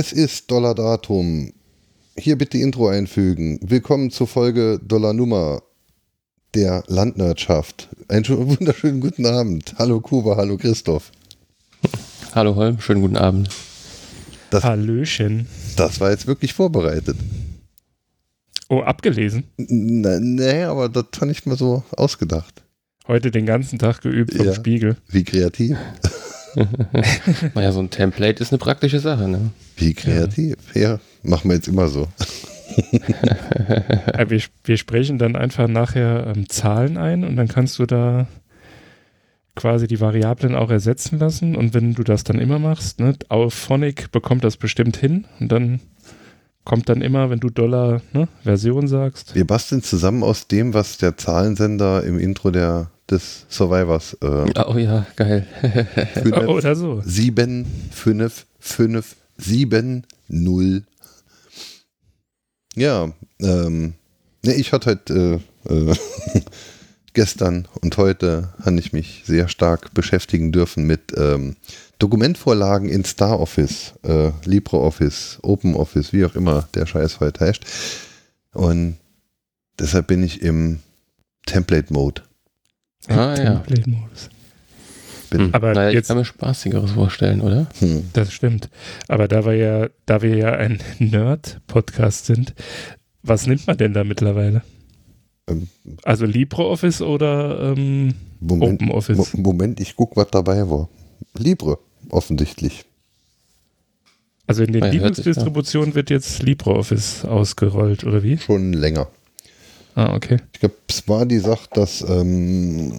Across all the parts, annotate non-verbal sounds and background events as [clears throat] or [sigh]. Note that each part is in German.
Es ist Dollar-Datum. Hier bitte Intro einfügen. Willkommen zur Folge Dollar-Nummer der Landwirtschaft. Einen wunderschönen guten Abend. Hallo Kuba, hallo Christoph. Hallo Holm, schönen guten Abend. Das, Hallöchen. Das war jetzt wirklich vorbereitet. Oh, abgelesen? Nee, aber das fand ich mal so ausgedacht. Heute den ganzen Tag geübt vom ja, Spiegel. Wie kreativ. [laughs] naja, so ein Template ist eine praktische Sache, ne? Wie kreativ. Ja, ja machen wir jetzt immer so. [laughs] wir, wir, sprechen dann einfach nachher ähm, Zahlen ein und dann kannst du da quasi die Variablen auch ersetzen lassen. Und wenn du das dann immer machst, ne, Auphonic bekommt das bestimmt hin und dann kommt dann immer, wenn du Dollar ne, Version sagst. Wir basteln zusammen aus dem, was der Zahlensender im Intro der, des Survivors. Äh, oh ja, geil. [laughs] fünf, [laughs] Oder so. 7, 5, 5, 7, 0. Ja, ähm, ne, ich hatte halt äh, äh, [laughs] gestern und heute habe ich mich sehr stark beschäftigen dürfen mit ähm, Dokumentvorlagen in Star Office, äh, LibreOffice, OpenOffice, wie auch immer der Scheiß heute heißt. Und deshalb bin ich im Template-Mode. Ah, ja. Template-Modus. Hm. Aber naja, jetzt ich kann mir Spaßigeres vorstellen, oder? Hm. Das stimmt. Aber da wir ja, da wir ja ein [laughs] Nerd-Podcast sind, was nimmt man denn da mittlerweile? Ähm, also LibreOffice oder ähm, Moment, OpenOffice? Moment, ich gucke, was dabei war. Libre, offensichtlich. Also in den ah, Linux-Distributionen wird jetzt LibreOffice ausgerollt, oder wie? Schon länger. Ah, okay. Ich glaube, es war die Sache, dass ähm,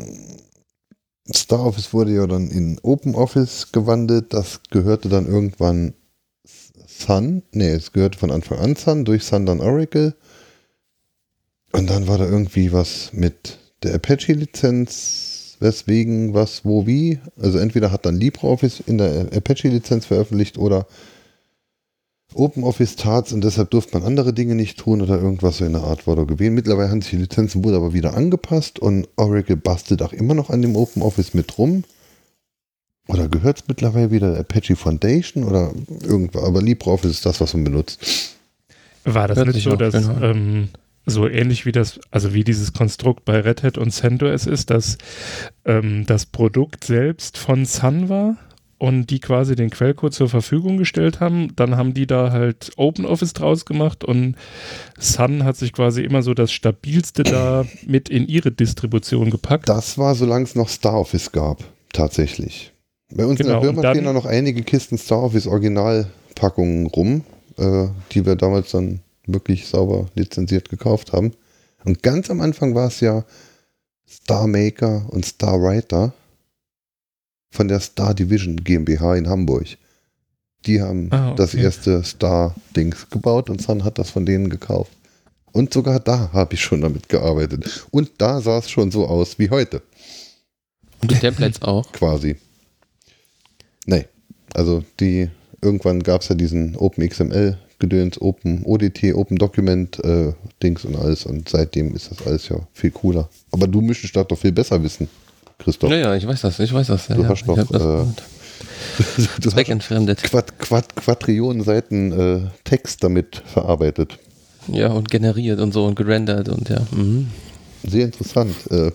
StarOffice wurde ja dann in OpenOffice gewandelt. Das gehörte dann irgendwann Sun. Ne, es gehörte von Anfang an Sun, durch Sun dann Oracle. Und dann war da irgendwie was mit der Apache-Lizenz, weswegen, was, wo, wie. Also entweder hat dann LibreOffice in der Apache-Lizenz veröffentlicht oder OpenOffice tat und deshalb durfte man andere Dinge nicht tun oder irgendwas so in der Art wurde gewählt. Mittlerweile haben sich die Lizenzen wohl aber wieder angepasst und Oracle bastelt auch immer noch an dem OpenOffice mit rum. Oder gehört es mittlerweile wieder Apache Foundation oder irgendwas, aber LibreOffice ist das, was man benutzt. War das nicht so, dass ähm, so ähnlich wie das, also wie dieses Konstrukt bei Red Hat und CentOS ist, dass ähm, das Produkt selbst von Sun war und die quasi den Quellcode zur Verfügung gestellt haben. Dann haben die da halt OpenOffice draus gemacht und Sun hat sich quasi immer so das stabilste da mit in ihre Distribution gepackt. Das war, solange es noch StarOffice gab, tatsächlich. Bei uns genau, in der Firma stehen da noch einige Kisten StarOffice Originalpackungen rum, äh, die wir damals dann wirklich sauber lizenziert gekauft haben. Und ganz am Anfang war es ja StarMaker und StarWriter von der Star Division GmbH in Hamburg. Die haben ah, okay. das erste Star-Dings gebaut und Sun hat das von denen gekauft. Und sogar da habe ich schon damit gearbeitet. Und da sah es schon so aus wie heute. Und die Templates auch? [laughs] Quasi. Nee. Also die, irgendwann gab es ja diesen OpenXML Gedöns, Open ODT, Open Document äh, Dings und alles und seitdem ist das alles ja viel cooler. Aber du müsstest das doch viel besser wissen, Christoph. Ja, ja, ich weiß das, ich weiß das. Ja, du hast doch äh, [laughs] du zweckentfremdet. Quad, Quad, Quadrillionen Seiten äh, Text damit verarbeitet. Ja, und generiert und so und gerendert und ja. Mhm. Sehr interessant. Äh,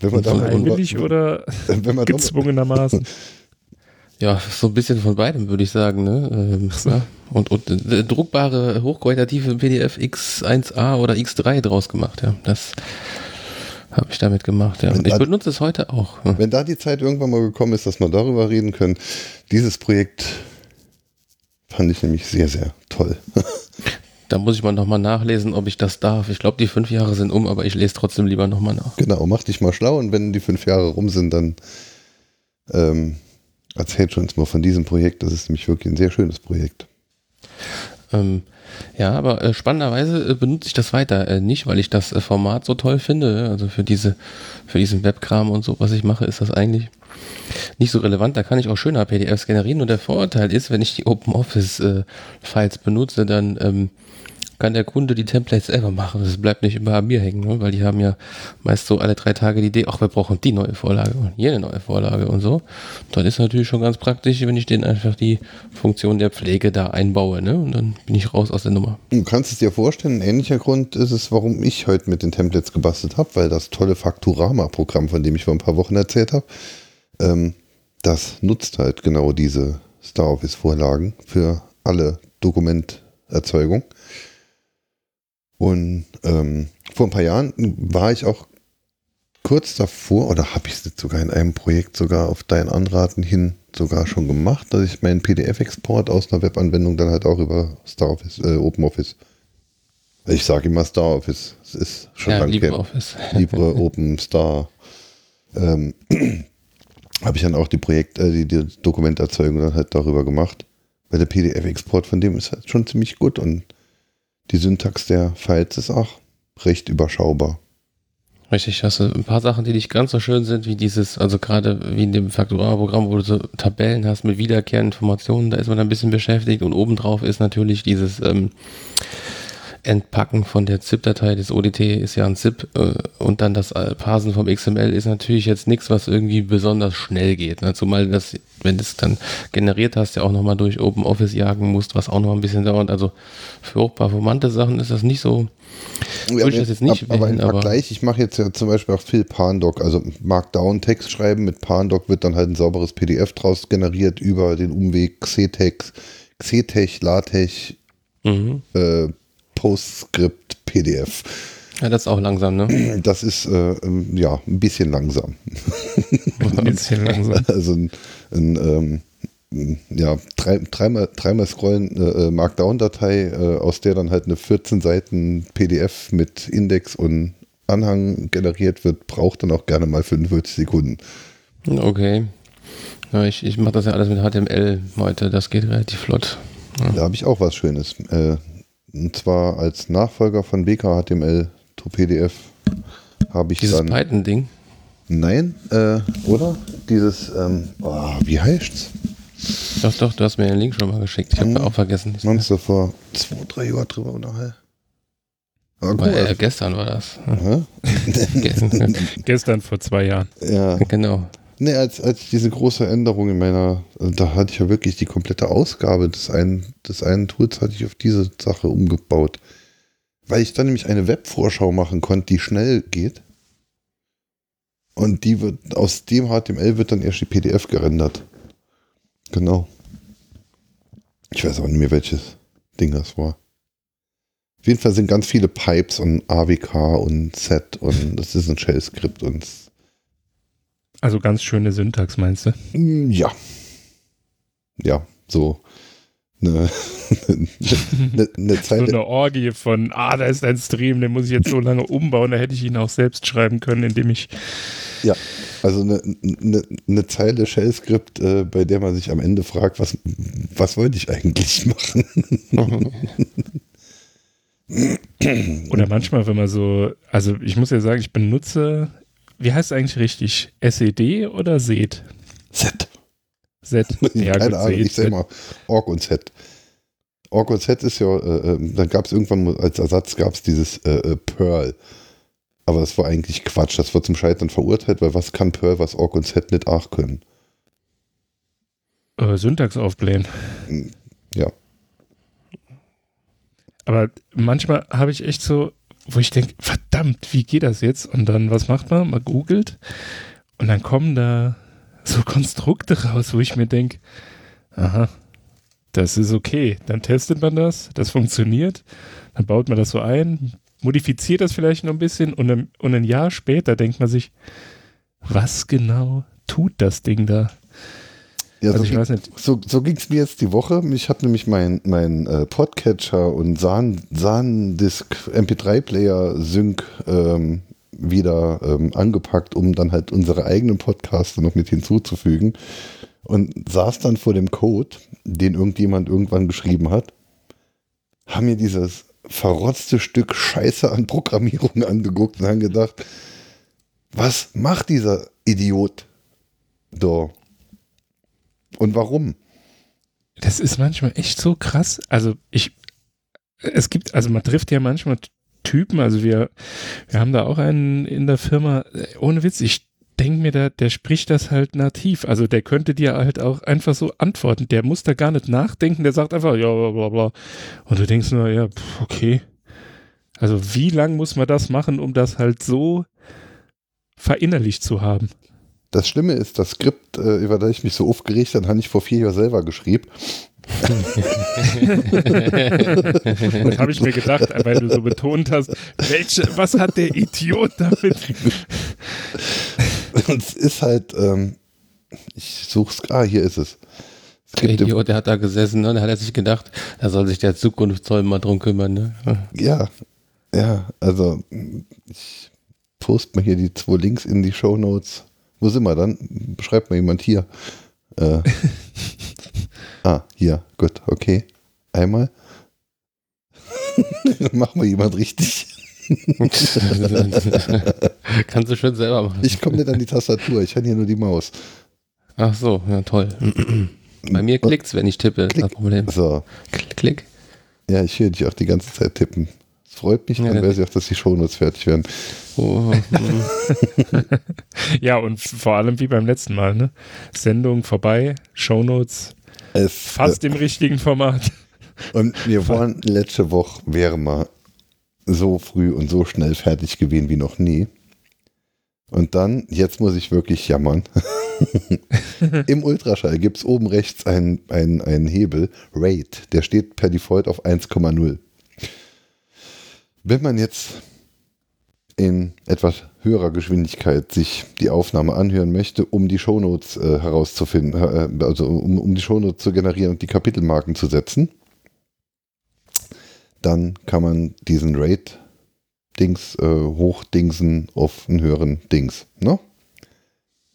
wenn man Freiwillig [laughs] oder wenn man gezwungenermaßen? [laughs] Ja, so ein bisschen von beidem, würde ich sagen. Ne? Ähm, ja. Und, und äh, druckbare, hochqualitative PDF X1A oder X3 draus gemacht. Ja, das habe ich damit gemacht. Ja. Und ich benutze es heute auch. Wenn da die Zeit irgendwann mal gekommen ist, dass wir darüber reden können, dieses Projekt fand ich nämlich sehr, sehr toll. [laughs] Da muss ich mal nochmal nachlesen, ob ich das darf. Ich glaube, die fünf Jahre sind um, aber ich lese trotzdem lieber nochmal nach. Genau, mach dich mal schlau und wenn die fünf Jahre rum sind, dann ähm, Erzählt uns mal von diesem Projekt. Das ist nämlich wirklich ein sehr schönes Projekt. Ähm, ja, aber äh, spannenderweise äh, benutze ich das weiter. Äh, nicht, weil ich das äh, Format so toll finde. Also für diese, für diesen Webkram und so, was ich mache, ist das eigentlich nicht so relevant. Da kann ich auch schöner PDFs generieren. Und der Vorteil ist, wenn ich die OpenOffice-Files benutze, dann ähm, kann der Kunde die Templates selber machen. Das bleibt nicht immer an mir hängen, ne? weil die haben ja meist so alle drei Tage die Idee, ach, wir brauchen die neue Vorlage und jene neue Vorlage und so. Dann ist natürlich schon ganz praktisch, wenn ich denen einfach die Funktion der Pflege da einbaue, ne? Und dann bin ich raus aus der Nummer. Du kannst es dir vorstellen, ein ähnlicher Grund ist es, warum ich heute mit den Templates gebastelt habe, weil das tolle Fakturama-Programm, von dem ich vor ein paar Wochen erzählt habe, ähm, das nutzt halt genau diese Star Office-Vorlagen für alle Dokumenterzeugung. Und ähm, vor ein paar Jahren war ich auch kurz davor, oder habe ich es sogar in einem Projekt sogar auf dein Anraten hin sogar schon gemacht, dass ich meinen PDF-Export aus einer Webanwendung dann halt auch über Star Office, äh, OpenOffice. Ich sage immer Star Office. Es ist schon ja, lange LibreOffice. [laughs] Libre Open Star. Ähm, [clears throat] habe ich dann auch die Projekt, äh, die, die Dokumenterzeugung dann halt darüber gemacht. Weil der PDF-Export von dem ist halt schon ziemlich gut und die Syntax der Files ist auch recht überschaubar. Richtig, hast du ein paar Sachen, die nicht ganz so schön sind, wie dieses, also gerade wie in dem Faktorama-Programm, wo du so Tabellen hast mit wiederkehrenden Informationen, da ist man ein bisschen beschäftigt und obendrauf ist natürlich dieses ähm, Entpacken von der ZIP-Datei des ODT ist ja ein ZIP äh, und dann das Parsen vom XML ist natürlich jetzt nichts, was irgendwie besonders schnell geht. Ne? Zumal das, wenn du es dann generiert hast, ja auch nochmal durch OpenOffice jagen musst, was auch noch ein bisschen dauert. Also für hochperformante Sachen ist das nicht so. Ja, ich das jetzt nicht aber wählen, im Vergleich, ich mache jetzt ja zum Beispiel auch viel Pandoc, also Markdown-Text schreiben mit Pandoc wird dann halt ein sauberes PDF draus generiert über den Umweg Xetex, Xetech, LaTeX, mhm. äh, PostScript PDF. Ja, das ist auch langsam, ne? [clears throat] Das ist äh, ähm, ja ein bisschen langsam. [laughs] ein bisschen langsam. Also ein, ein ähm, ja, drei, dreimal, dreimal scrollen äh, äh, Markdown-Datei, äh, aus der dann halt eine 14 Seiten PDF mit Index und Anhang generiert wird, braucht dann auch gerne mal 45 Sekunden. Okay. Ja, ich ich mache das ja alles mit HTML heute, das geht relativ flott. Ja. Da habe ich auch was Schönes. Äh, und zwar als Nachfolger von BKHTML to PDF habe ich Dieses dann. Dieses Python-Ding? Nein, äh, oder? Dieses, ähm, oh, wie heißt's? Doch, doch, du hast mir den Link schon mal geschickt. Ich habe hm, auch vergessen. Meinst du vor zwei, drei Jahren drüber unterhalten? Ah, äh, gestern war das. [laughs] gestern vor zwei Jahren. Ja. Genau. Nee, als, als diese große Änderung in meiner, da hatte ich ja wirklich die komplette Ausgabe des einen, des einen Tools hatte ich auf diese Sache umgebaut. Weil ich dann nämlich eine Webvorschau machen konnte, die schnell geht. Und die wird, aus dem HTML wird dann erst die PDF gerendert. Genau. Ich weiß auch nicht mehr, welches Ding das war. Auf jeden Fall sind ganz viele Pipes und AWK und Set und das ist ein Shell-Skript und also ganz schöne Syntax, meinst du? Mm, ja. Ja, so [laughs] eine, eine, eine Zeile. So eine Orgie von, ah, da ist ein Stream, den muss ich jetzt so lange umbauen, da hätte ich ihn auch selbst schreiben können, indem ich. Ja, also eine, eine, eine Zeile Shell-Skript, äh, bei der man sich am Ende fragt, was, was wollte ich eigentlich machen? [laughs] Oder manchmal, wenn man so, also ich muss ja sagen, ich benutze wie heißt es eigentlich richtig? SED oder SED? Z. Z. Ja, [laughs] Keine Ahnung, ich sag mal Org und Z. Org und Z ist ja, äh, ähm, dann gab es irgendwann als Ersatz gab es dieses äh, äh, Perl. Aber das war eigentlich Quatsch. Das wird zum Scheitern verurteilt, weil was kann Perl, was Org und Z nicht auch können? Äh, Syntax aufblähen. Ja. Aber manchmal habe ich echt so, wo ich denke, verdammt, wie geht das jetzt? Und dann, was macht man? Man googelt und dann kommen da so [laughs] Konstrukte raus, wo ich mir denke, aha, das ist okay. Dann testet man das, das funktioniert, dann baut man das so ein, modifiziert das vielleicht noch ein bisschen und ein, und ein Jahr später denkt man sich, was genau tut das Ding da? Ja, also so, ich weiß nicht. so, so ging es mir jetzt die Woche. Ich habe nämlich meinen mein, äh, Podcatcher und SAN-Disk MP3-Player Sync ähm, wieder ähm, angepackt, um dann halt unsere eigenen Podcaster noch mit hinzuzufügen. Und saß dann vor dem Code, den irgendjemand irgendwann geschrieben hat, haben mir dieses verrotzte Stück Scheiße an Programmierung [laughs] angeguckt und haben gedacht, was macht dieser Idiot da? Und warum? Das ist manchmal echt so krass. Also ich, es gibt, also man trifft ja manchmal Typen, also wir, wir haben da auch einen in der Firma, ohne Witz, ich denke mir, der, der spricht das halt nativ. Also der könnte dir halt auch einfach so antworten. Der muss da gar nicht nachdenken, der sagt einfach, ja, bla bla bla. Und du denkst nur, ja, okay. Also wie lang muss man das machen, um das halt so verinnerlicht zu haben? Das Schlimme ist, das Skript, äh, über das ich mich so aufgeregt habe, habe ich vor vier Jahren selber geschrieben. [laughs] das habe ich mir gedacht, weil du so betont hast, welche, was hat der Idiot damit? Und es ist halt, ähm, ich suche es, ah, hier ist es. es der Idiot, der hat da gesessen, ne? da hat er sich gedacht, da soll sich der Zukunftszoll mal drum kümmern. Ne? Ja, ja, also ich poste mal hier die zwei Links in die Show Notes. Wo sind wir dann? Beschreibt mal jemand hier. Äh, [laughs] ah, hier, gut, okay. Einmal. [laughs] Machen wir jemand richtig. [laughs] Kannst du schön selber machen. Ich komme nicht an die Tastatur, ich habe hier nur die Maus. Ach so, ja toll. Bei mir klickt es, wenn ich tippe, klick. Problem. So. Klick, klick. Ja, ich höre dich auch die ganze Zeit tippen. Freut mich, dann ja, weiß ich auch, dass die Shownotes fertig werden. Oh, [laughs] ja, und vor allem wie beim letzten Mal, ne? Sendung vorbei, Shownotes es, fast äh, im richtigen Format. Und wir waren letzte Woche, wäre mal so früh und so schnell fertig gewesen wie noch nie. Und dann, jetzt muss ich wirklich jammern. [laughs] Im Ultraschall gibt es oben rechts einen, einen, einen Hebel, Rate, der steht per Default auf 1,0. Wenn man jetzt in etwas höherer Geschwindigkeit sich die Aufnahme anhören möchte, um die Shownotes äh, herauszufinden, äh, also um, um die Shownotes zu generieren und die Kapitelmarken zu setzen, dann kann man diesen Rate Dings äh, hochdingsen auf einen höheren Dings. Ne?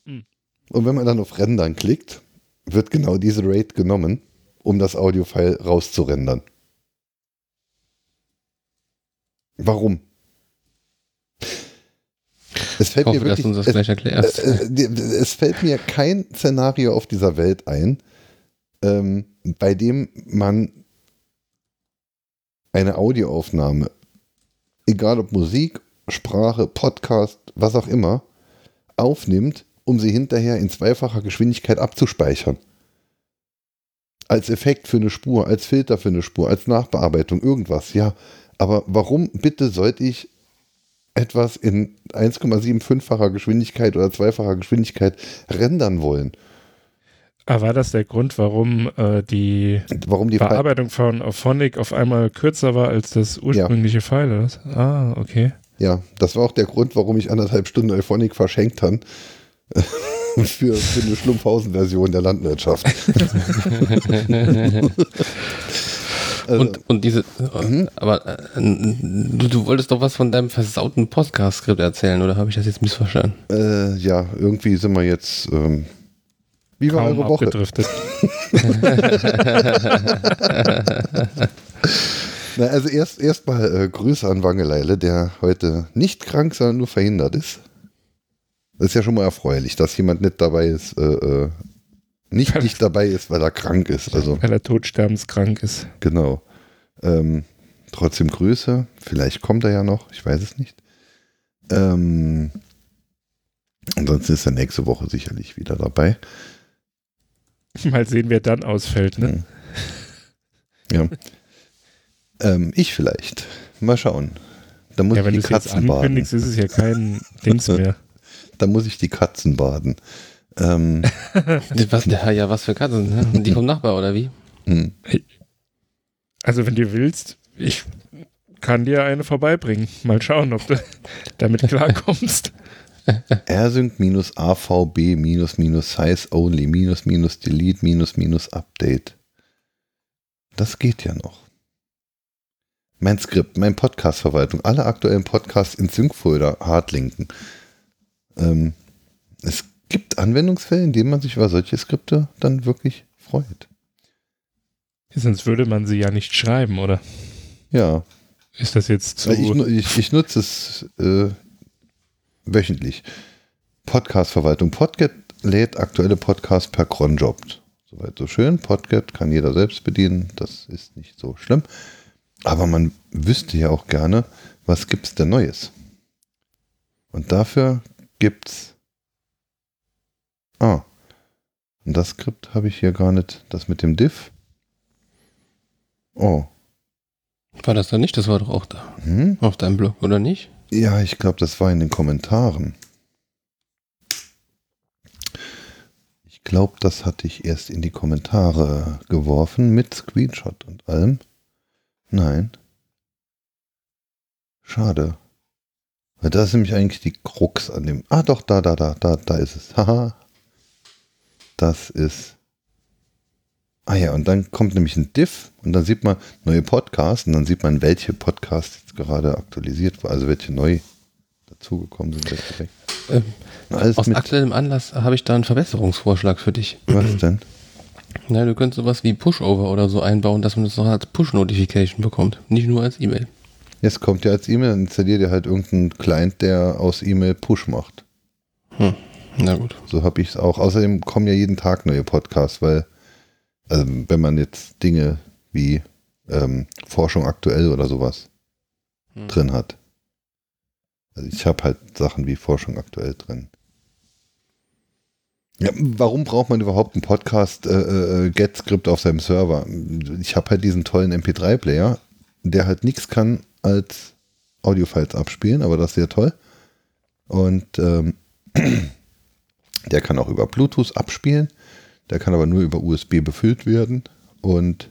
Mhm. Und wenn man dann auf Rendern klickt, wird genau diese Rate genommen, um das Audiofile rauszurendern. Warum? Es fällt hoffe, mir wirklich. Es, äh, es, fällt mir kein Szenario auf dieser Welt ein, ähm, bei dem man eine Audioaufnahme, egal ob Musik, Sprache, Podcast, was auch immer, aufnimmt, um sie hinterher in zweifacher Geschwindigkeit abzuspeichern. Als Effekt für eine Spur, als Filter für eine Spur, als Nachbearbeitung, irgendwas, ja. Aber warum bitte sollte ich etwas in 1,75-facher Geschwindigkeit oder zweifacher Geschwindigkeit rendern wollen? Ah, war das der Grund, warum äh, die, warum die Bearbeitung von Auphonic auf einmal kürzer war als das ursprüngliche ja. File? Ah, okay. Ja, das war auch der Grund, warum ich anderthalb Stunden Auphonic verschenkt habe. [laughs] für, für eine Schlumpfhausen-Version der Landwirtschaft. [laughs] [laughs] Also, und, und diese, mhm. aber äh, du, du, wolltest doch was von deinem versauten Podcast-Skript erzählen, oder habe ich das jetzt missverstanden? Äh, ja, irgendwie sind wir jetzt. Ähm, wie war Kaum eure Woche? [laughs] Na, also erst erstmal äh, Grüße an Wangeleile, der heute nicht krank, sondern nur verhindert ist. Das ist ja schon mal erfreulich, dass jemand nicht dabei ist, äh, äh nicht, nicht dabei ist, weil er krank ist. Also, weil er todsterbenskrank ist. Genau. Ähm, trotzdem Grüße. Vielleicht kommt er ja noch. Ich weiß es nicht. Ähm, ansonsten ist er nächste Woche sicherlich wieder dabei. [laughs] Mal sehen, wer dann ausfällt, ne? Ja. ähm, ich vielleicht. Mal schauen. Da muss ja, wenn ich die Katzen baden. ist es ja kein [laughs] Dings mehr. da muss ich die Katzen baden. Ähm, [laughs] was, ja, was für Katzen? Ne? Die vom Nachbar oder wie? Hm. Also, wenn du willst, ich kann dir eine vorbeibringen. Mal schauen, ob du [laughs] damit klarkommst. [laughs] rsync minus avb minus minus size only minus minus delete minus minus update. Das geht ja noch. Mein Skript, mein Podcast-Verwaltung, alle aktuellen Podcasts in Sync-Folder hardlinken. Ähm, es gibt Anwendungsfälle, in denen man sich über solche Skripte dann wirklich freut. Sonst würde man sie ja nicht schreiben, oder? Ja. Ist das jetzt zu. Ich, ich, ich nutze es äh, wöchentlich. Podcast-Verwaltung. Podget lädt aktuelle Podcasts per Cronjob. Soweit so schön. Podget kann jeder selbst bedienen. Das ist nicht so schlimm. Aber man wüsste ja auch gerne, was gibt es denn Neues? Und dafür gibt's. Ah. Und das Skript habe ich hier gar nicht. Das mit dem Diff. Oh. War das da nicht? Das war doch auch da. Hm? Auf deinem Blog, oder nicht? Ja, ich glaube, das war in den Kommentaren. Ich glaube, das hatte ich erst in die Kommentare geworfen mit Screenshot und allem. Nein. Schade. Weil das ist nämlich eigentlich die Krux an dem. Ah, doch, da, da, da, da, da ist es. Haha. Das ist. Ah ja, und dann kommt nämlich ein Diff und dann sieht man neue Podcasts und dann sieht man, welche Podcasts jetzt gerade aktualisiert waren, also welche neu dazugekommen sind. Ähm, aus aktuellem Anlass habe ich da einen Verbesserungsvorschlag für dich. Was denn? [clears throat] Na, du könntest sowas wie Pushover oder so einbauen, dass man das noch als Push-Notification bekommt, nicht nur als E-Mail. Jetzt kommt ja als E-Mail, dann installiert ihr halt irgendeinen Client, der aus E-Mail Push macht. Hm. Na gut. So habe ich es auch. Außerdem kommen ja jeden Tag neue Podcasts, weil, also wenn man jetzt Dinge wie ähm, Forschung aktuell oder sowas hm. drin hat. Also ich habe halt Sachen wie Forschung aktuell drin. Ja, warum braucht man überhaupt einen Podcast äh, äh, Get-Skript auf seinem Server? Ich habe halt diesen tollen MP3-Player, der halt nichts kann als Audiofiles abspielen, aber das ist sehr toll. Und ähm, [clears throat] der kann auch über Bluetooth abspielen. Der kann aber nur über USB befüllt werden. Und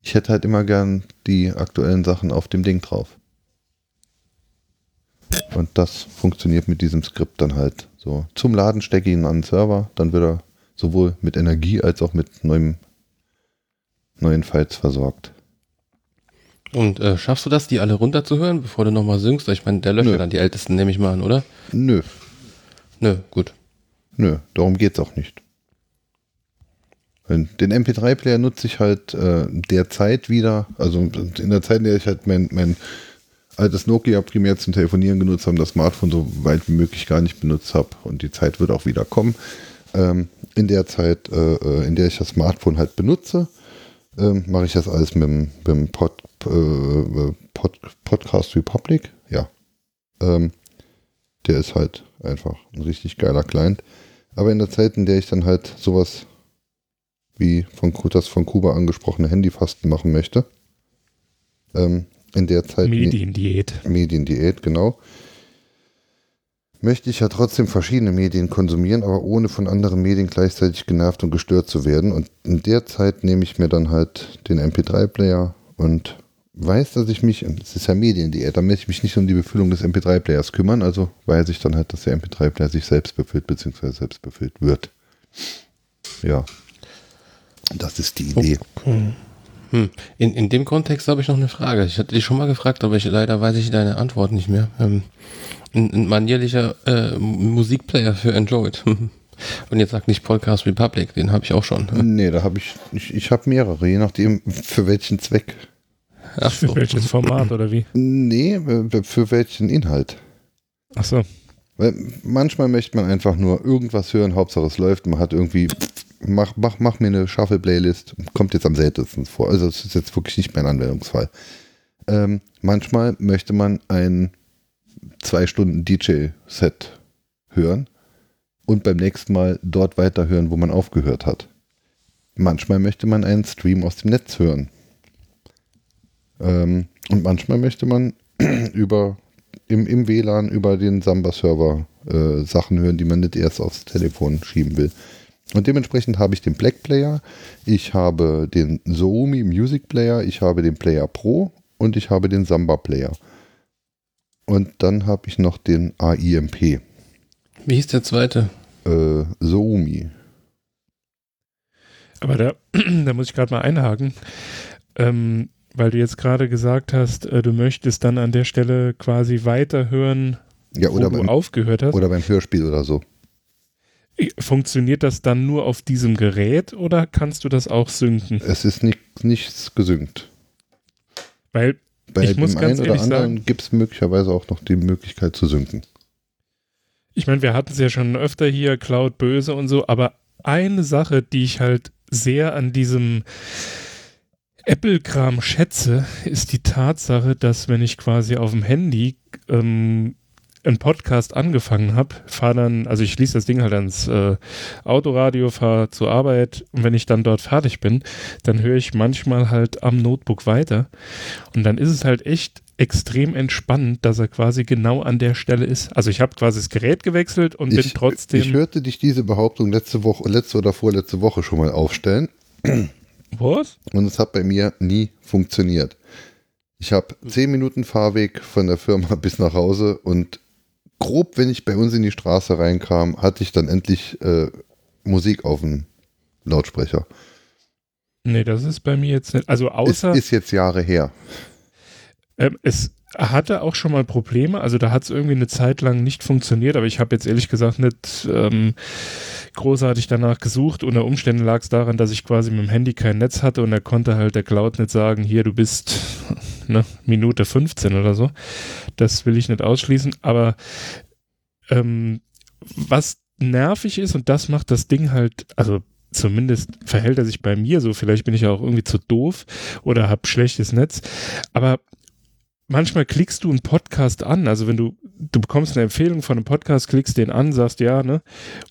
ich hätte halt immer gern die aktuellen Sachen auf dem Ding drauf. Und das funktioniert mit diesem Skript dann halt so. Zum Laden stecke ich ihn an den Server, dann wird er sowohl mit Energie als auch mit neuem, neuen Files versorgt. Und äh, schaffst du das, die alle runterzuhören, bevor du nochmal synkst? Ich meine, der löscht ja dann die ältesten, nehme ich mal an, oder? Nö. Nö, gut. Nö, darum geht's auch nicht. Den MP3-Player nutze ich halt äh, derzeit wieder, also in der Zeit, in der ich halt mein, mein altes Nokia primär zum Telefonieren genutzt habe, das Smartphone so weit wie möglich gar nicht benutzt habe und die Zeit wird auch wieder kommen. Ähm, in der Zeit, äh, äh in der ich das Smartphone halt benutze, ähm, mache ich das alles mit, mit dem Pod, äh, Pod, Podcast Republic. Ja. Ähm, der ist halt einfach ein richtig geiler Client. Aber in der Zeit, in der ich dann halt sowas wie von das von Kuba angesprochene Handyfasten machen möchte, ähm, in der Zeit. Mediendiät. Mediendiät, genau möchte ich ja trotzdem verschiedene Medien konsumieren, aber ohne von anderen Medien gleichzeitig genervt und gestört zu werden. Und in der Zeit nehme ich mir dann halt den MP3-Player und weiß, dass ich mich, es ist ja Mediendiät, da möchte ich mich nicht um die Befüllung des MP3-Players kümmern, also weiß ich dann halt, dass der MP3-Player sich selbst befüllt, beziehungsweise selbst befüllt wird. Ja. Das ist die Idee. Okay. Hm. In, in dem Kontext habe ich noch eine Frage. Ich hatte dich schon mal gefragt, aber ich, leider weiß ich deine Antwort nicht mehr. Ähm, ein, ein manierlicher äh, Musikplayer für Android. [laughs] Und jetzt sagt nicht Podcast Republic, den habe ich auch schon. Nee, da habe ich, ich, ich habe mehrere, je nachdem für welchen Zweck. Ach so. Für welches Format oder wie? Nee, für welchen Inhalt. Ach so. Weil manchmal möchte man einfach nur irgendwas hören, Hauptsache es läuft, man hat irgendwie, mach, mach, mach mir eine Shuffle-Playlist, kommt jetzt am seltensten vor. Also das ist jetzt wirklich nicht mein Anwendungsfall. Ähm, manchmal möchte man ein zwei Stunden DJ-Set hören und beim nächsten Mal dort weiterhören, wo man aufgehört hat. Manchmal möchte man einen Stream aus dem Netz hören. Ähm, und manchmal möchte man [clears throat] über im, im WLAN über den Samba-Server äh, Sachen hören, die man nicht erst aufs Telefon schieben will. Und dementsprechend habe ich den Black Player, ich habe den Xiaomi Music Player, ich habe den Player Pro und ich habe den Samba Player. Und dann habe ich noch den AIMP. Wie hieß der zweite? Äh, Xiaomi. Aber da, [clears throat] da muss ich gerade mal einhaken, ähm, weil du jetzt gerade gesagt hast, äh, du möchtest dann an der Stelle quasi weiterhören, ja, oder wo beim, du aufgehört hast. Oder beim Hörspiel oder so. Funktioniert das dann nur auf diesem Gerät oder kannst du das auch synken? Es ist nicht, nichts gesynkt. Weil bei ich dem einen oder anderen gibt es möglicherweise auch noch die Möglichkeit zu synken. Ich meine, wir hatten es ja schon öfter hier, Cloud böse und so, aber eine Sache, die ich halt sehr an diesem Apple-Kram schätze, ist die Tatsache, dass wenn ich quasi auf dem Handy ähm, einen Podcast angefangen habe, fahre dann, also ich schließe das Ding halt ans äh, Autoradio, fahre zur Arbeit und wenn ich dann dort fertig bin, dann höre ich manchmal halt am Notebook weiter und dann ist es halt echt extrem entspannend, dass er quasi genau an der Stelle ist. Also ich habe quasi das Gerät gewechselt und ich, bin trotzdem. Ich hörte dich diese Behauptung letzte Woche, letzte oder vorletzte Woche schon mal aufstellen. Was? Und es hat bei mir nie funktioniert. Ich habe zehn Minuten Fahrweg von der Firma [laughs] bis nach Hause und grob, wenn ich bei uns in die Straße reinkam, hatte ich dann endlich äh, Musik auf dem Lautsprecher. Nee, das ist bei mir jetzt nicht. Also außer. Ist, ist jetzt Jahre her. Ähm, es hatte auch schon mal Probleme, also da hat es irgendwie eine Zeit lang nicht funktioniert, aber ich habe jetzt ehrlich gesagt nicht ähm, großartig danach gesucht. Unter Umständen lag es daran, dass ich quasi mit dem Handy kein Netz hatte und er konnte halt der Cloud nicht sagen, hier, du bist ne, Minute 15 oder so. Das will ich nicht ausschließen, aber ähm, was nervig ist und das macht das Ding halt, also zumindest verhält er sich bei mir so, vielleicht bin ich ja auch irgendwie zu doof oder habe schlechtes Netz, aber manchmal klickst du einen Podcast an, also wenn du, du bekommst eine Empfehlung von einem Podcast, klickst den an, sagst ja, ne?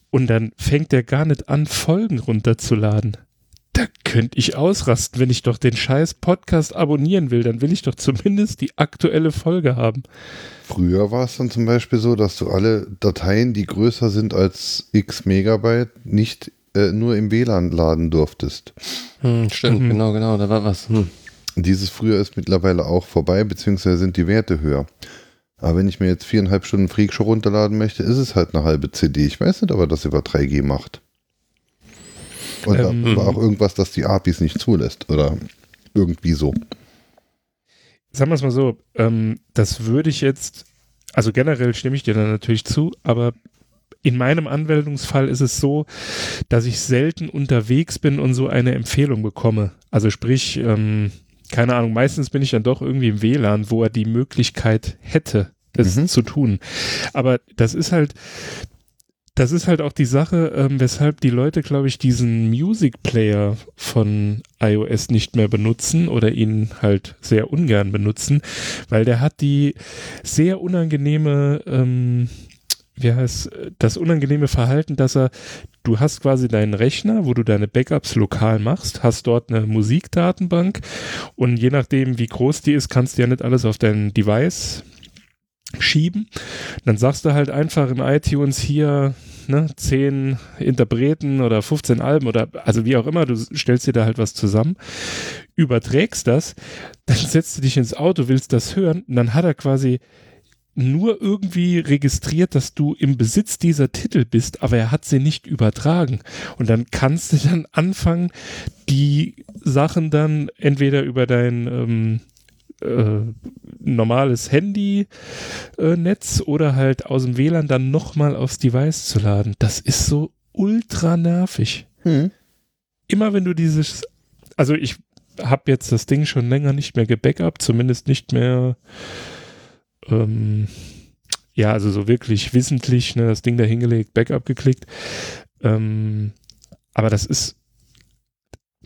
Und dann fängt der gar nicht an, Folgen runterzuladen. Da könnte ich ausrasten, wenn ich doch den scheiß Podcast abonnieren will, dann will ich doch zumindest die aktuelle Folge haben. Früher war es dann zum Beispiel so, dass du alle Dateien, die größer sind als x Megabyte, nicht äh, nur im WLAN laden durftest. Hm, stimmt, mhm. genau, genau, da war was. Hm. Dieses früher ist mittlerweile auch vorbei, beziehungsweise sind die Werte höher. Aber wenn ich mir jetzt viereinhalb Stunden Freakshow runterladen möchte, ist es halt eine halbe CD. Ich weiß nicht, ob er das über 3G macht. Und ähm, war auch irgendwas, das die APIs nicht zulässt. Oder irgendwie so. Sagen wir es mal so, ähm, das würde ich jetzt, also generell stimme ich dir da natürlich zu, aber in meinem Anwendungsfall ist es so, dass ich selten unterwegs bin und so eine Empfehlung bekomme. Also sprich, ähm, keine Ahnung, meistens bin ich dann doch irgendwie im WLAN, wo er die Möglichkeit hätte, es mhm. zu tun. Aber das ist halt, das ist halt auch die Sache, ähm, weshalb die Leute, glaube ich, diesen Music Player von iOS nicht mehr benutzen oder ihn halt sehr ungern benutzen, weil der hat die sehr unangenehme ähm, wie heißt das unangenehme Verhalten, dass er, du hast quasi deinen Rechner, wo du deine Backups lokal machst, hast dort eine Musikdatenbank und je nachdem, wie groß die ist, kannst du ja nicht alles auf dein Device schieben. Dann sagst du halt einfach in iTunes hier, ne, 10 Interpreten oder 15 Alben oder also wie auch immer, du stellst dir da halt was zusammen, überträgst das, dann setzt du dich ins Auto, willst das hören und dann hat er quasi nur irgendwie registriert, dass du im Besitz dieser Titel bist, aber er hat sie nicht übertragen. Und dann kannst du dann anfangen, die Sachen dann entweder über dein ähm, äh, normales Handy-Netz äh, oder halt aus dem WLAN dann nochmal aufs Device zu laden. Das ist so ultra nervig. Hm. Immer wenn du dieses, also ich habe jetzt das Ding schon länger nicht mehr gebackupt, zumindest nicht mehr ähm, ja, also so wirklich wissentlich, ne, das Ding da hingelegt, Backup geklickt. Ähm, aber das ist,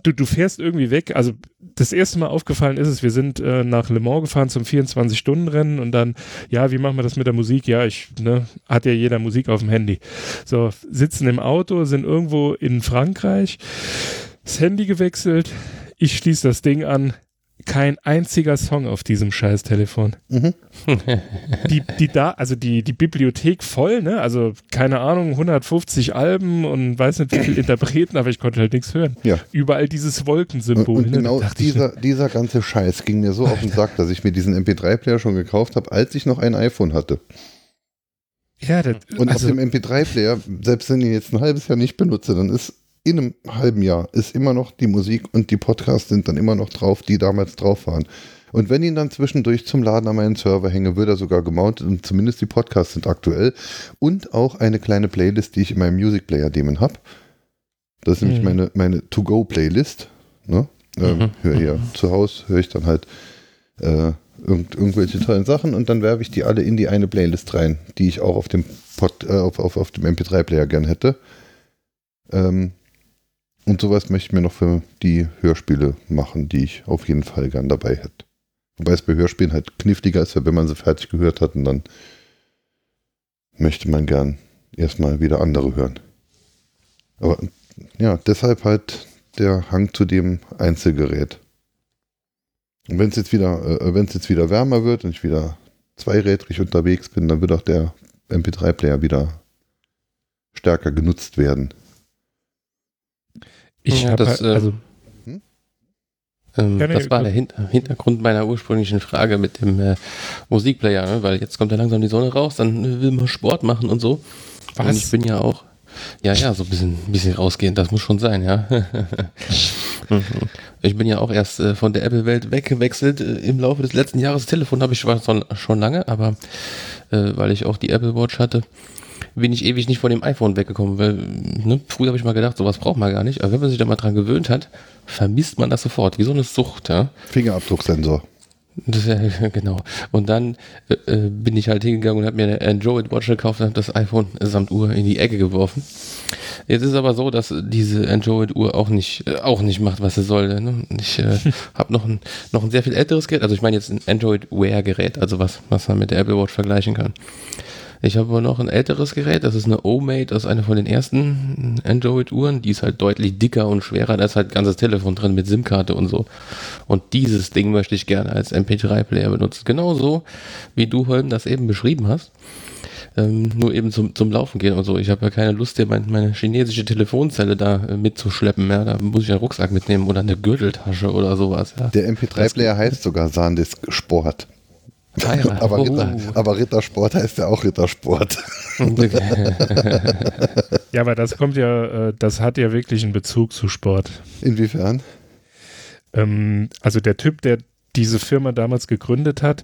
du, du fährst irgendwie weg. Also das erste Mal aufgefallen ist es, wir sind äh, nach Le Mans gefahren zum 24-Stunden-Rennen und dann, ja, wie machen wir das mit der Musik? Ja, ich, ne, hat ja jeder Musik auf dem Handy. So, sitzen im Auto, sind irgendwo in Frankreich, das Handy gewechselt, ich schließe das Ding an, kein einziger Song auf diesem scheiß Telefon. Mhm. [laughs] die, die da, also die, die Bibliothek voll, ne? Also keine Ahnung, 150 Alben und weiß nicht wie viele [laughs] Interpreten, aber ich konnte halt nichts hören. Ja. Überall dieses Wolkensymbol. Und, und ne? genau dieser, dieser ganze Scheiß ging mir so auf den Sack, dass ich mir diesen MP3-Player schon gekauft habe, als ich noch ein iPhone hatte. Ja, das, und also, auf dem MP3-Player, selbst wenn ich ihn jetzt ein halbes Jahr nicht benutze, dann ist in einem halben Jahr ist immer noch die Musik und die Podcasts sind dann immer noch drauf, die damals drauf waren. Und wenn ich ihn dann zwischendurch zum Laden an meinen Server hänge, wird er sogar gemountet und zumindest die Podcasts sind aktuell. Und auch eine kleine Playlist, die ich in meinem Music Player Demon habe. Das ist mhm. nämlich meine, meine To-Go-Playlist. Ne? Ähm, mhm. Höre hier mhm. zu Hause, höre ich dann halt äh, irgend, irgendwelche tollen Sachen und dann werfe ich die alle in die eine Playlist rein, die ich auch auf dem, Pod, äh, auf, auf, auf dem MP3-Player gern hätte. Ähm, Und sowas möchte ich mir noch für die Hörspiele machen, die ich auf jeden Fall gern dabei hätte. Wobei es bei Hörspielen halt kniffliger ist, wenn man sie fertig gehört hat, und dann möchte man gern erstmal wieder andere hören. Aber ja, deshalb halt der Hang zu dem Einzelgerät. Und wenn es jetzt wieder, äh, wenn es jetzt wieder wärmer wird und ich wieder zweirädrig unterwegs bin, dann wird auch der MP3-Player wieder stärker genutzt werden. Ich ja, habe halt, äh, also hm? ähm, das war der Hin Hintergrund meiner ursprünglichen Frage mit dem äh, Musikplayer, ne? weil jetzt kommt ja langsam die Sonne raus, dann will man Sport machen und so. Was? Und ich bin ja auch, ja, ja, so ein bisschen, bisschen rausgehen, das muss schon sein, ja. [laughs] ich bin ja auch erst äh, von der Apple-Welt weggewechselt äh, im Laufe des letzten Jahres. Das Telefon habe ich schon, schon lange, aber äh, weil ich auch die Apple Watch hatte, bin ich ewig nicht von dem iPhone weggekommen. Weil, ne, früher habe ich mal gedacht, sowas braucht man gar nicht. Aber wenn man sich da mal dran gewöhnt hat, vermisst man das sofort. Wie so eine Sucht, ja. Fingerabdrucksensor. Das, ja, [laughs] genau. Und dann äh, äh, bin ich halt hingegangen und habe mir eine Android Watch gekauft und habe das iPhone samt Uhr in die Ecke geworfen. Jetzt ist aber so, dass diese Android Uhr auch nicht äh, auch nicht macht, was sie soll. Ne? Ich äh, [laughs] habe noch ein noch ein sehr viel älteres Gerät, also ich meine jetzt ein Android Wear Gerät, also was was man mit der Apple Watch vergleichen kann. Ich habe aber noch ein älteres Gerät, das ist eine O-Mate, das ist eine von den ersten Android-Uhren, die ist halt deutlich dicker und schwerer, da ist halt ein ganzes Telefon drin mit SIM-Karte und so. Und dieses Ding möchte ich gerne als MP3-Player benutzen. Genauso wie du, Holm, das eben beschrieben hast. Ähm, nur eben zum, zum Laufen gehen und so. Ich habe ja keine Lust, hier meine, meine chinesische Telefonzelle da äh, mitzuschleppen. Ja. Da muss ich einen Rucksack mitnehmen oder eine Gürteltasche oder sowas. Ja. Der MP3-Player heißt sogar Sandisk Sport. [laughs] aber, Ritter, oh. aber Rittersport heißt ja auch Rittersport. [laughs] ja, aber das kommt ja, äh, das hat ja wirklich einen Bezug zu Sport. Inwiefern? Ähm, also der Typ, der diese Firma damals gegründet hat,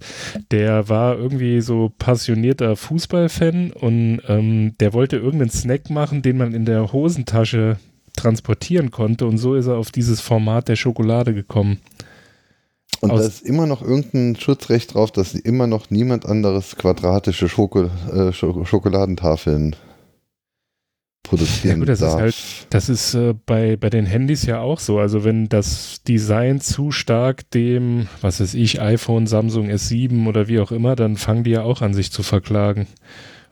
der war irgendwie so passionierter Fußballfan und ähm, der wollte irgendeinen Snack machen, den man in der Hosentasche transportieren konnte und so ist er auf dieses Format der Schokolade gekommen. Und da ist immer noch irgendein Schutzrecht drauf, dass immer noch niemand anderes quadratische Schoko äh, Schokoladentafeln produzieren ja, gut, das darf. Ist halt, das ist äh, bei, bei den Handys ja auch so. Also wenn das Design zu stark dem, was weiß ich, iPhone, Samsung S7 oder wie auch immer, dann fangen die ja auch an, sich zu verklagen.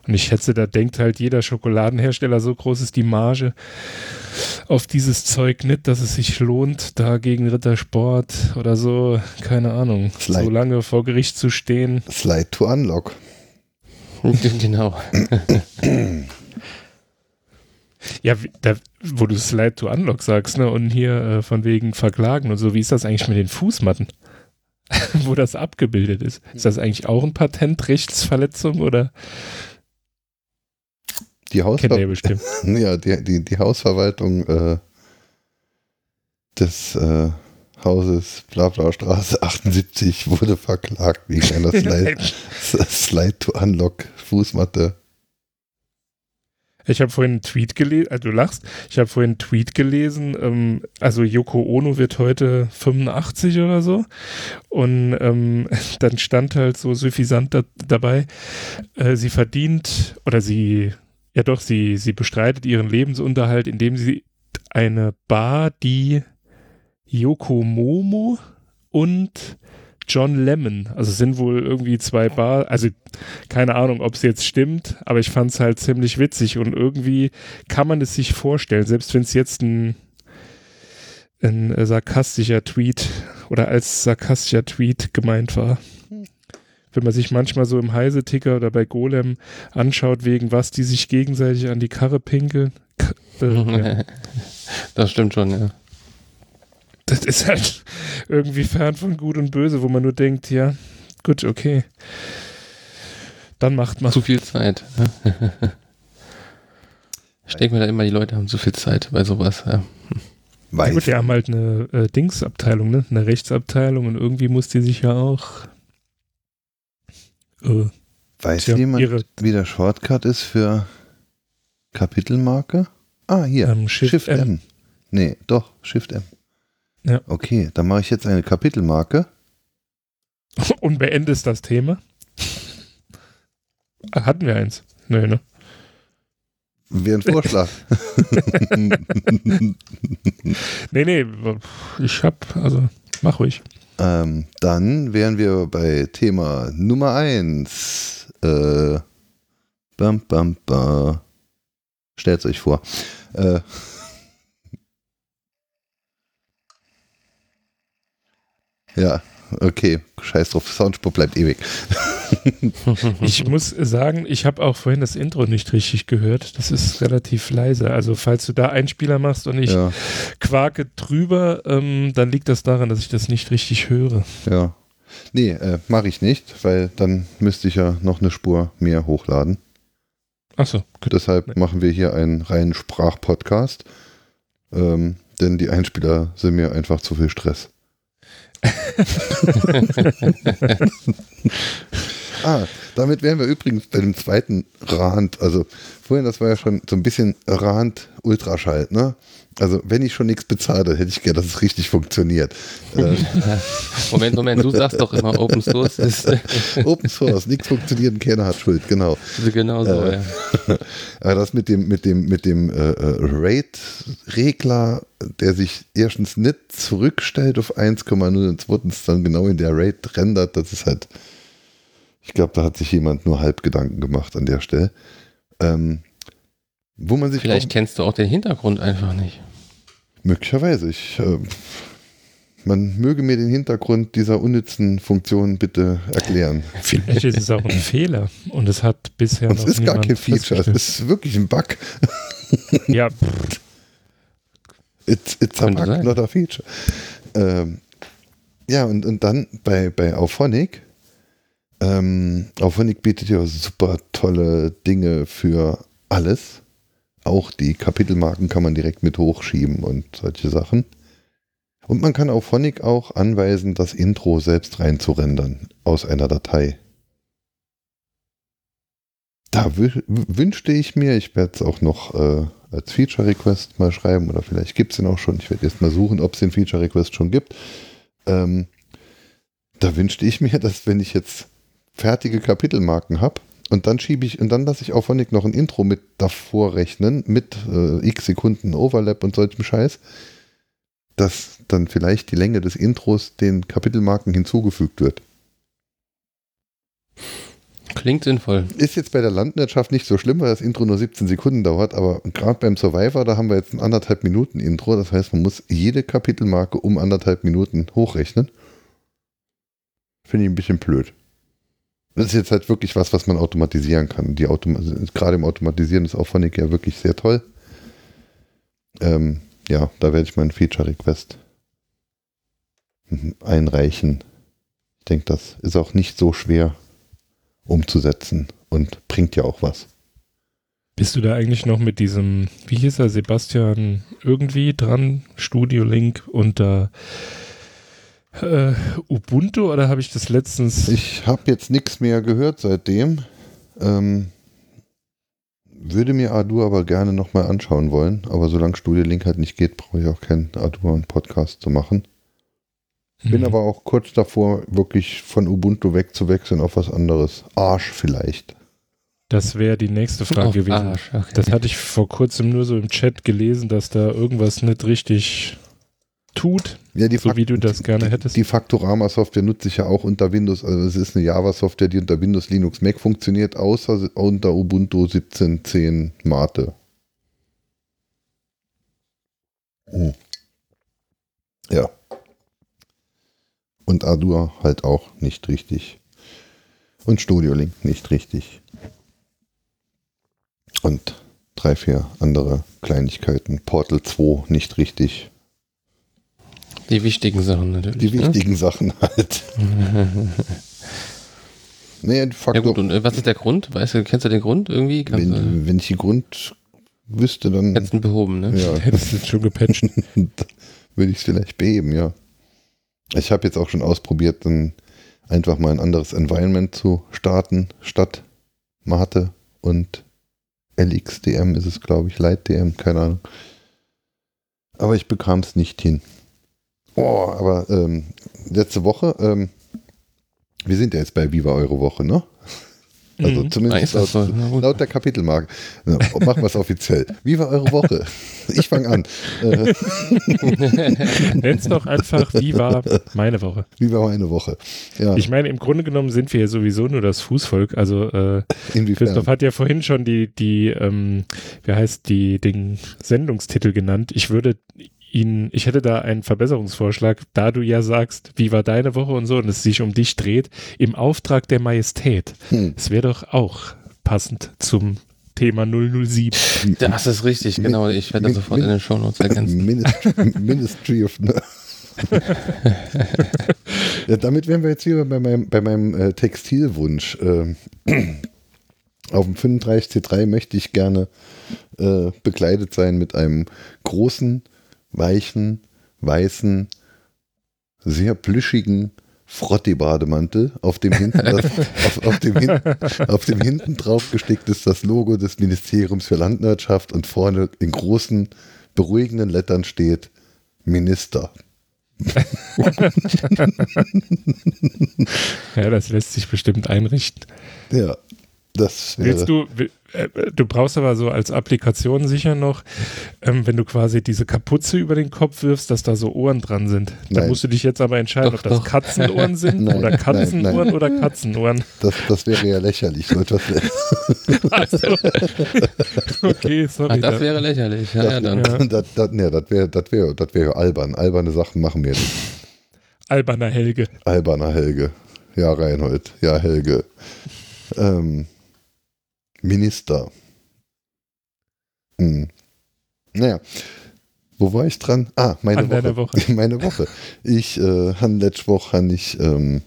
Und ich schätze, da denkt halt jeder Schokoladenhersteller, so groß ist die Marge auf dieses Zeug nicht, dass es sich lohnt, da gegen Rittersport oder so, keine Ahnung, Slide. so lange vor Gericht zu stehen. Slide to Unlock. [laughs] genau. ja, da, wo du Slide to Unlock sagst, ne, und hier äh, von wegen Verklagen und so, wie ist das eigentlich mit den Fußmatten? [laughs] wo das abgebildet ist. Ist das eigentlich auch ein Patentrechtsverletzung oder? Die, Hausver [laughs] ja, die, die, die Hausverwaltung äh, des äh, Hauses Blabla Straße 78 wurde verklagt wegen einer [laughs] Slide, Slide to Unlock Fußmatte. Ich habe vorhin einen Tweet gelesen, also du lachst, ich habe vorhin einen Tweet gelesen, ähm, also Yoko Ono wird heute 85 oder so. Und ähm, [laughs] dann stand halt so suffisant da, dabei, äh, sie verdient oder sie ja doch, sie, sie bestreitet ihren Lebensunterhalt, indem sie eine Bar, die Yoko Momo und John Lemon, also sind wohl irgendwie zwei Bar, also keine Ahnung, ob es jetzt stimmt, aber ich fand es halt ziemlich witzig und irgendwie kann man es sich vorstellen, selbst wenn es jetzt ein, ein sarkastischer Tweet oder als sarkastischer Tweet gemeint war wenn man sich manchmal so im Heise-Ticker oder bei Golem anschaut, wegen was die sich gegenseitig an die Karre pinkeln. Äh, [laughs] ja. Das stimmt schon, ja. Das ist halt irgendwie fern von Gut und Böse, wo man nur denkt, ja, gut, okay. Dann macht man. Zu viel Zeit. Ne? ich denke mir da immer, die Leute haben zu viel Zeit bei sowas. Ja. Weiß. Ja gut, wir haben halt eine äh, Dingsabteilung, ne? eine Rechtsabteilung und irgendwie muss die sich ja auch äh, Weiß jemand, ihre, wie der Shortcut ist für Kapitelmarke? Ah, hier. Ähm, Shift, Shift M. M. Nee, doch, Shift M. Ja. Okay, dann mache ich jetzt eine Kapitelmarke. [laughs] Und beendest das Thema? Hatten wir eins? Nee, ne? Wäre ein Vorschlag. [laughs] nee, nee, ich hab, also mach ruhig. Ähm, dann wären wir bei Thema Nummer 1. Äh, bam, bam, bam. Stellt euch vor. Äh, [laughs] ja, okay, scheiß drauf, Soundspur bleibt ewig. [laughs] ich muss sagen, ich habe auch vorhin das Intro nicht richtig gehört. Das ist relativ leise. Also falls du da Einspieler machst und ich ja. quake drüber, ähm, dann liegt das daran, dass ich das nicht richtig höre. Ja. Nee, äh, mache ich nicht, weil dann müsste ich ja noch eine Spur mehr hochladen. Achso. Deshalb nee. machen wir hier einen reinen Sprachpodcast. Ähm, denn die Einspieler sind mir einfach zu viel Stress. [laughs] ah, damit wären wir übrigens bei dem zweiten Rand. Also vorhin, das war ja schon so ein bisschen Rand Ultraschall, ne? Also wenn ich schon nichts bezahle, hätte ich gerne, dass es richtig funktioniert. [laughs] Äh, Moment, Moment, du sagst doch immer Open Source ist. [laughs] Open Source, nichts funktioniert und keiner hat Schuld, genau. Genau so, äh, ja. [laughs] Aber das mit dem, mit dem, mit dem äh, äh Rate-Regler, der sich erstens nicht zurückstellt auf 1,0 und zweitens dann genau in der Rate rendert, das ist halt, ich glaube, da hat sich jemand nur halb Gedanken gemacht an der Stelle. Ähm, wo man sich Vielleicht kennst du auch den Hintergrund einfach nicht. Möglicherweise. Ich, äh, man möge mir den Hintergrund dieser unnützen Funktion bitte erklären. Vielleicht ist es auch ein Fehler und es hat bisher und noch Es ist gar kein Feature, es ist wirklich ein Bug. [laughs] ja. It's, it's a bug, sein. not a feature. Ähm, ja, und, und dann bei, bei Auphonic. Ähm, Auphonic bietet ja super tolle Dinge für alles. Auch die Kapitelmarken kann man direkt mit hochschieben und solche Sachen. Und man kann auf Phonic auch anweisen, das Intro selbst reinzurendern aus einer Datei. Da wünschte ich mir, ich werde es auch noch äh, als Feature Request mal schreiben oder vielleicht gibt es ihn auch schon. Ich werde jetzt mal suchen, ob es den Feature Request schon gibt. Ähm, da wünschte ich mir, dass wenn ich jetzt fertige Kapitelmarken habe, und dann schiebe ich, und dann lasse ich auf Honig noch ein Intro mit davor rechnen, mit äh, x Sekunden Overlap und solchem Scheiß, dass dann vielleicht die Länge des Intros den Kapitelmarken hinzugefügt wird. Klingt sinnvoll. Ist jetzt bei der Landwirtschaft nicht so schlimm, weil das Intro nur 17 Sekunden dauert, aber gerade beim Survivor, da haben wir jetzt ein anderthalb Minuten Intro. Das heißt, man muss jede Kapitelmarke um anderthalb Minuten hochrechnen. Finde ich ein bisschen blöd. Das ist jetzt halt wirklich was, was man automatisieren kann. Die also gerade im Automatisieren ist Auphonic ja wirklich sehr toll. Ähm, ja, da werde ich meinen Feature-Request einreichen. Ich denke, das ist auch nicht so schwer umzusetzen und bringt ja auch was. Bist du da eigentlich noch mit diesem, wie hieß er, Sebastian irgendwie dran, Studio Link und da äh, Ubuntu oder habe ich das letztens? Ich habe jetzt nichts mehr gehört seitdem. Ähm, würde mir Adur aber gerne nochmal anschauen wollen. Aber solange Studio Link halt nicht geht, brauche ich auch keinen Adur-Podcast zu machen. Bin mhm. aber auch kurz davor, wirklich von Ubuntu wegzuwechseln auf was anderes. Arsch vielleicht. Das wäre die nächste Frage oh, gewesen. Arsch, okay. Das hatte ich vor kurzem nur so im Chat gelesen, dass da irgendwas nicht richtig tut, ja, die so wie du das gerne hättest. Die Faktorama-Software nutze ich ja auch unter Windows. Also es ist eine Java-Software, die unter Windows, Linux, Mac funktioniert, außer unter Ubuntu 17.10 Mate. Hm. Ja. Und Adur halt auch nicht richtig. Und Studio Link nicht richtig. Und drei, vier andere Kleinigkeiten. Portal 2 nicht richtig. Die wichtigen Sachen natürlich. Die ne? wichtigen ne? Sachen halt. [laughs] de facto. Ja gut, und äh, was ist der Grund? Weißt du, kennst du den Grund irgendwie? Wenn, du, wenn ich den Grund wüsste, dann. Hättest du behoben, ne? Ja. [laughs] Hättest du schon gepatcht. [laughs] Würde ich es vielleicht beheben, ja. Ich habe jetzt auch schon ausprobiert, dann einfach mal ein anderes Environment zu starten, statt Mate und LXDM ist es, glaube ich, LightDM, keine Ahnung. Aber ich bekam es nicht hin. Oh, aber ähm, letzte Woche, ähm, wir sind ja jetzt bei Viva Euro Woche, ne? Also mhm. zumindest laut, so. laut, der Kapitelmarke. Ja, machen wir es offiziell. Wie war eure Woche? Ich fange an. Äh. [laughs] Nenn's doch einfach, wie war meine Woche? Wie war meine Woche? Ja. Ich meine, im Grunde genommen sind wir ja sowieso nur das Fußvolk. Also äh, Christoph hat ja vorhin schon die, die ähm, wie heißt die, den Sendungstitel genannt. Ich würde ihn, ich hätte da einen Verbesserungsvorschlag, da du ja sagst, wie war deine Woche und so und es sich um dich dreht, im Auftrag der Majestät. Hm. Es wäre doch auch passend zum Thema 007. Das ist richtig, genau. Ich werde das sofort in den Show Notes ergänzen. Ministry, Ministry of [laughs] ja, damit wären wir jetzt hier bei meinem, bei meinem äh, Textilwunsch. Äh, auf dem 35C3 möchte ich gerne äh, bekleidet sein mit einem großen weichen, weißen, sehr plüschigen Frotti-Bademantel, auf dem hinten das, [laughs] auf, auf, dem auf dem hinten drauf gestickt ist das Logo des Ministeriums für Landwirtschaft und vorne in großen, beruhigenden Lettern steht Minister. [laughs] ja, das lässt sich bestimmt einrichten. Ja, das Willst du, äh, du brauchst aber so als Applikation sicher noch, ähm, wenn du quasi diese Kapuze über den Kopf wirfst, dass da so Ohren dran sind. Da musst du dich jetzt aber entscheiden, doch, ob das doch. Katzenohren [laughs] sind nein, oder Katzenohren nein, nein. oder Katzenohren. Das, das wäre ja lächerlich, so etwas. [laughs] also, okay, sorry. Ach, das wäre lächerlich, ja, das, ja dann. Ja. Das, das, nee, das wäre das wär, das wär albern. Alberne Sachen machen wir nicht. Alberner Helge. Alberner Helge. Ja, Reinhold. Ja, Helge. Ähm, Minister. Hm. Naja, wo war ich dran? Ah, meine An Woche. Woche. [laughs] Meine Woche. Ich äh, habe letzte Woche han ich, ähm,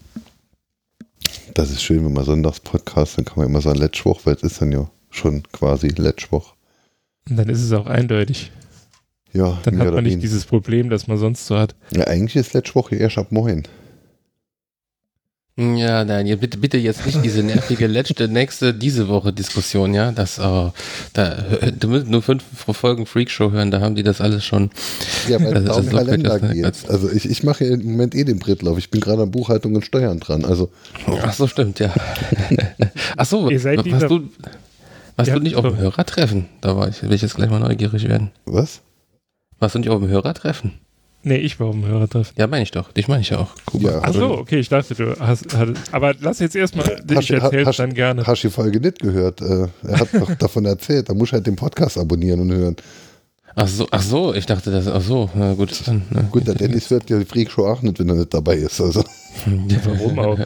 das ist schön, wenn man sonntags Podcast, dann kann man immer sagen, letzte Woche, weil es ist dann ja schon quasi letzte Woche. Und dann ist es auch eindeutig. Ja, dann hat man nicht dieses Problem, das man sonst so hat. Ja, eigentlich ist letzte Woche erst ab morgen. Ja, Daniel, bitte, bitte jetzt nicht diese nervige letzte, nächste, diese Woche Diskussion, ja. Das, oh, da, du musst nur fünf Folgen Freakshow hören, da haben die das alles schon. Ja, weil [laughs] es auch Kalender geht. Also ich, ich mache im Moment eh den Brittlauf. Ich bin gerade an Buchhaltung und Steuern dran. Also. Ach so, stimmt, ja. [laughs] Ach so, was du, warst ja, du nicht auf dem Hörertreffen? Da war ich, will ich jetzt gleich mal neugierig werden. Was? Warst du nicht auf dem Hörertreffen? Nee, ich war auf dem Hörertreffen. Ja, meine ich doch. Dich meine ich ja auch. Ja, Ach so, okay, ich dachte, du hast. hast aber lass jetzt erstmal, ich erzähle dann gerne. Hast du die Folge nicht gehört? Äh, er hat doch [laughs] davon erzählt. Da muss halt den Podcast abonnieren und hören. Ach so, ach so, ich dachte das, ach so, na gut. Dann, na. Gut, der Dennis hört ja die Freakshow auch nicht, wenn er nicht dabei ist. Also. Ja, warum auch?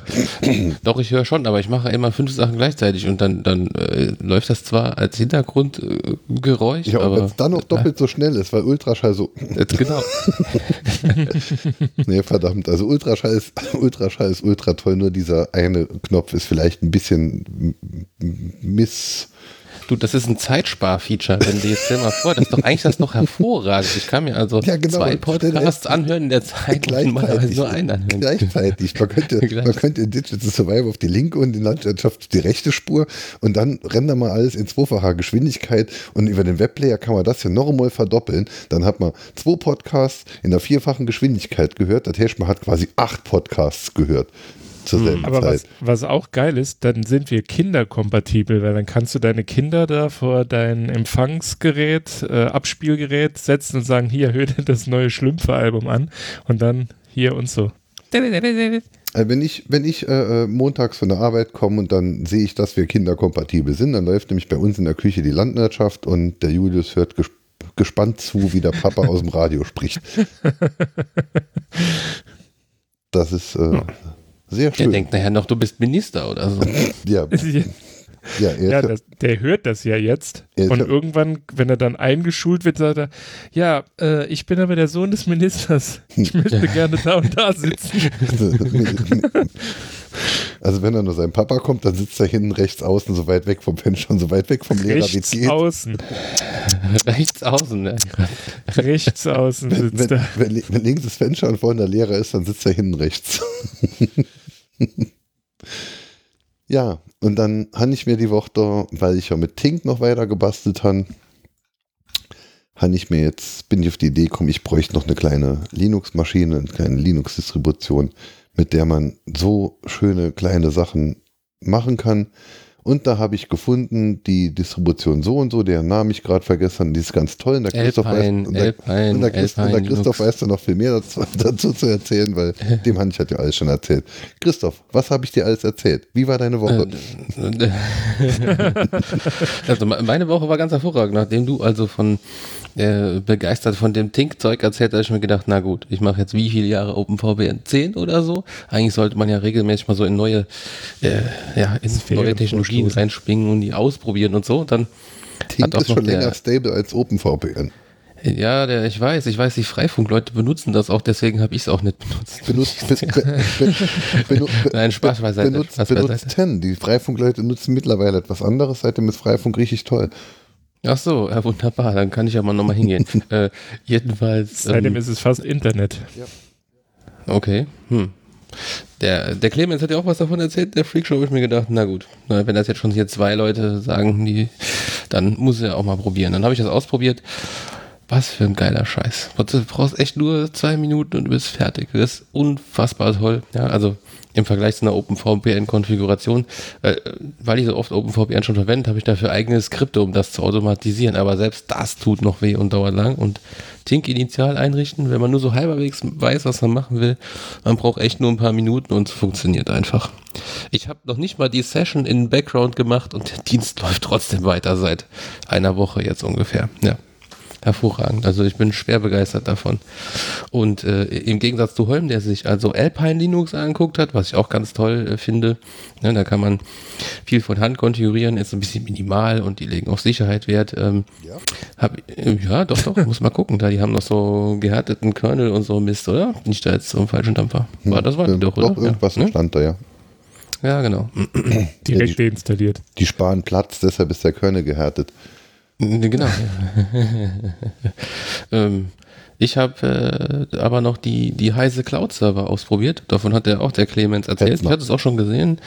[clears throat] Doch, ich höre schon, aber ich mache immer fünf Sachen gleichzeitig und dann, dann äh, läuft das zwar als Hintergrundgeräusch. Äh, ja, aber wenn es dann noch [laughs] doppelt so schnell ist, weil Ultraschall so. genau. [laughs] nee, verdammt. Also Ultraschall ist, [laughs] Ultraschall ist ultra toll, nur dieser eine Knopf ist vielleicht ein bisschen miss Du, das ist ein Zeitsparfeature, wenn du jetzt stell mal vor, das ist doch eigentlich das noch hervorragend. Ich kann mir also ja, genau, zwei Podcasts anhören in der Zeit und mal nur einen anhören. Gleichzeitig. Man könnte, [laughs] man könnte in Digital Survival auf die linke und in Landwirtschaft die rechte Spur und dann rennt man alles in zweifacher Geschwindigkeit und über den Webplayer kann man das ja noch einmal verdoppeln. Dann hat man zwei Podcasts in der vierfachen Geschwindigkeit gehört. Das heißt, man hat quasi acht Podcasts gehört zur selben Aber Zeit. Was, was auch geil ist, dann sind wir kinderkompatibel, weil dann kannst du deine Kinder da vor dein Empfangsgerät, äh, Abspielgerät setzen und sagen, hier, hör dir das neue Schlümpfe-Album an und dann hier und so. Also wenn ich, wenn ich äh, äh, montags von der Arbeit komme und dann sehe ich, dass wir kinderkompatibel sind, dann läuft nämlich bei uns in der Küche die Landwirtschaft und der Julius hört gesp gespannt zu, wie der Papa aus dem Radio spricht. [laughs] Das ist, äh, sehr schön. Der denkt nachher noch, du bist Minister oder so. [laughs] [laughs] ja. Ja, ja das, der hört das ja jetzt. Und irgendwann, wenn er dann eingeschult wird, sagt er, ja, äh, ich bin aber der Sohn des Ministers. [laughs] Ich möchte gerne da und da sitzen. Also wenn er nur sein Papa kommt, dann sitzt er hinten rechts außen, so weit weg vom Fenster und so weit weg vom Lehrer rechts wie geht. außen. rechts außen, ne? Rechts außen sitzt wenn, er. Wenn, wenn, links das Fenster und vorne der Lehrer ist, dann sitzt er hinten rechts. [laughs] ja, und dann habe ich mir die Woche weil ich ja mit Tink noch weiter gebastelt habe, habe ich mir jetzt, bin ich auf die Idee gekommen, ich bräuchte noch eine kleine Linux-Maschine, eine kleine Linux-Distribution, mit der man so schöne kleine Sachen machen kann. Und da habe ich gefunden, die Distribution so und so, deren Namen ich gerade vergessen die ist ganz toll. Und der Christoph, Alpine, weiß, und Christoph da noch viel mehr dazu, [laughs] dazu zu erzählen, weil [laughs] dem habe ich halt ja alles schon erzählt. Christoph, was habe ich dir alles erzählt? Wie war deine Woche? [laughs] also meine Woche war ganz hervorragend, nachdem du also von äh, begeistert von dem Tink-Zeug erzählt, habe ich mir gedacht, na gut, ich mache jetzt wie viele Jahre OpenVPN? Zehn oder so? Eigentlich sollte man ja regelmäßig mal so in neue, äh, ja, in neue Technologien reinspringen und die ausprobieren und so. Und dann Tink ist schon länger stable als OpenVPN. Ja, der, ich weiß, ich weiß, die Freifunk-Leute benutzen das auch, deswegen habe ich es auch nicht benutzt. Benutzt, be, be, be, Nein, Spaß beiseite. Benutzt, Spaß benutzt beiseite. Die Freifunk-Leute nutzen mittlerweile etwas anderes, seitdem ist Freifunk richtig toll. Ach so, ja, wunderbar, dann kann ich ja mal nochmal hingehen. [laughs] äh, jedenfalls. Seitdem ähm, ist es fast Internet. Ja. Okay, hm. Der, der Clemens hat ja auch was davon erzählt, der Freakshow, habe ich mir gedacht, na gut, wenn das jetzt schon hier zwei Leute sagen, die, dann muss er auch mal probieren. Dann habe ich das ausprobiert. Was für ein geiler Scheiß. Du brauchst echt nur zwei Minuten und du bist fertig. Das ist unfassbar toll. Ja, also im Vergleich zu einer OpenVPN-Konfiguration, äh, weil ich so oft OpenVPN schon verwende, habe ich dafür eigene Skripte, um das zu automatisieren. Aber selbst das tut noch weh und dauert lang. Und Tink initial einrichten, wenn man nur so halberwegs weiß, was man machen will, man braucht echt nur ein paar Minuten und es funktioniert einfach. Ich habe noch nicht mal die Session in Background gemacht und der Dienst [laughs] läuft trotzdem weiter seit einer Woche jetzt ungefähr. Ja hervorragend. Also ich bin schwer begeistert davon. Und äh, im Gegensatz zu Holm, der sich also Alpine Linux angeguckt hat, was ich auch ganz toll äh, finde, ne, da kann man viel von Hand konfigurieren, ist ein bisschen minimal und die legen auf Sicherheit Wert. Ähm, ja. Hab, äh, ja, doch, doch, muss mal gucken. Da die haben noch so gehärteten Kernel und so Mist, oder? Nicht da jetzt so einen falschen Dampfer. Hm. War das war die doch, oder? Doch, irgendwas ja, ne? stand da, ja. Ja, genau. Direkt ja, die, deinstalliert. Die sparen Platz, deshalb ist der Kernel gehärtet. Genau. [laughs] [laughs] ähm, ich habe äh, aber noch die, die Heise Cloud Server ausprobiert. Davon hat der auch der Clemens erzählt. Hetzner. Ich hatte es auch schon gesehen.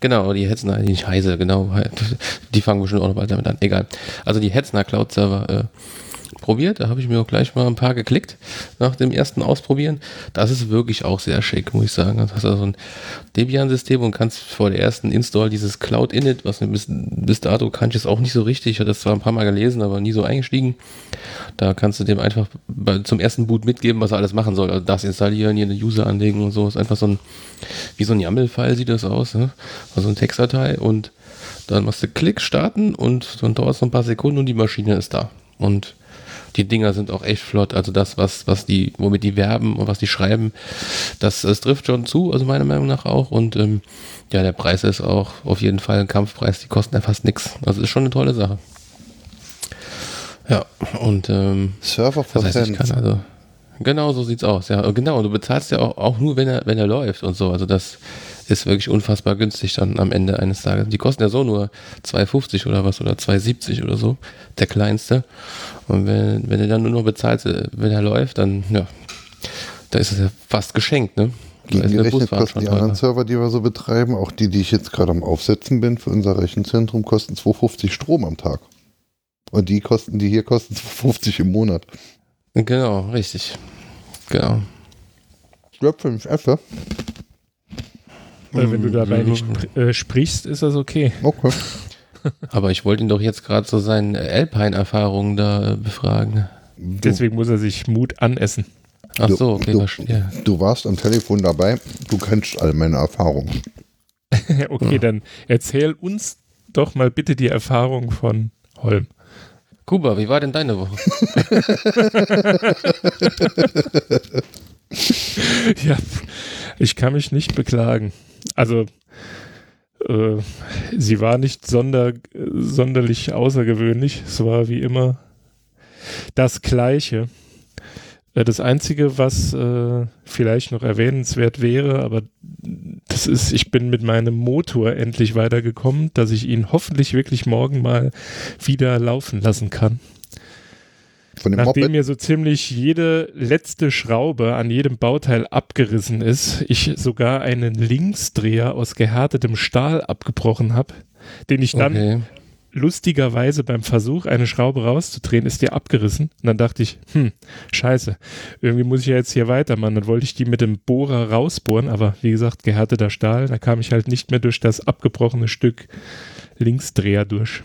Genau, die Hetzner, die Heise, genau. [laughs] Die fangen bestimmt auch noch bald damit an. Egal. Also die Hetzner Cloud Server äh, probiert. Da habe ich mir auch gleich mal ein paar geklickt nach dem ersten Ausprobieren. Das ist wirklich auch sehr schick, muss ich sagen. Du hast also ein Debian-System und kannst vor der ersten Install dieses Cloud Init, was bis, bis dato kann ich es auch nicht so richtig. Ich hatte das zwar ein paar Mal gelesen, aber nie so eingestiegen. Da kannst du dem einfach bei, zum ersten Boot mitgeben, was er alles machen soll. Also das installieren, hier eine User anlegen und so. Das ist einfach so ein, wie so ein YAML-File sieht das aus. Ne? Also eine Textdatei und dann machst du Klick starten und dann dauert es noch ein paar Sekunden und die Maschine ist da. Und die Dinger sind auch echt flott. Also das, was, was die, womit die werben und was die schreiben, das, das trifft schon zu, also meiner Meinung nach auch. Und ähm, ja, der Preis ist auch auf jeden Fall ein Kampfpreis, die kosten ja fast nichts. Also ist schon eine tolle Sache. Ja, und ähm, Server das heißt, ich kann also Genau, so sieht's aus. Ja, genau. Du bezahlst ja auch, auch nur, wenn er, wenn er läuft und so. Also das ist wirklich unfassbar günstig dann am Ende eines Tages. Die kosten ja so nur 2,50 oder was oder 2,70 oder so, der kleinste. Und wenn, wenn er dann nur noch bezahlt, wenn er läuft, dann, ja, da ist es ja fast geschenkt, ne? Gegengerechnet kosten die anderen Server, die wir so betreiben, auch die, die ich jetzt gerade am Aufsetzen bin für unser Rechenzentrum, kosten 2,50 Strom am Tag. Und die kosten, die hier kosten [laughs] 2,50 im Monat. Genau, richtig. Genau. Ich esse. Weil wenn du dabei nicht äh, sprichst, ist das okay. Okay. [laughs] Aber ich wollte ihn doch jetzt gerade so seinen Alpine-Erfahrungen da äh, befragen. Du, Deswegen muss er sich Mut anessen. Ach so, okay. Du, ja. du warst am Telefon dabei, du kennst all meine Erfahrungen. [laughs] okay, ja. dann erzähl uns doch mal bitte die Erfahrung von Holm. Kuba, wie war denn deine Woche? [laughs] ja, ich kann mich nicht beklagen. Also, äh, sie war nicht sonder, sonderlich außergewöhnlich. Es war wie immer das Gleiche. Äh, das Einzige, was äh, vielleicht noch erwähnenswert wäre, aber das ist, ich bin mit meinem Motor endlich weitergekommen, dass ich ihn hoffentlich wirklich morgen mal wieder laufen lassen kann. Nachdem Moped? mir so ziemlich jede letzte Schraube an jedem Bauteil abgerissen ist, ich sogar einen Linksdreher aus gehärtetem Stahl abgebrochen habe, den ich dann okay lustigerweise beim Versuch, eine Schraube rauszudrehen, ist die abgerissen. Und dann dachte ich, hm, scheiße, irgendwie muss ich ja jetzt hier weitermachen. Dann wollte ich die mit dem Bohrer rausbohren, aber wie gesagt, gehärteter Stahl, da kam ich halt nicht mehr durch das abgebrochene Stück Linksdreher durch.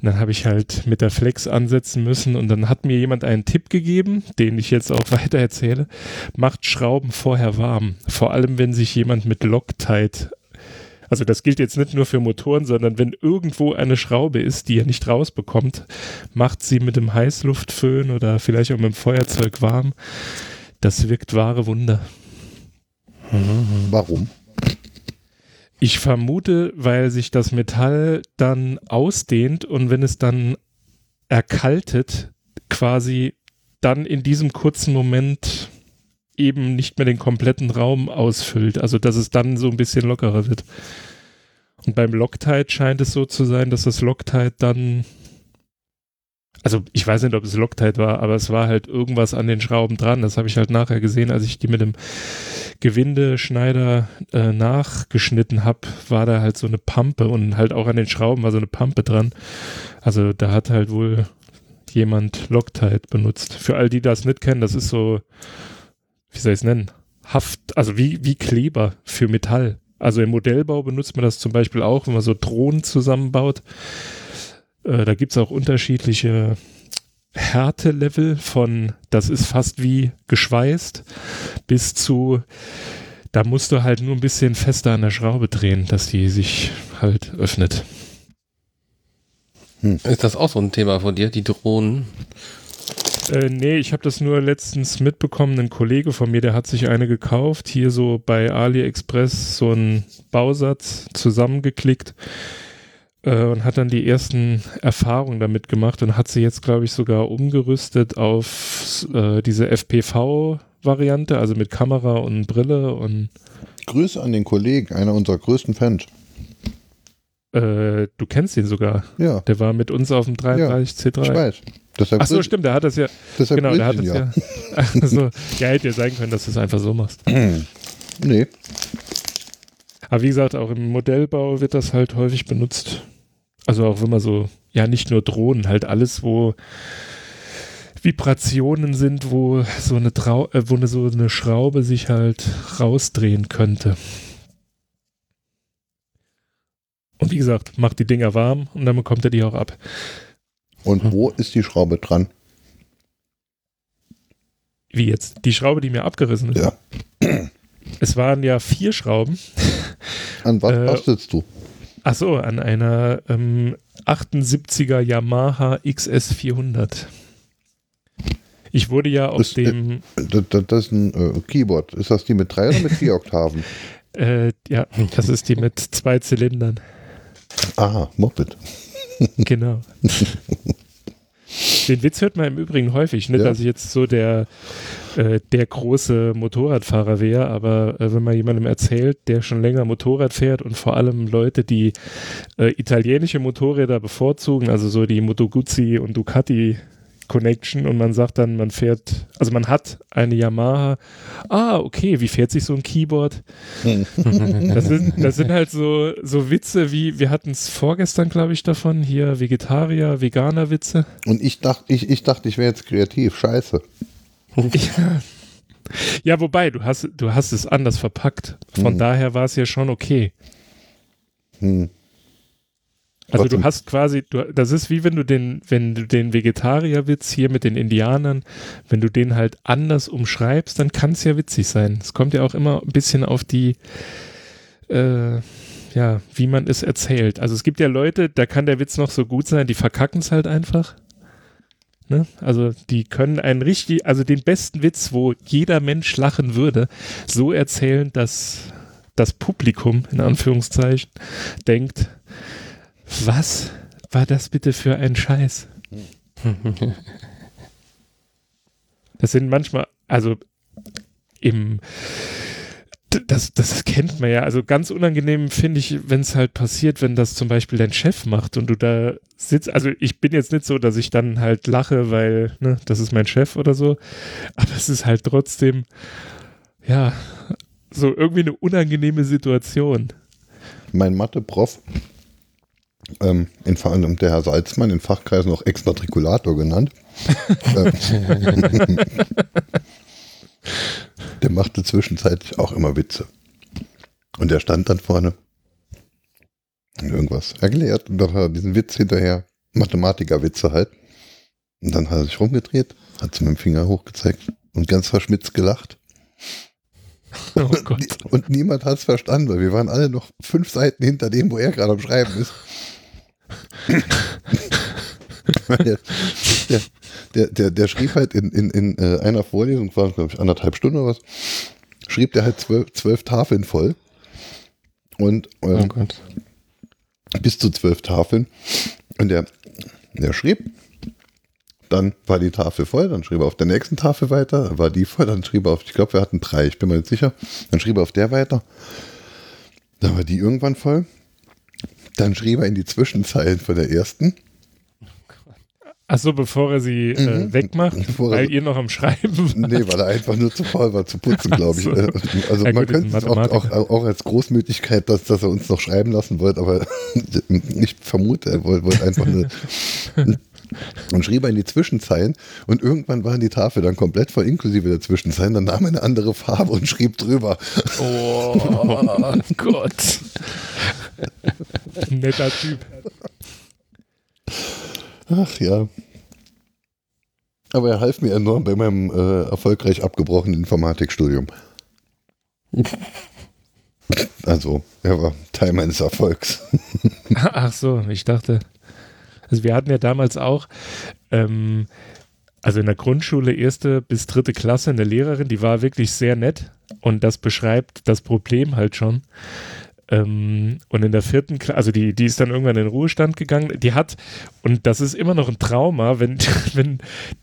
Und dann habe ich halt mit der Flex ansetzen müssen und dann hat mir jemand einen Tipp gegeben, den ich jetzt auch [laughs] weiter erzähle. Macht Schrauben vorher warm. Vor allem, wenn sich jemand mit Loctite also das gilt jetzt nicht nur für Motoren, sondern wenn irgendwo eine Schraube ist, die ihr nicht rausbekommt, macht sie mit dem Heißluftföhn oder vielleicht auch mit dem Feuerzeug warm. Das wirkt wahre Wunder. Warum? Ich vermute, weil sich das Metall dann ausdehnt und wenn es dann erkaltet, quasi dann in diesem kurzen Moment eben nicht mehr den kompletten Raum ausfüllt. Also dass es dann so ein bisschen lockerer wird. Und beim Loctite scheint es so zu sein, dass das Loctite dann also ich weiß nicht, ob es Loctite war, aber es war halt irgendwas an den Schrauben dran. Das habe ich halt nachher gesehen, als ich die mit dem Gewindeschneider äh, nachgeschnitten habe, war da halt so eine Pampe und halt auch an den Schrauben war so eine Pampe dran. Also da hat halt wohl jemand Loctite benutzt. Für all die das nicht kennen, das ist so, wie soll ich es nennen? Haft, also wie, wie Kleber für Metall. Also im Modellbau benutzt man das zum Beispiel auch, wenn man so Drohnen zusammenbaut äh, da gibt es auch unterschiedliche Härtelevel von, das ist fast wie geschweißt, bis zu, da musst du halt nur ein bisschen fester an der Schraube drehen, dass die sich halt öffnet. Hm. Ist das auch so ein Thema von dir, die Drohnen? Äh, nee, ich habe das nur letztens mitbekommen. Ein Kollege von mir, der hat sich eine gekauft, hier so bei AliExpress so einen Bausatz zusammengeklickt äh, und hat dann die ersten Erfahrungen damit gemacht und hat sie jetzt, glaube ich, sogar umgerüstet auf äh, diese FPV-Variante, also mit Kamera und Brille und. Grüße an den Kollegen, einer unserer größten Fans. Äh, du kennst ihn sogar. Ja. Der war mit uns auf dem 33C3. Ich weiß. Deshalb Ach so, stimmt, der hat das ja. Deshalb genau, der hat das ja. ja. [laughs] Also, ja, hätte ja sein können, dass du es einfach so machst. [clears throat] nee. Aber wie gesagt, auch im Modellbau wird das halt häufig benutzt. Also auch wenn man so, ja, nicht nur Drohnen, halt alles, wo Vibrationen sind, wo so eine, Trau äh, wo eine, so eine Schraube sich halt rausdrehen könnte. Und wie gesagt, macht die Dinger warm und dann bekommt er die auch ab. Und wo ist die Schraube dran? Wie jetzt? Die Schraube, die mir abgerissen ist? Ja. Es waren ja vier Schrauben. An was äh, bastelst du? Ach so, an einer ähm, 78er Yamaha XS400. Ich wurde ja auf das, dem. Äh, das, das, ist ein äh, Keyboard. Ist das die mit drei oder mit vier [laughs] Oktaven? äh, ja, das ist die mit zwei Zylindern. Aha, Moped. genau. [laughs] Den Witz hört man im Übrigen häufig, nicht, ja. dass ich jetzt so der, äh, der große Motorradfahrer wäre, aber äh, wenn man jemandem erzählt, der schon länger Motorrad fährt und vor allem Leute, die äh, italienische Motorräder bevorzugen, also so die Moto Guzzi und Ducati Connection und man sagt dann, man fährt, also man hat eine Yamaha. Ah, okay, wie fährt sich so ein Keyboard? das, sind, das sind halt so, so Witze wie, wir hatten es vorgestern, glaube ich, davon, hier Vegetarier, Veganer-Witze. Und ich dachte, ich, ich dachte, ich wäre jetzt kreativ. Scheiße. [laughs] ja. ja, wobei, du hast, du hast es anders verpackt. Von hm. daher war es ja schon okay. Hm. Also du hast quasi, du, das ist wie wenn du den, wenn du den Vegetarierwitz hier mit den Indianern, wenn du den halt anders umschreibst, dann kann es ja witzig sein. Es kommt ja auch immer ein bisschen auf die, äh, ja, wie man es erzählt. Also es gibt ja Leute, da kann der Witz noch so gut sein, die verkacken es halt einfach. Ne? Also die können einen richtig, also den besten Witz, wo jeder Mensch lachen würde, so erzählen, dass das Publikum in Anführungszeichen denkt, was war das bitte für ein Scheiß? Das sind manchmal, also im, das, das kennt man ja. Also ganz unangenehm finde ich, wenn es halt passiert, wenn das zum Beispiel dein Chef macht und du da sitzt. Also ich bin jetzt nicht so, dass ich dann halt lache, weil, ne, das ist mein Chef oder so. Aber es ist halt trotzdem, ja, so irgendwie eine unangenehme Situation. Mein Mathe-Prof ähm, in, der Herr Salzmann in Fachkreisen auch Exmatrikulator genannt. [laughs] Ähm, [laughs] der machte zwischenzeitlich auch immer Witze. Und der stand dann vorne und irgendwas erklärt und dann hat er diesen Witz hinterher, Mathematikerwitze halt. Und dann hat er sich rumgedreht, hat es mit dem Finger hochgezeigt und ganz verschmitzt gelacht. [laughs] Oh Gott. Und niemand hat es verstanden, weil wir waren alle noch fünf Seiten hinter dem, wo er gerade am Schreiben ist. Der, der, der, der, schrieb halt in, in, in äh, einer Vorlesung, waren glaube ich anderthalb Stunden oder was, schrieb der halt zwölf, zwölf Tafeln voll. Und ähm, oh bis zu zwölf Tafeln. Und der, der schrieb, dann war die Tafel voll, dann schrieb er auf der nächsten Tafel weiter, war die voll, dann schrieb er auf, ich glaube, wir hatten drei, ich bin mir nicht sicher, dann schrieb er auf der weiter, dann war die irgendwann voll, dann schrieb er in die Zwischenzeilen von der ersten. Achso, bevor er sie äh, mhm. wegmacht, bevor weil er, ihr noch am Schreiben war. [laughs] Nee, weil er einfach nur zu voll war zu putzen, glaube ich. So. Äh, also ja, man gut, könnte es auch, auch, auch, als Großmütigkeit, dass, dass er uns noch schreiben lassen wollte, aber [laughs] ich vermute, er wollte, wollte einfach nur [laughs] und schrieb er in die Zwischenzeilen und irgendwann war die Tafel dann komplett voll inklusive der Zwischenzeilen. Dann nahm er eine andere Farbe und schrieb drüber. Oh [laughs] Gott. Netter Typ. Ach ja. Aber er half mir enorm bei meinem äh, erfolgreich abgebrochenen Informatikstudium. [laughs] Also, er war Teil meines Erfolgs. Ach so, ich dachte. Also wir hatten ja damals auch, ähm, also in der Grundschule erste bis dritte Klasse eine Lehrerin, die war wirklich sehr nett und das beschreibt das Problem halt schon. Ähm, und in der vierten Klasse, also die, die ist dann irgendwann in den Ruhestand gegangen, die hat, und das ist immer noch ein Trauma, wenn, [laughs] wenn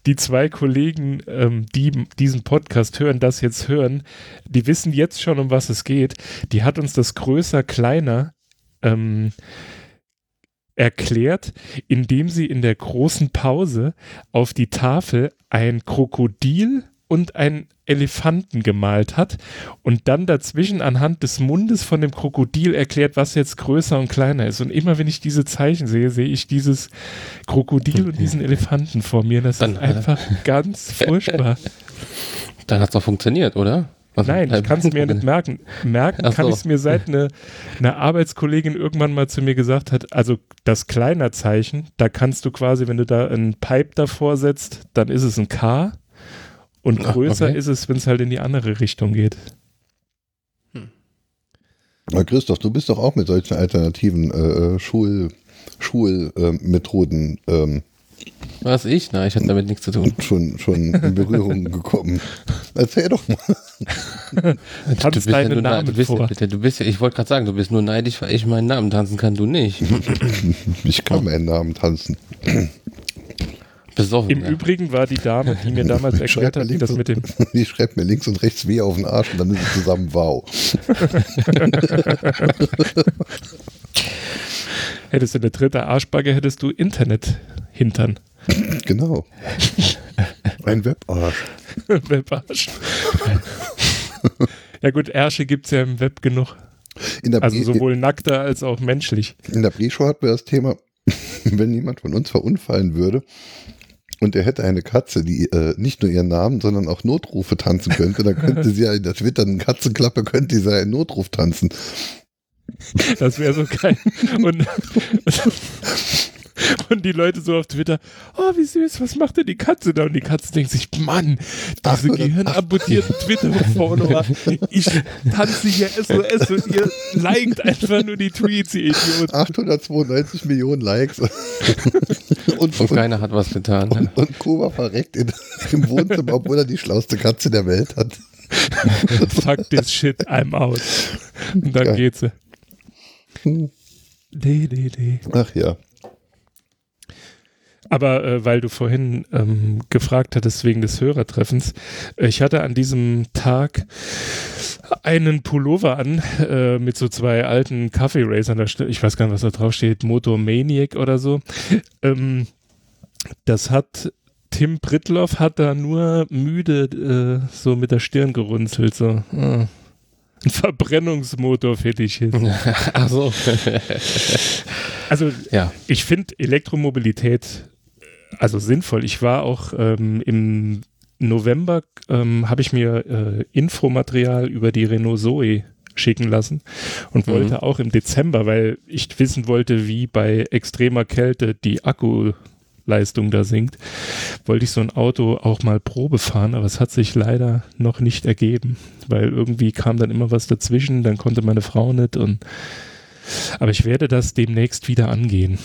die zwei Kollegen, ähm, die diesen Podcast hören, das jetzt hören, die wissen jetzt schon, um was es geht. Die hat uns das größer, kleiner ähm, erklärt, indem sie in der großen Pause auf die Tafel ein Krokodil und einen Elefanten gemalt hat und dann dazwischen anhand des Mundes von dem Krokodil erklärt, was jetzt größer und kleiner ist. Und immer wenn ich diese Zeichen sehe, sehe ich dieses Krokodil und diesen Elefanten vor mir. Das dann, ist einfach äh, ganz [laughs] furchtbar. Dann hat es doch funktioniert, oder? Also Nein, ich kann es mir nicht merken. Merken so. kann ich es mir seit eine, eine Arbeitskollegin irgendwann mal zu mir gesagt hat, also das kleiner Zeichen, da kannst du quasi, wenn du da ein Pipe davor setzt, dann ist es ein K und größer okay. ist es, wenn es halt in die andere Richtung geht. Hm. Na Christoph, du bist doch auch mit solchen alternativen äh, äh Schul, Schulmethoden ähm, was ich? Nein, ich hatte damit nichts zu tun. Schon, schon in Berührung [laughs] gekommen. Erzähl doch mal. Tanz deinen ja Namen du bist, vor. Du bist ja, ich wollte gerade sagen, du bist nur neidisch, weil ich meinen Namen tanzen kann, du nicht. [laughs] ich kann meinen Namen tanzen. Besoffen, Im ja. Übrigen war die Dame, die mir damals [laughs] erklärt hat, wie das mit dem. Die schreibt mir links und rechts weh auf den Arsch und dann ist es zusammen wow. hättest du eine dritte Arschbagge, hättest du Internet hintern. [laughs] Genau. Ein Webarsch. [laughs] Webarsch. ja gut, Ärsche gibt es ja im Web genug. also sowohl nackter als auch menschlich. In der Pre-Show hatten wir das Thema, [laughs] wenn jemand von uns verunfallen würde und er hätte eine Katze, die äh, nicht nur ihren Namen, sondern auch Notrufe tanzen könnte, dann könnte sie ja in der twitternden Katzenklappe, könnte sie einen Notruf tanzen. Das wäre so geil. Und Und die Leute so auf Twitter, oh, wie süß, was macht denn die Katze da? Und die Katze denkt sich, Mann, diese gehirnamputierten Twitter-Follower, ich tanze hier SOS und ihr liked einfach nur die Tweets, ihr Idiot. 892 Millionen Likes. [laughs] und, und, keiner hat was getan. Und, und Kuba verreckt in, im Wohnzimmer, obwohl er die schlauste Katze der Welt hat. [laughs] Fuck this shit, I'm out. Und dann ja. geht sie. Hm. Nee, nee, nee. Ach ja. Aber äh, weil du vorhin ähm, gefragt hattest wegen des Hörertreffens, äh, ich hatte an diesem Tag einen Pullover an äh, mit so zwei alten Kaffee Racern. Ich weiß gar nicht, was da drauf steht, Motor Maniac oder so. Ähm, das hat Tim Britloff hat da nur müde äh, so mit der Stirn gerunzelt. So. Ah. ein Verbrennungsmotor-Fetischist. [laughs] Ach so. also, ja. ich finde Elektromobilität also sinnvoll. Ich war auch ähm, im November, ähm, habe ich mir äh, Infomaterial über die Renault Zoe schicken lassen und mhm. wollte auch im Dezember, weil ich wissen wollte, wie bei extremer Kälte die Akkuleistung da sinkt, wollte ich so ein Auto auch mal Probe fahren, aber es hat sich leider noch nicht ergeben, weil irgendwie kam dann immer was dazwischen, dann konnte meine Frau nicht und aber ich werde das demnächst wieder angehen.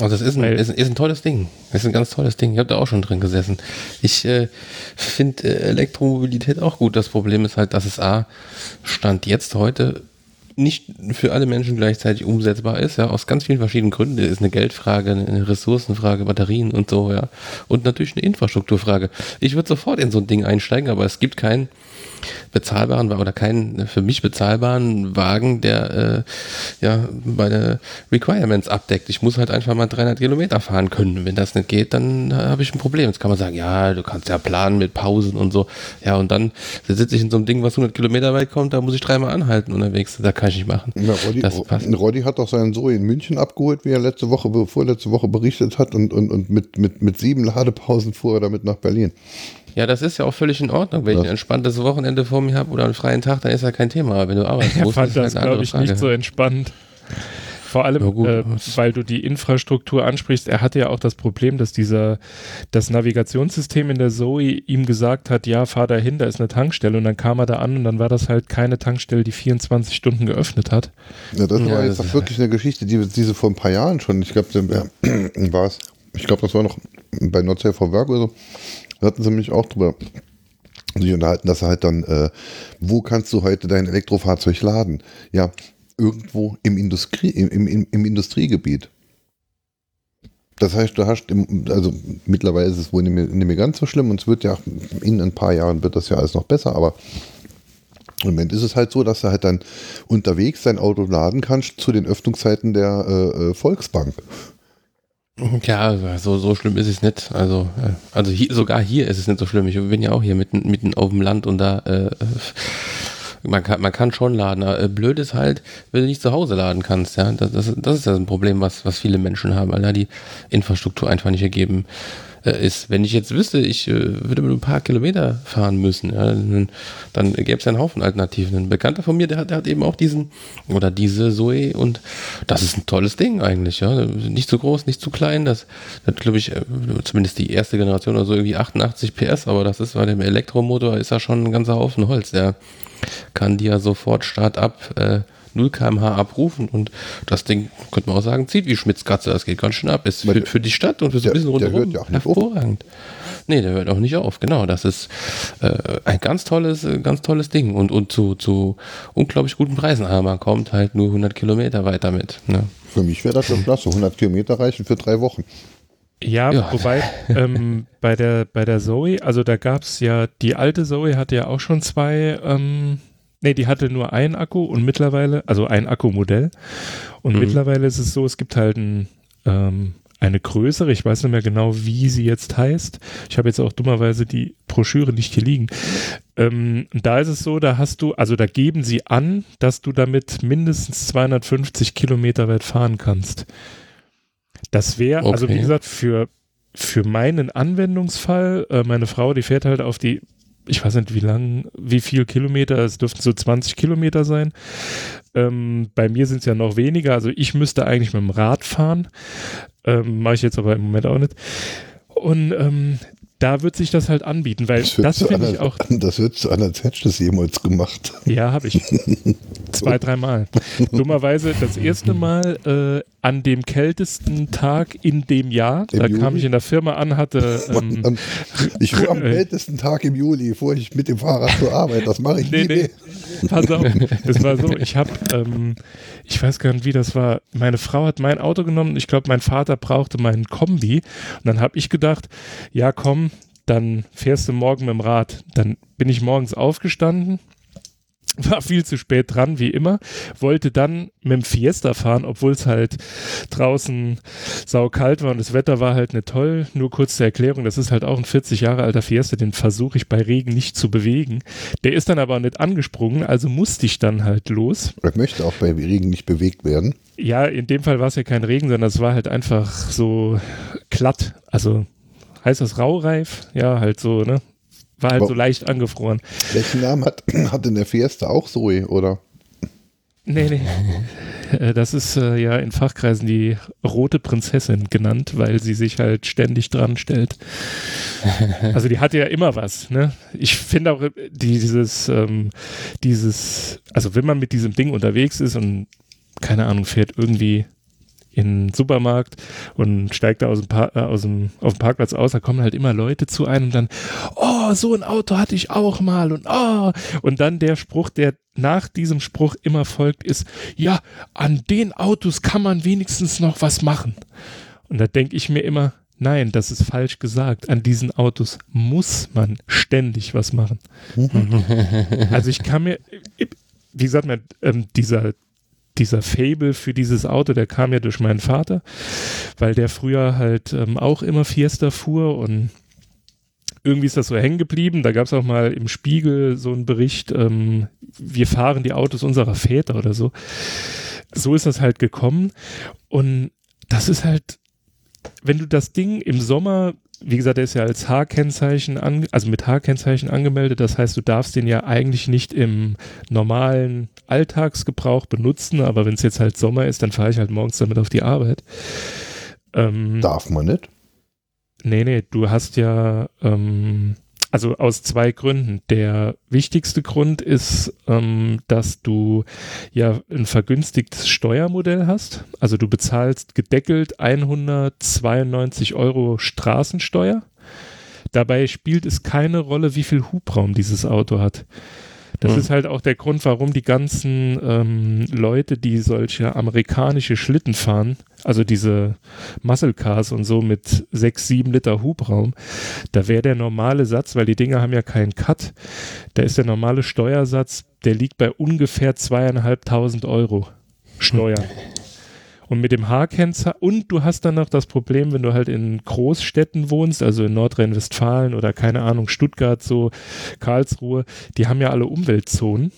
Also das ist ein, ist, ist, ein tolles Ding. Das ist ein ganz tolles Ding. Ich habe da auch schon drin gesessen. Ich äh, finde äh, Elektromobilität auch gut. Das Problem ist halt, dass es A, Stand jetzt heute nicht für alle Menschen gleichzeitig umsetzbar ist, ja, aus ganz vielen verschiedenen Gründen. Das ist eine Geldfrage, eine Ressourcenfrage, Batterien und so, ja. Und natürlich eine Infrastrukturfrage. Ich würde sofort in so ein Ding einsteigen, aber es gibt keinen bezahlbaren oder keinen für mich bezahlbaren Wagen, der äh, ja meine Requirements abdeckt. Ich muss halt einfach mal 300 Kilometer fahren können. Wenn das nicht geht, dann habe ich ein Problem. Jetzt kann man sagen, ja, du kannst ja planen mit Pausen und so. Ja, und dann sitze ich in so einem Ding, was 100 Kilometer weit kommt, da muss ich dreimal anhalten unterwegs. Da kann ich nicht machen. Ja, Roddy, das passt. Roddy hat doch seinen Zoe in München abgeholt, wie er letzte Woche, vorletzte Woche berichtet hat und, und, und mit, mit, mit sieben Ladepausen fuhr er damit nach Berlin. Ja, das ist ja auch völlig in Ordnung. Wenn das ich ein entspanntes Wochenende vor mir habe oder einen freien Tag, dann ist ja kein Thema. Aber wenn du arbeiten [laughs] musst, fand ist das, halt glaube ich, Frage. nicht so entspannt. Vor allem, gut, äh, weil du die Infrastruktur ansprichst. Er hatte ja auch das Problem, dass dieser, das Navigationssystem in der Zoe ihm gesagt hat, ja, fahr da hin, da ist eine Tankstelle. Und dann kam er da an und dann war das halt keine Tankstelle, die 24 Stunden geöffnet hat. Ja, das war jetzt auch wirklich eine Geschichte, die, diese vor ein paar Jahren schon, ich glaube, [clears throat] war es, ich glaube, das war noch bei Not Safe for Work oder so, da hatten sie mich auch drüber sich unterhalten, dass er halt dann, äh, wo kannst du heute dein Elektrofahrzeug laden? Ja, irgendwo im, Industrie, im, im, im Industriegebiet. Das heißt, du hast, im, also mittlerweile ist es wohl nicht mehr, nicht mehr, ganz so schlimm und es wird ja, in ein paar Jahren wird das ja alles noch besser, aber im Moment ist es halt so, dass du halt dann unterwegs dein Auto laden kannst zu den Öffnungszeiten der äh, äh Volksbank. Ja, so, so schlimm ist es nicht. Also, äh, also hier, sogar hier ist es nicht so schlimm. Ich bin ja auch hier mitten, mitten auf dem Land und da, äh, man, kann, man kann schon laden. Aber blöd ist halt, wenn du nicht zu Hause laden kannst. Ja, das, das, das ist das ein Problem, was, was viele Menschen haben, weil da die Infrastruktur einfach nicht ergeben äh, ist. Wenn ich jetzt wüsste, ich äh, würde mit ein paar Kilometer fahren müssen, ja, dann, dann gäbe es ja einen Haufen Alternativen. Ein Bekannter von mir, der hat, der hat eben auch diesen oder diese Zoe und das ist ein tolles Ding eigentlich. Ja. Nicht zu groß, nicht zu klein. Das, das glaube ich, äh, zumindest die erste Generation oder so irgendwie 88 PS, aber das ist bei dem Elektromotor ist ja schon ein ganzer Haufen Holz. Der kann dir sofort Start ab äh, 0 km/h abrufen und das Ding, könnte man auch sagen, zieht wie Schmitzkatze, das geht ganz schön ab. Ist für, für die Stadt und für so ein bisschen rundherum ja hervorragend. Nee, der hört auch nicht auf, genau. Das ist äh, ein ganz tolles, äh, ganz tolles Ding und, und zu, zu unglaublich guten Preisen. Aber man kommt halt nur 100 Kilometer weiter mit. Ne? Für mich wäre das schon klasse. 100 Kilometer reichen für drei Wochen. Ja, ja, wobei ähm, [laughs] bei, der, bei der Zoe, also da gab es ja, die alte Zoe hatte ja auch schon zwei ähm, Nee, die hatte nur einen Akku und mittlerweile, also ein Akkumodell. Und mhm. mittlerweile ist es so, es gibt halt ein, ähm, eine größere, ich weiß nicht mehr genau, wie sie jetzt heißt. Ich habe jetzt auch dummerweise die Broschüre nicht hier liegen. Ähm, da ist es so, da hast du, also da geben sie an, dass du damit mindestens 250 Kilometer weit fahren kannst. Das wäre, okay. also wie gesagt, für, für meinen Anwendungsfall, äh, meine Frau, die fährt halt auf die ich weiß nicht, wie lang, wie viel Kilometer, es dürften so 20 Kilometer sein. Ähm, bei mir sind es ja noch weniger, also ich müsste eigentlich mit dem Rad fahren. Ähm, Mache ich jetzt aber im Moment auch nicht. Und ähm, da wird sich das halt anbieten, weil das, das finde ich auch. [laughs] Das wird zu einer das jemals gemacht. Ja, habe ich. [laughs] Zwei, dreimal. Dummerweise das erste Mal äh, an dem kältesten Tag in dem Jahr. Im da Juli? kam ich in der Firma an, hatte. [laughs] Ähm, ich fuhr am kältesten Tag im Juli, fuhr ich mit dem Fahrrad zur Arbeit. Das mache ich nee, nie. Nee. [laughs] Pass auf, es war so, ich habe, ähm, ich weiß gar nicht, wie das war. Meine Frau hat mein Auto genommen. Ich glaube, mein Vater brauchte meinen Kombi. Und dann habe ich gedacht, ja komm, dann fährst du morgen mit dem Rad. Dann bin ich morgens aufgestanden, [laughs] war viel zu spät dran, wie immer, wollte dann mit dem Fiesta fahren, obwohl es halt draußen saukalt war und das Wetter war halt nicht toll. Nur kurz zur Erklärung, das ist halt auch ein 40 Jahre alter Fiesta, den versuche ich bei Regen nicht zu bewegen. Der ist dann aber nicht angesprungen, also musste ich dann halt los. Er möchte auch bei Regen nicht bewegt werden. Ja, in dem Fall war es ja kein Regen, sondern es war halt einfach so glatt, also heißt das raureif? Ja, halt so, ne? War halt Aber so leicht angefroren. Welchen Namen hat, [clears throat] hat denn der Fiesta auch Zoe, oder? Nee, nee. [laughs] Äh, das ist äh, ja in Fachkreisen die rote Prinzessin genannt, weil sie sich halt ständig dran stellt. [laughs] Also die hatte ja immer was. Ne? Ich finde auch dieses, ähm, dieses, also wenn man mit diesem Ding unterwegs ist und keine Ahnung, fährt irgendwie in den Supermarkt und steigt da aus dem, äh, aus dem, auf dem Parkplatz aus, da kommen halt immer Leute zu einem und dann, oh, so ein Auto hatte ich auch mal und oh, und dann der Spruch, der nach diesem Spruch immer folgt, ist, ja, an den Autos kann man wenigstens noch was machen. Und da denke ich mir immer, nein, das ist falsch gesagt. An diesen Autos muss man ständig was machen. also ich kann mir, wie gesagt, ähm, dieser dieser Fable für dieses Auto, der kam ja durch meinen Vater, weil der früher halt ähm, auch immer Fiesta fuhr und irgendwie ist das so hängen geblieben. Da gab es auch mal im Spiegel so einen Bericht, ähm, wir fahren die Autos unserer Väter oder so. So ist das halt gekommen. Und das ist halt, wenn du das Ding im Sommer wie gesagt, der ist ja als H-Kennzeichen, also mit H-Kennzeichen angemeldet. Das heißt, du darfst den ja eigentlich nicht im normalen Alltagsgebrauch benutzen, aber wenn es jetzt halt Sommer ist, dann fahre ich halt morgens damit auf die Arbeit. Ähm, Darf man nicht? Nee, nee, du hast ja, ähm, also aus zwei Gründen. Der wichtigste Grund ist, ähm, dass du ja ein vergünstigtes Steuermodell hast. Also du bezahlst gedeckelt 192 Euro Straßensteuer. Dabei spielt es keine Rolle, wie viel Hubraum dieses Auto hat. Das mhm. ist halt auch der Grund, warum die ganzen ähm, Leute, die solche amerikanische Schlitten fahren, also diese Muscle Cars und so mit 6, 7 Liter Hubraum, da wäre der normale Satz, weil die Dinger haben ja keinen Cut, da ist der normale Steuersatz, der liegt bei ungefähr zweieinhalbtausend Euro Steuer. [laughs] Und mit dem H-Kennzeichen, und du hast dann noch das Problem, wenn du halt in Großstädten wohnst, also in Nordrhein-Westfalen oder keine Ahnung, Stuttgart, so Karlsruhe, die haben ja alle Umweltzonen.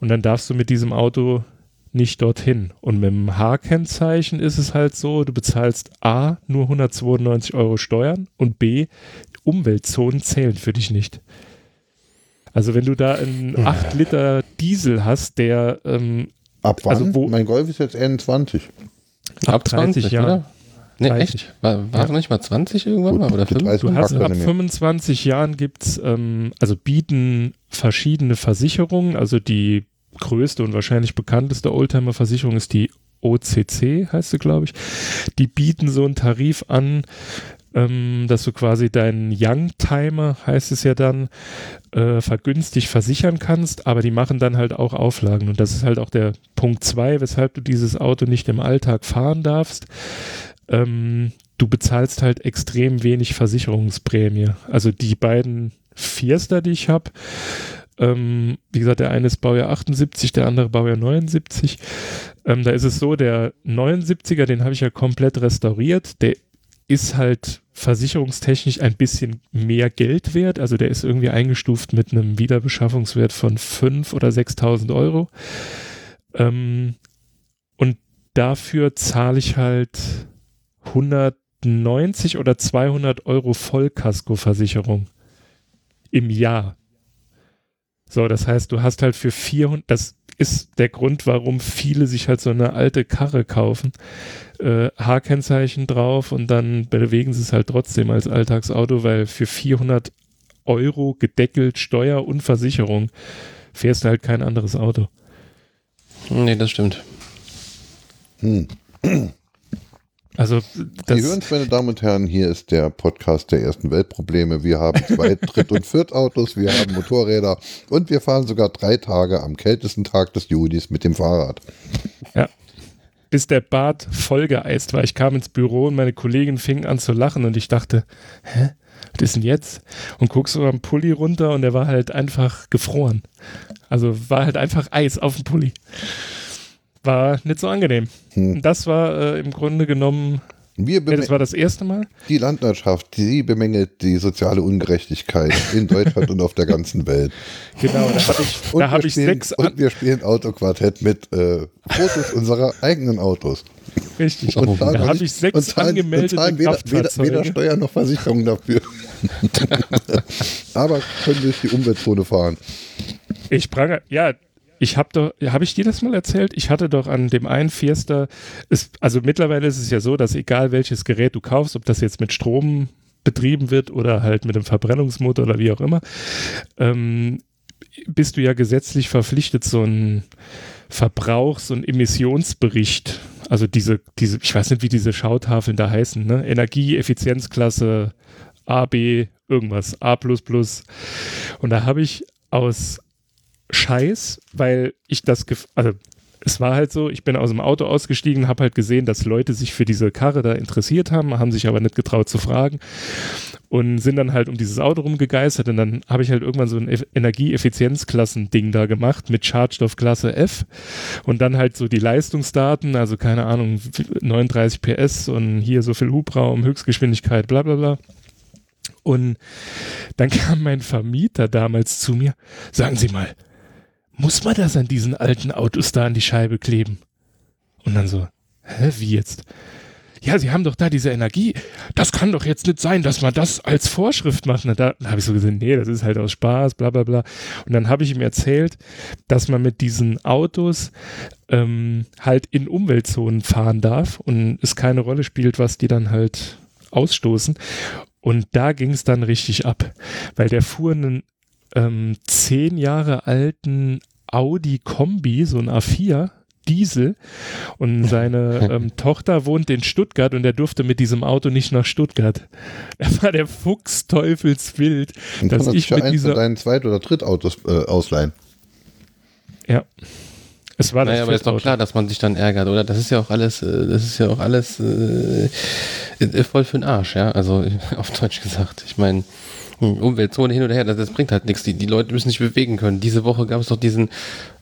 Und dann darfst du mit diesem Auto nicht dorthin. Und mit dem H-Kennzeichen ist es halt so, du bezahlst A nur 192 Euro Steuern und B, Umweltzonen zählen für dich nicht. Also wenn du da einen 8 Liter Diesel hast, der ähm, Ab wann? Also wo, mein Golf ist jetzt 21. Ab, ab 20 Jahren. Nee, 30. echt? War, war ja. nicht mal 20 irgendwann Gut, mal? Oder 5? Du hast ab 25 Jahren gibt es, ähm, also bieten verschiedene Versicherungen, also die größte und wahrscheinlich bekannteste Oldtimer-Versicherung ist die OCC, heißt sie, glaube ich. Die bieten so einen Tarif an, ähm, dass du quasi deinen Young-Timer, heißt es ja dann, äh, vergünstigt versichern kannst, aber die machen dann halt auch Auflagen. Und das ist halt auch der Punkt zwei, weshalb du dieses Auto nicht im Alltag fahren darfst. Ähm, du bezahlst halt extrem wenig Versicherungsprämie. Also die beiden Fiesta, die ich habe, ähm, wie gesagt, der eine ist Baujahr 78, der andere Baujahr 79. Ähm, da ist es so, der 79er, den habe ich ja komplett restauriert. Der ist halt versicherungstechnisch ein bisschen mehr Geld wert. Also der ist irgendwie eingestuft mit einem Wiederbeschaffungswert von 5.000 oder 6.000 Euro. Ähm, und dafür zahle ich halt 190 oder 200 Euro Vollkaskoversicherung im Jahr. So, das heißt, du hast halt für 400, das ist der Grund, warum viele sich halt so eine alte Karre kaufen äh, H-Kennzeichen drauf und dann bewegen sie es halt trotzdem als Alltagsauto, weil für 400 Euro gedeckelt Steuer und Versicherung fährst du halt kein anderes Auto. Nee, das stimmt. Hm. Also, das Sie hören es, meine Damen und Herren, hier ist der Podcast der ersten Weltprobleme. Wir haben zwei [laughs] Dritt- und Viertautos, wir haben Motorräder und wir fahren sogar drei Tage am kältesten Tag des Julis mit dem Fahrrad. Ja. bis der Bart vollgeeist war. Ich kam ins Büro und meine Kollegin fing an zu lachen und ich dachte, hä? Was ist denn jetzt? Und guckst so am Pulli runter und der war halt einfach gefroren. Also war halt einfach Eis auf dem Pulli. War nicht so angenehm. Hm. Das war äh, im Grunde genommen wir ja, das war das erste Mal. Die Landwirtschaft, die bemängelt die soziale Ungerechtigkeit in Deutschland und auf der ganzen Welt. [laughs] Genau, da habe ich, da hab ich spielen, sechs. Und wir spielen Autoquartett mit äh, Fotos unserer eigenen Autos. Richtig. Und, und da habe ich sechs und zahlen, angemeldete und zahlen weder, weder, weder Steuer noch Versicherung dafür. [laughs] Aber können durch die Umweltzone fahren. Ich sprang, ja, ich habe doch, habe ich dir das mal erzählt? Ich hatte doch an dem einen Fiesta, ist, also mittlerweile ist es ja so, dass egal welches Gerät du kaufst, ob das jetzt mit Strom betrieben wird oder halt mit einem Verbrennungsmotor oder wie auch immer, ähm, bist du ja gesetzlich verpflichtet, so einen Verbrauchs- und Emissionsbericht, also diese, diese, ich weiß nicht, wie diese Schautafeln da heißen, ne? Energieeffizienzklasse A, B, irgendwas, A. Und da habe ich aus Scheiß, weil ich das, also es war halt so, ich bin aus dem Auto ausgestiegen, habe halt gesehen, dass Leute sich für diese Karre da interessiert haben, haben sich aber nicht getraut zu fragen und sind dann halt um dieses Auto rumgegeistert und dann habe ich halt irgendwann so ein Energieeffizienzklassen-Ding da gemacht mit Schadstoffklasse F und dann halt so die Leistungsdaten, also keine Ahnung, 39 PS und hier so viel Hubraum, Höchstgeschwindigkeit, bla bla bla. Und dann kam mein Vermieter damals zu mir, sagen Sie mal, muss man das an diesen alten Autos da an die Scheibe kleben? Und dann so, hä, wie jetzt? Ja, sie haben doch da diese Energie. Das kann doch jetzt nicht sein, dass man das als Vorschrift macht. Und da, habe ich so gesehen, nee, das ist halt aus Spaß, bla bla bla. Und dann habe ich ihm erzählt, dass man mit diesen Autos ähm, halt in Umweltzonen fahren darf und es keine Rolle spielt, was die dann halt ausstoßen. Und da ging es dann richtig ab, weil der fuhr einen ähm, zehn Jahre alten Audi Kombi, so ein A4, Diesel und seine [laughs] ähm, Tochter wohnt in Stuttgart und er durfte mit diesem Auto nicht nach Stuttgart. [laughs] Er war der Fuchs Teufelswild, dass ich mit dieser deinen Zweit- oder Drittautos äh, ausleihen. Ja. Es war naja, aber ist doch klar, dass man sich dann ärgert, oder? Das ist ja auch alles, äh, das ist ja auch alles äh, voll für den Arsch, ja. Also [laughs] auf Deutsch gesagt. Ich meine, Umweltzone hin oder her, das, das, bringt halt nichts. Die, die Leute müssen sich bewegen können. Diese Woche gab es doch diesen,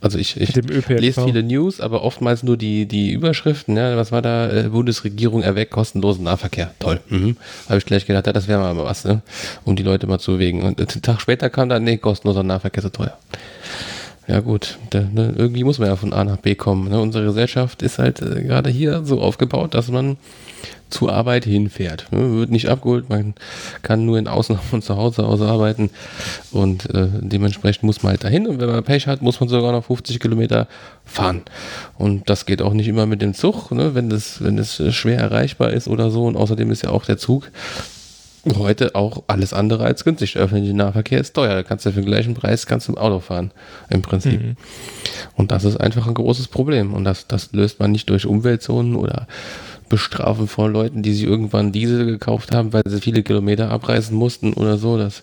also ich, ich lese viele News, aber oftmals nur die, die Überschriften. Ja, was war da? Äh, Bundesregierung erweckt kostenlosen Nahverkehr. Toll. Mhm. Habe ich gleich gedacht, ja, das wäre mal was, ne? um die Leute mal zu bewegen. Und einen Tag später kam dann, nee, kostenloser Nahverkehr so teuer. Ja gut, da, ne, irgendwie muss man ja von A nach B kommen. Ne? Unsere Gesellschaft ist halt äh, gerade hier so aufgebaut, dass man zur Arbeit hinfährt. Ne? Wird nicht abgeholt, man kann nur in Ausnahmen von [laughs] zu Hause aus arbeiten und äh, dementsprechend muss man halt dahin und wenn man Pech hat, muss man sogar noch 50 Kilometer fahren. Und das geht auch nicht immer mit dem Zug, ne? wenn das, wenn das schwer erreichbar ist oder so und außerdem ist ja auch der Zug heute auch alles andere als günstig. Der öffentliche Nahverkehr ist teuer. Da kannst du für den gleichen Preis kannst du im Auto fahren, im Prinzip. Mhm. Und das ist einfach ein großes Problem. Und das, das löst man nicht durch Umweltzonen oder bestrafen von Leuten, die sich irgendwann Diesel gekauft haben, weil sie viele Kilometer abreißen mussten oder so. Das,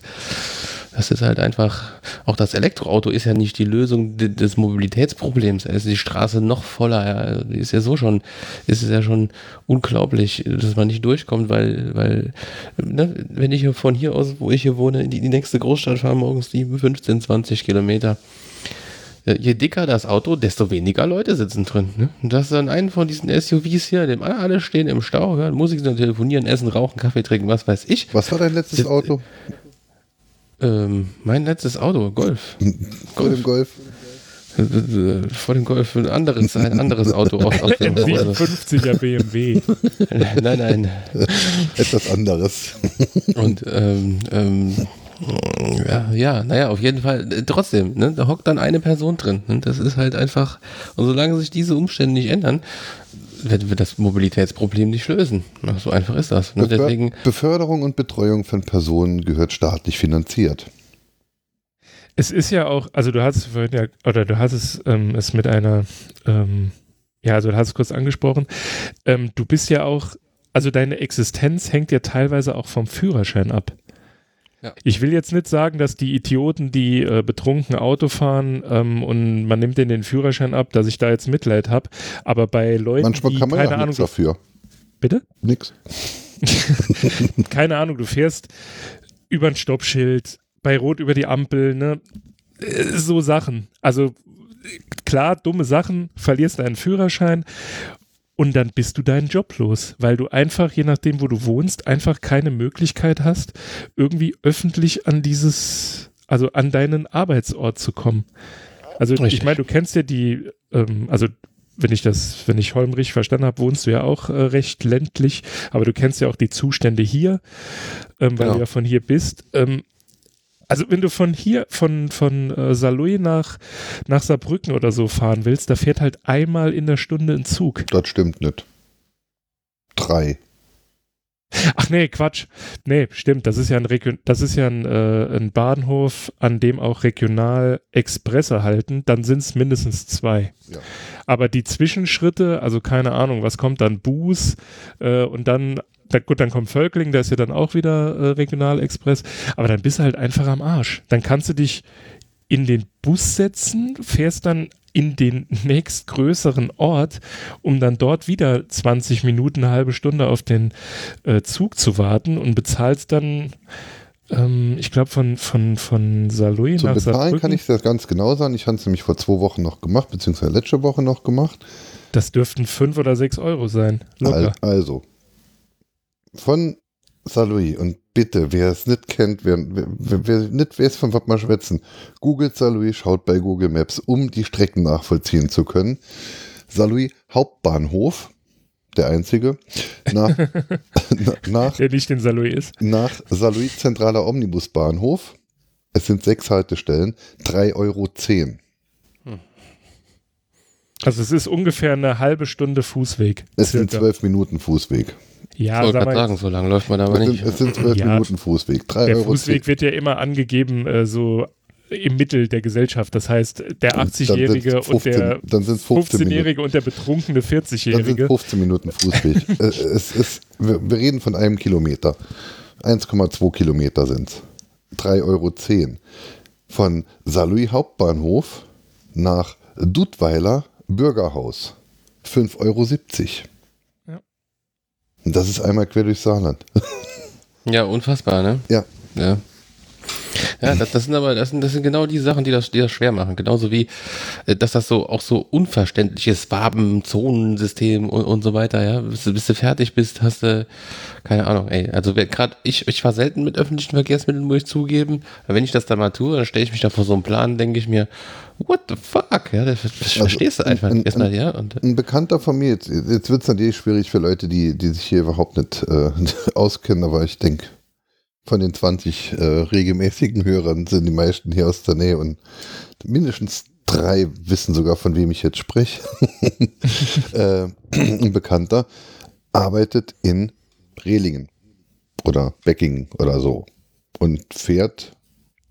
das ist halt einfach, auch das Elektroauto ist ja nicht die Lösung des Mobilitätsproblems. Da ist die Straße noch voller. Ja. Also ist ja so schon, ist es ja schon unglaublich, dass man nicht durchkommt, weil, weil, ne, wenn ich von hier aus, wo ich hier wohne, in die, die nächste Großstadt fahre, morgens die 15, 20 Kilometer, je dicker das Auto, desto weniger Leute sitzen drin. Ne? Und das ist dann einen von diesen SUVs hier, dem alle stehen im Stau, hören Musik, telefonieren, essen, rauchen, Kaffee trinken, was weiß ich. Was war dein letztes das, Auto? Ähm, mein letztes Auto, Golf. Vor dem Golf. Vor dem Golf ein anderes, ein anderes Auto [laughs] aus, aus dem 50er BMW. [laughs] nein, nein. Etwas anderes. Und ähm, ähm, ja, ja, naja, auf jeden Fall. Äh, trotzdem, ne, da hockt dann eine Person drin. Ne, das ist halt einfach, und solange sich diese Umstände nicht ändern, werden wir das Mobilitätsproblem nicht lösen. So einfach ist das. Ne? Deswegen Beförderung und Betreuung von Personen gehört staatlich finanziert. Es ist ja auch, also du hast vorhin ja, oder du hast es, ähm, es mit einer, ähm, ja, also du hast es kurz angesprochen, ähm, du bist ja auch, also deine Existenz hängt ja teilweise auch vom Führerschein ab. Ja. Ich will jetzt nicht sagen, dass die Idioten, die äh, betrunken Auto fahren ähm, und man nimmt denen den Führerschein ab, dass ich da jetzt Mitleid habe. Aber bei Leuten, Manchmal die kann man keine ja Ahnung nichts dafür. Bitte? Nix. [laughs] keine Ahnung, du fährst über ein Stoppschild, bei Rot über die Ampel, ne? Äh, so Sachen. Also klar, dumme Sachen, verlierst deinen Führerschein und dann bist du deinen Job los, weil du einfach, je nachdem, wo du wohnst, einfach keine Möglichkeit hast, irgendwie öffentlich an dieses, also an deinen Arbeitsort zu kommen. Also Richtig. ich meine, du kennst ja die, ähm, also wenn ich das, wenn ich Holm richtig verstanden habe, wohnst du ja auch äh, recht ländlich, aber du kennst ja auch die Zustände hier, ähm, weil genau. du ja von hier bist. Ähm, also wenn du von hier, von, von äh, Saarlouis nach, nach Saarbrücken oder so fahren willst, da fährt halt einmal in der Stunde ein Zug. Das stimmt nicht. Drei. Ach nee, Quatsch. Nee, stimmt. Das ist ja ein, Region das ist ja ein, äh, ein Bahnhof, an dem auch regional Expresse halten. Dann sind es mindestens zwei. Ja. Aber die Zwischenschritte, also keine Ahnung, was kommt dann? Buß äh, und dann da, gut, dann kommt Völkling, da ist ja dann auch wieder äh, Regionalexpress, aber dann bist du halt einfach am Arsch. Dann kannst du dich in den Bus setzen, fährst dann in den nächstgrößeren Ort, um dann dort wieder 20 Minuten, eine halbe Stunde auf den äh, Zug zu warten und bezahlst dann, ähm, ich glaube, von, von, von Saloy Zum nach Bezahlen Saarbrücken. kann ich das ganz genau sagen. Ich habe es nämlich vor zwei Wochen noch gemacht, beziehungsweise letzte Woche noch gemacht. Das dürften fünf oder sechs Euro sein. Locker. Also, von Saarlouis und bitte, wer es nicht kennt, wer, wer, wer nicht weiß, von was mal schwätzen, googelt Saarlouis, schaut bei Google Maps, um die Strecken nachvollziehen zu können. Saarlouis Hauptbahnhof, der einzige, nach, [laughs] nach, der nicht in Saarlouis ist. Nach Saarlouis zentraler Omnibusbahnhof. Es sind sechs Haltestellen, 3,10 Euro. Also es ist ungefähr eine halbe Stunde Fußweg. Es circa. sind zwölf Minuten Fußweg. Ja, ich wollte gerade sagen, so lange läuft man aber nicht. Sind, es sind zwölf ja, Minuten Fußweg. Drei der Euro Fußweg 10. wird ja immer angegeben, äh, so im Mittel der Gesellschaft. Das heißt, der 80-Jährige und der 15-Jährige und der betrunkene 40-Jährige. Dann sind 15 Minuten Fußweg. [laughs] Äh, es ist, wir, wir, reden von einem Kilometer. 1,2 Kilometer sind es. 3,10 Euro. Von Saarlouis Hauptbahnhof nach Dudweiler Bürgerhaus. 5,70 Euro. Und das ist einmal quer durchs Saarland. ja, unfassbar, ne? Ja. Ja. Ja, das, das, sind aber, das sind, das sind genau die Sachen, die das, die das schwer machen. Genauso wie, äh, dass das so auch so unverständliches Farben-Zonensystem und, und so weiter, ja. Bis, bis du fertig bist, hast du, keine Ahnung, ey. Also gerade ich, ich war selten mit öffentlichen Verkehrsmitteln, muss ich zugeben. Wenn ich das dann mal tue, dann stelle ich mich da vor so einem Plan, denke ich mir, what the fuck? Ja, das, das also verstehst du einfach ein, erstmal, ja. Und, ein Bekannter von mir, jetzt, jetzt wird es natürlich schwierig für Leute, die, die sich hier überhaupt nicht äh, [laughs] auskennen, aber ich denke, von den 20 äh, regelmäßigen Hörern sind die meisten hier aus der Nähe und mindestens drei wissen sogar, von wem ich jetzt spreche. [laughs] äh, ein Bekannter arbeitet in Rehlingen oder Beckingen oder so und fährt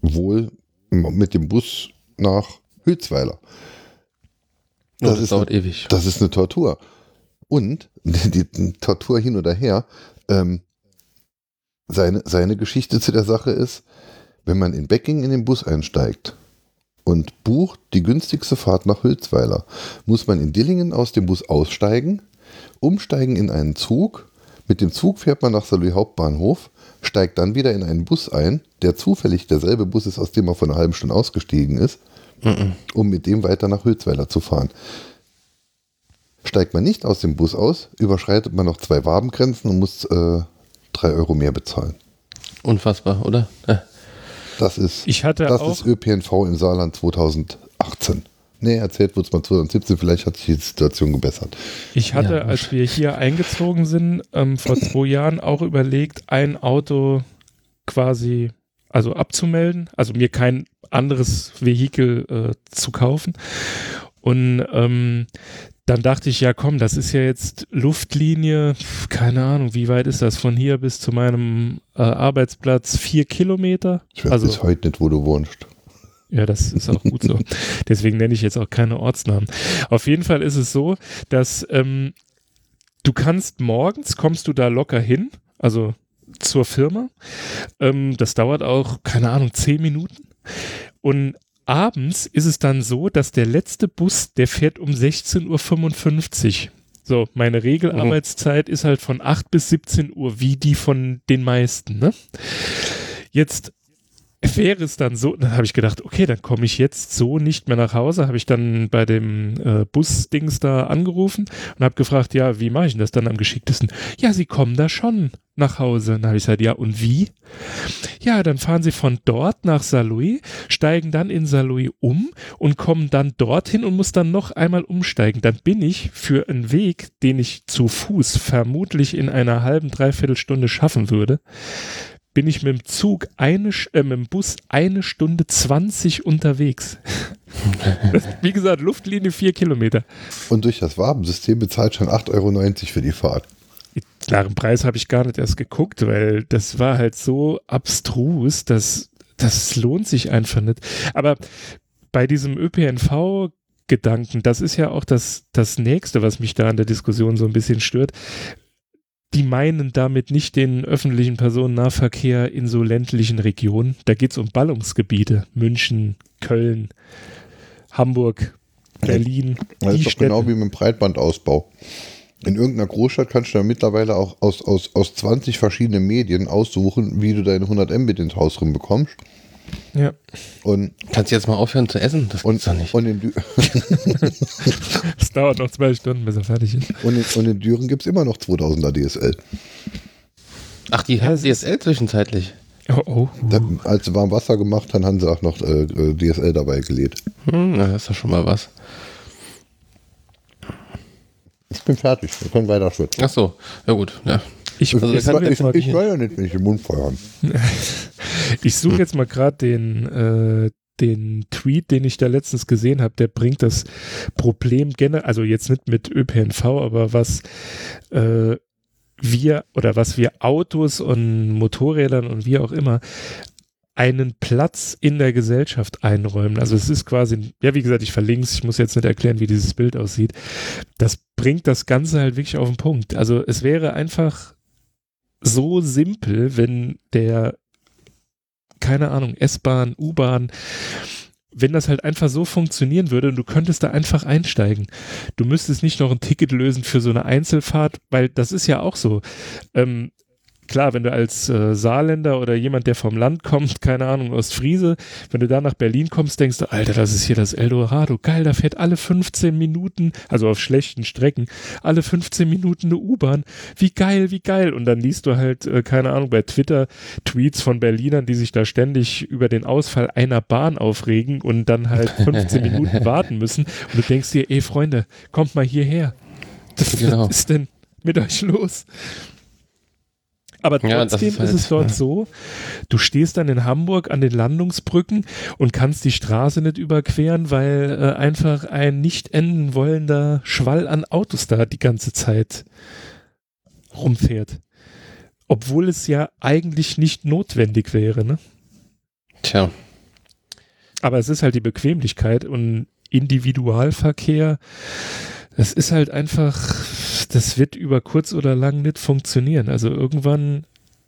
wohl mit dem Bus nach Hützweiler. Das, oh, das dauert eine, ewig. Das ist eine Tortur. Und [laughs] die, die Tortur hin oder her, ähm, seine, seine Geschichte zu der Sache ist, wenn man in Becking in den Bus einsteigt und bucht die günstigste Fahrt nach Hülsweiler, muss man in Dillingen aus dem Bus aussteigen, umsteigen in einen Zug, mit dem Zug fährt man nach Salui Hauptbahnhof, steigt dann wieder in einen Bus ein, der zufällig derselbe Bus ist, aus dem er vor einer halben Stunde ausgestiegen ist, mm -mm. um mit dem weiter nach Hülsweiler zu fahren. Steigt man nicht aus dem Bus aus, überschreitet man noch zwei Wabengrenzen und muss äh, drei Euro mehr bezahlen. Unfassbar, oder? Ja. Das ist, ich hatte das auch, ist ÖPNV im Saarland 2018. Nee, erzählt wurde es mal 2017, vielleicht hat sich die Situation gebessert. Ich hatte, ja, als wir hier eingezogen sind, ähm, vor zwei Jahren auch überlegt, ein Auto quasi, also abzumelden, also mir kein anderes Vehikel äh, zu kaufen. Und ähm, dann dachte ich, ja komm, das ist ja jetzt Luftlinie, keine Ahnung, wie weit ist das von hier bis zu meinem äh, Arbeitsplatz? Vier Kilometer? Ich weiß also, bis heute nicht, wo du wohnst. Ja, das ist auch gut so. [laughs] Deswegen nenne ich jetzt auch keine Ortsnamen. Auf jeden Fall ist es so, dass ähm, du kannst morgens, kommst du da locker hin, also zur Firma. Ähm, das dauert auch, keine Ahnung, zehn Minuten. Und abends ist es dann so, dass der letzte Bus, der fährt um 16.55 Uhr. So, meine Regelarbeitszeit mhm. ist halt von 8 bis 17 Uhr, wie die von den meisten. Ne? Jetzt wäre es dann so, dann habe ich gedacht, okay, dann komme ich jetzt so nicht mehr nach Hause, habe ich dann bei dem äh, Busdings da angerufen und habe gefragt, ja, wie mache ich denn das dann am geschicktesten? Ja, sie kommen da schon nach Hause. Dann habe ich gesagt, ja, und wie? Ja, dann fahren sie von dort nach Saarlouis, steigen dann in Saarlouis um und kommen dann dorthin und muss dann noch einmal umsteigen. Dann bin ich für einen Weg, den ich zu Fuß vermutlich in einer halben, dreiviertel Stunde schaffen würde, bin ich mit dem Zug eine, äh, mit dem Bus eine Stunde 20 unterwegs. [laughs] wie gesagt, Luftlinie vier Kilometer. Und durch das Wabensystem bezahlt schon 8,90 Euro für die Fahrt. Klaren Preis habe ich gar nicht erst geguckt, weil das war halt so abstrus, dass das lohnt sich einfach nicht. Aber bei diesem ÖPNV Gedanken, das ist ja auch das, das nächste, was mich da an der Diskussion so ein bisschen stört die meinen damit nicht den öffentlichen Personennahverkehr in so ländlichen Regionen. Da geht es um Ballungsgebiete. München, Köln, Hamburg, Berlin. Das ist doch genau wie mit dem Breitbandausbau. In irgendeiner Großstadt kannst du ja mittlerweile auch aus, aus, aus 20 verschiedenen Medien aussuchen, wie du deine 100 Mbit ins Haus drin bekommst. Ja. Und Kannst du jetzt mal aufhören zu essen? Das und, doch nicht. Und in [laughs] das dauert noch zwei Stunden, bis er fertig ist. Und in, und in Düren gibt es immer noch 2000er DSL. Ach, die haben DSL zwischenzeitlich. Oh, oh. Da, als sie warm Wasser gemacht haben, haben sie auch noch äh, DSL dabei gelegt. Hm, das ist doch schon mal was. Ich bin fertig. Wir können weiter schwitzen. Ach so, ja gut. Ja. Ich, also ich, ich, ich, ich war ja nicht, wenn ich den Mund voll [laughs] habe. Ich suche jetzt mal gerade den, äh, den Tweet, den ich da letztens gesehen habe, der bringt das Problem generell, also jetzt nicht mit ÖPNV, aber was äh, wir oder was wir Autos und Motorrädern und wie auch immer einen Platz in der Gesellschaft einräumen. Also es ist quasi, ja, wie gesagt, ich verlinke es, ich muss jetzt nicht erklären, wie dieses Bild aussieht. Das bringt das Ganze halt wirklich auf den Punkt. Also es wäre einfach so simpel, wenn der, keine Ahnung, S-Bahn, U-Bahn, wenn das halt einfach so funktionieren würde und du könntest da einfach einsteigen. Du müsstest nicht noch ein Ticket lösen für so eine Einzelfahrt, weil das ist ja auch so. Ähm, klar, wenn du als äh, Saarländer oder jemand, der vom Land kommt, [laughs] keine Ahnung, aus Friese, wenn du da nach Berlin kommst, denkst du, Alter, das ist hier das Eldorado. Geil, da fährt alle 15 Minuten, also auf schlechten Strecken, alle 15 Minuten eine U-Bahn. Wie geil, wie geil. Und dann liest du halt, äh, keine Ahnung, bei Twitter Tweets von Berlinern, die sich da ständig über den Ausfall einer Bahn aufregen und dann halt [laughs] 15 Minuten warten müssen. Und du denkst dir, ey Freunde, kommt mal hierher. Genau. [laughs] Was ist denn mit euch los? Aber trotzdem ja, ist, halt, ist, es dort ja. so, du stehst dann in Hamburg an den Landungsbrücken und kannst die Straße nicht überqueren, weil äh, einfach ein nicht enden wollender Schwall an Autos da die ganze Zeit rumfährt. Obwohl es ja eigentlich nicht notwendig wäre, ne? Tja. Aber es ist halt die Bequemlichkeit und Individualverkehr das ist halt einfach, das wird über kurz oder lang nicht funktionieren. Also irgendwann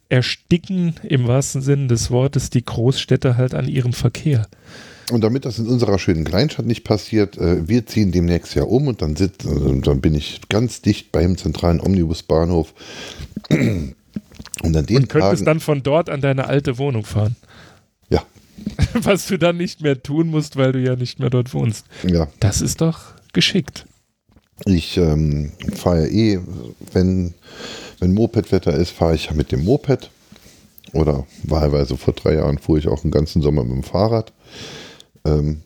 ersticken im wahrsten Sinne des Wortes die Großstädte halt an ihrem Verkehr. Und damit das in unserer schönen Kleinstadt nicht passiert, äh, wir ziehen demnächst ja um und dann, sitz, äh, dann bin ich ganz dicht beim zentralen Omnibusbahnhof. [clears throat] Und, an den und könntest Tagen, dann von dort an deine alte Wohnung fahren. Ja. [laughs] Was du dann nicht mehr tun musst, weil du ja nicht mehr dort wohnst. Ja. Das ist doch geschickt. Ich ähm, fahre eh, wenn, wenn Mopedwetter ist, fahre ich mit dem Moped. Oder wahlweise vor drei Jahren fuhr ich auch einen ganzen Sommer mit dem Fahrrad. Ähm,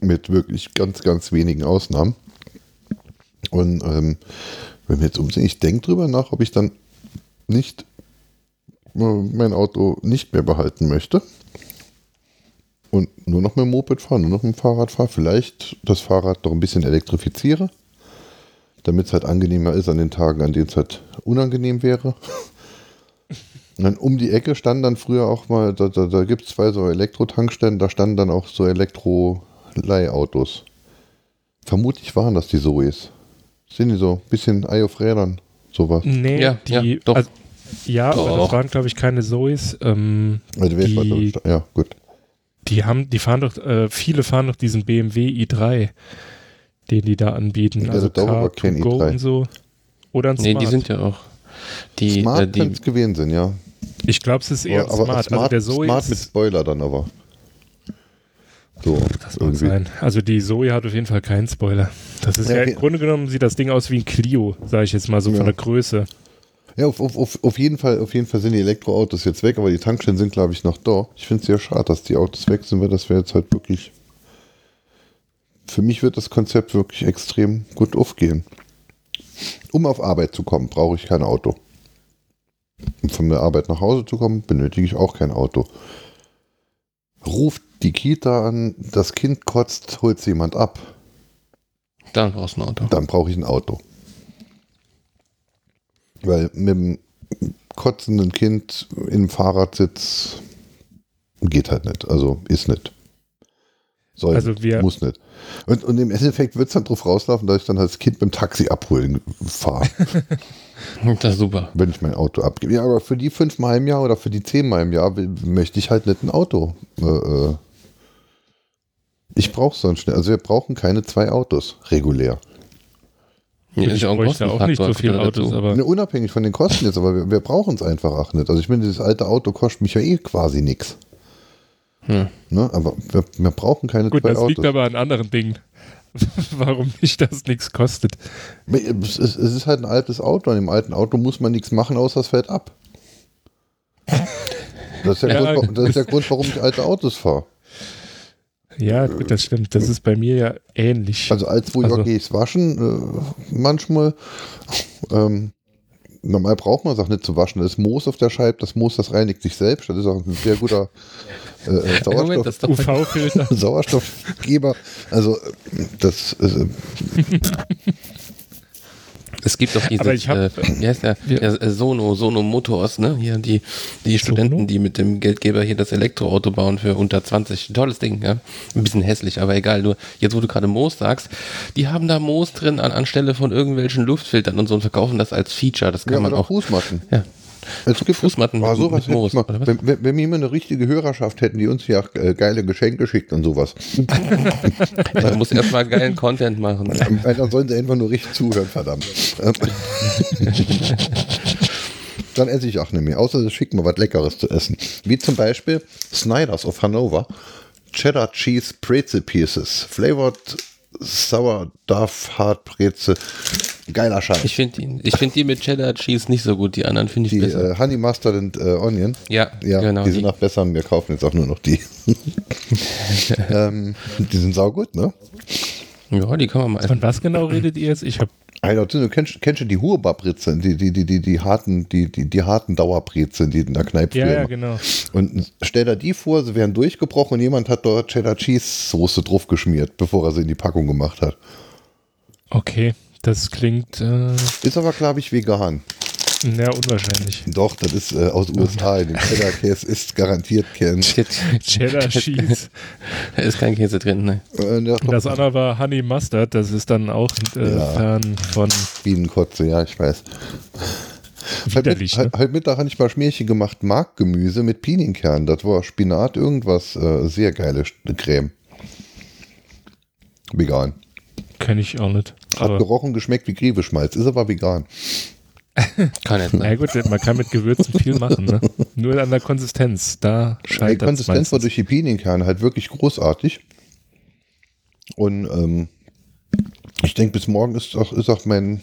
mit wirklich ganz, ganz wenigen Ausnahmen. Und ähm, wenn wir jetzt umsehen, ich denke drüber nach, ob ich dann nicht äh, mein Auto nicht mehr behalten möchte und nur noch mit dem Moped fahren, nur noch mit dem Fahrrad fahren, vielleicht das Fahrrad noch ein bisschen elektrifiziere damit es halt angenehmer ist an den Tagen, an denen es halt unangenehm wäre. [laughs] Und dann um die Ecke stand dann früher auch mal, da, da, da gibt es zwei so Elektro-Tankstellen, da standen dann auch so Elektro-Leihautos. Vermutlich waren das die Zoes. Sind die so ein bisschen Ei auf Rädern, sowas? Nee, ja, die, ja, doch. Also, Ja, Doch. aber das waren, glaube ich, keine Zoes. Ähm, also die, ja, gut. Die haben, die fahren doch, äh, viele fahren doch diesen BMW i3, den die da anbieten. Also, also Car kein Go i3. und so. Oder ein Smart. Nee, die sind ja auch. Die, Smart äh, könnte es gewesen sein, ja. Ich glaube, es ist eher aber, aber Smart. Smart. Also der Zoe Smart mit Spoiler dann aber. So, das mag sein. Also die Zoe hat auf jeden Fall keinen Spoiler. Das ist ja, ja im Grunde genommen sieht das Ding aus wie ein Clio, sage ich jetzt mal so ja. von der Größe. Ja, auf, auf, auf, jeden Fall, auf jeden Fall sind die Elektroautos jetzt weg, aber die Tankstellen sind, glaube ich, noch da. Ich finde es sehr schade, dass die Autos weg sind, weil das wäre jetzt halt wirklich. Für mich wird das Konzept wirklich extrem gut aufgehen. Um auf Arbeit zu kommen, brauche ich kein Auto. Um von der Arbeit nach Hause zu kommen, benötige ich auch kein Auto. Ruft die Kita an, das Kind kotzt, holt sie jemand ab. Dann brauchst du ein Auto. Dann brauche ich ein Auto. Weil mit dem kotzenden Kind im Fahrradsitz geht halt nicht. Also ist nicht. Soll, also wir muss nicht. Und, und im Endeffekt wird es dann drauf rauslaufen, dass ich dann das Kind beim Taxi abholen fahre. [laughs] das ist super. Wenn ich mein Auto abgebe. Ja, aber für die fünfmal im Jahr oder für die zehnmal im Jahr möchte ich halt nicht ein Auto. Äh, äh. ich brauche sonst schnell. Also wir brauchen keine zwei Autos regulär. Ja, ich bräuchte auch nicht so viele Autos, aber. Ne, unabhängig von den Kosten jetzt, aber wir, wir brauchen es einfach auch nicht. Also ich meine, dieses alte Auto kostet mich ja eh quasi nichts. Hm. Ne, aber wir, wir, brauchen keine Gut, zwei Autos. Gut, das liegt aber an anderen Dingen. [laughs] Warum nicht, dass es nichts kostet? Es, es, ist halt ein altes Auto. An dem alten Auto muss man nichts machen, außer es fällt ab. Das ist der, ja, Grund, das ist der Grund, warum ich alte Autos fahre. Ja, gut, das stimmt. Das ist bei mir ja ähnlich. Also als wo also, gehe ich es waschen, äh, manchmal. Ähm, normal braucht man es auch nicht zu waschen. Das ist Moos auf der Scheibe, das Moos, das reinigt sich selbst. Das ist auch ein sehr guter äh, äh Sauerstoff, [laughs] Sauerstoffgeber. Also das äh, [laughs] Es gibt doch diese, hab, äh, wie heißt der, der äh, Sono, Sono Motors, ne? Hier die, die Studenten, die mit dem Geldgeber hier das Elektroauto bauen für unter 20. Tolles Ding, ja. Ein bisschen hässlich, aber egal. Nur jetzt, wo du gerade Moos sagst, die haben da Moos drin an, anstelle von irgendwelchen Luftfiltern und so und verkaufen das als Feature. Das kann ja, man auch. Fußmatten. Ja. Es gibt Fußmatten war sowas mit Moos, mal, wenn, wenn, wenn, wir immer eine richtige Hörerschaft hätten, die uns ja äh, geile Geschenke schickt und sowas. [laughs] Man muss erstmal geilen Content machen. Dann sollen sie einfach nur richtig zuhören, verdammt. Dann esse ich auch nicht mehr, außer sie schicken mir was Leckeres zu essen. Wie zum Beispiel Snyder's of Hanover. Cheddar Cheese Pretzel Pieces. Flavored Brezel. Geiler Scheiß. Ich finde die, find die mit Cheddar Cheese nicht so gut. Die anderen finde ich die, besser. Äh, Honey Mustard und äh, Onion. Ja, ja genau. Die sind noch besser. Wir kaufen jetzt auch nur noch die. [laughs] ähm, die sind saugut, ne? Ja, die kann man mal essen. Von was genau redet ihr jetzt? Ich habe Alter, du kennst, kennst du die Hurbabrezeln, die, die, die, die, die harten, die, die, die harten Dauerbrezeln, die in der Kneipe Ja, ja, genau. Und stell dir die vor, sie wären durchgebrochen und jemand hat dort Cheddar Cheese Soße drauf geschmiert, bevor er sie in die Packung gemacht hat. Okay. Das klingt. Äh ist aber, glaube ich, vegan. Ja, unwahrscheinlich. Doch, das ist äh, aus USA. In dem Cheddar Käse ist garantiert kein [laughs] Cheddar Cheese. Da ist kein Käse drin, ne? Äh, ja, das andere war Honey Mustard. Das ist dann auch äh, ja. fern von. Bienenkotze, ja, ich weiß. Heute, mit, ne? heute Mittag habe ich mal Schmierchen gemacht, Markgemüse mit Pinienkern. Das war Spinat, irgendwas, äh, sehr geile Creme. Vegan. Kenne ich auch nicht. Hat gerochen, geschmeckt wie Griebeschmalz, ist aber vegan. [laughs] kann nicht. Na gut, man kann mit Gewürzen viel machen, ne? Nur an der Konsistenz, da scheitert Die Konsistenz meistens. war durch die Pinienkerne halt wirklich großartig. Und ähm, ich denke, bis morgen ist auch, ist auch mein,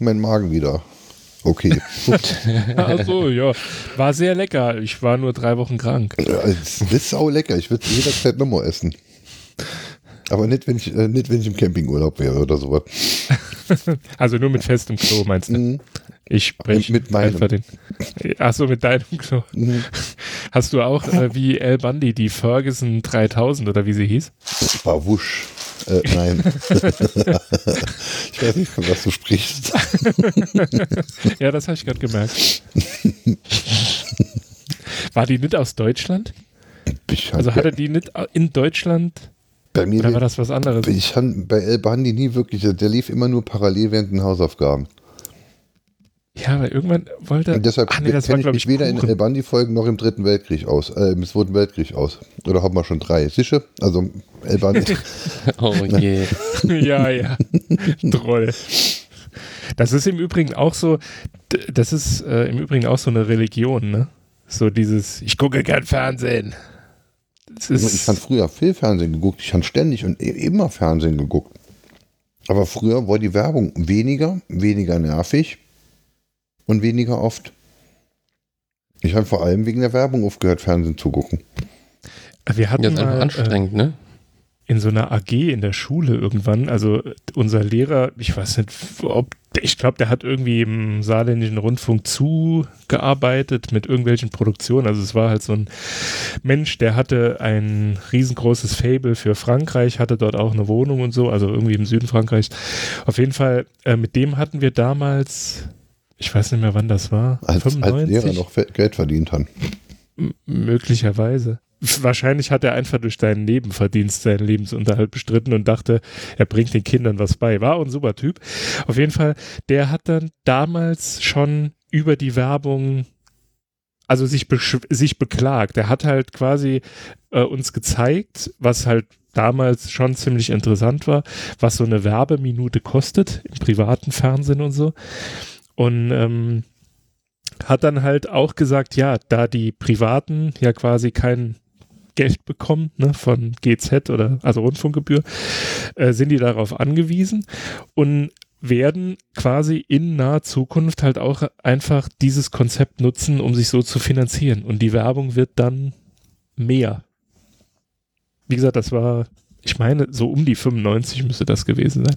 mein Magen wieder okay. [laughs] Achso, ja. War sehr lecker. Ich war nur drei Wochen krank. Es ist auch lecker. Ich würde es jederzeit nochmal essen. Aber nicht, wenn ich, äh, nicht, wenn ich im Campingurlaub wäre oder sowas. [laughs] also nur mit festem Klo, meinst du? Mhm. Ich spreche mit meinem. Den, achso, mit deinem Klo. Mhm. Hast du auch äh, [laughs] wie El Bundy die Ferguson 3000 oder wie sie hieß? War wusch. Äh, nein. [laughs] ich weiß nicht, von was du sprichst. ja, das habe ich gerade gemerkt. War die nicht aus Deutschland? also hatte die nicht in Deutschland bei mir Oder war das was anderes? Ich habe bei El Bandi nie wirklich, der lief immer nur parallel während den Hausaufgaben. Ja, aber irgendwann wollte er. Deshalb ach, nee, das kenne ich mich weder Kuchen. in El Bandi-Folgen noch im Dritten Weltkrieg aus, äh, im Zweiten Weltkrieg aus. Oder haben wir schon drei? Sicher? Also El Bandi. [laughs] oh je. [laughs] ja, ja. Troll. Das ist im Übrigen auch so, das ist äh, im Übrigen auch so eine Religion, ne? So dieses, ich gucke gern Fernsehen. Ich habe früher viel Fernsehen geguckt, ich habe ständig und e-, immer Fernsehen geguckt. Aber früher war die Werbung weniger, weniger nervig und weniger oft. Ich habe vor allem wegen der Werbung aufgehört, Fernsehen zu gucken. Wir hatten ja, ist einfach anstrengend, äh, ne? In so einer AG in der Schule irgendwann, also unser Lehrer, ich weiß nicht, ob, ich glaube, der hat irgendwie im saarländischen Rundfunk zugearbeitet mit irgendwelchen Produktionen. Also es war halt so ein Mensch, der hatte ein riesengroßes Fable für Frankreich, hatte dort auch eine Wohnung und so, also irgendwie im Süden Frankreichs. Auf jeden Fall, äh, mit dem hatten wir damals ich weiß nicht mehr, wann das war. Als, 95? als Lehrer noch Geld verdient hat. M möglicherweise. Wahrscheinlich hat er einfach durch seinen Nebenverdienst seinen Lebensunterhalt bestritten und dachte, er bringt den Kindern was bei. War ein super Typ. Auf jeden Fall, der hat dann damals schon über die Werbung also sich, sich beklagt. Er hat halt quasi äh, uns gezeigt, was halt damals schon ziemlich interessant war, was so eine Werbeminute kostet im privaten Fernsehen und so. Und ähm, hat dann halt auch gesagt, ja, da die Privaten ja quasi kein Geld bekommen ne, von GZ oder also Rundfunkgebühr, äh, sind die darauf angewiesen und werden quasi in naher Zukunft halt auch einfach dieses Konzept nutzen, um sich so zu finanzieren. Und die Werbung wird dann mehr. Wie gesagt, das war, ich meine, so um die 95 müsste das gewesen sein.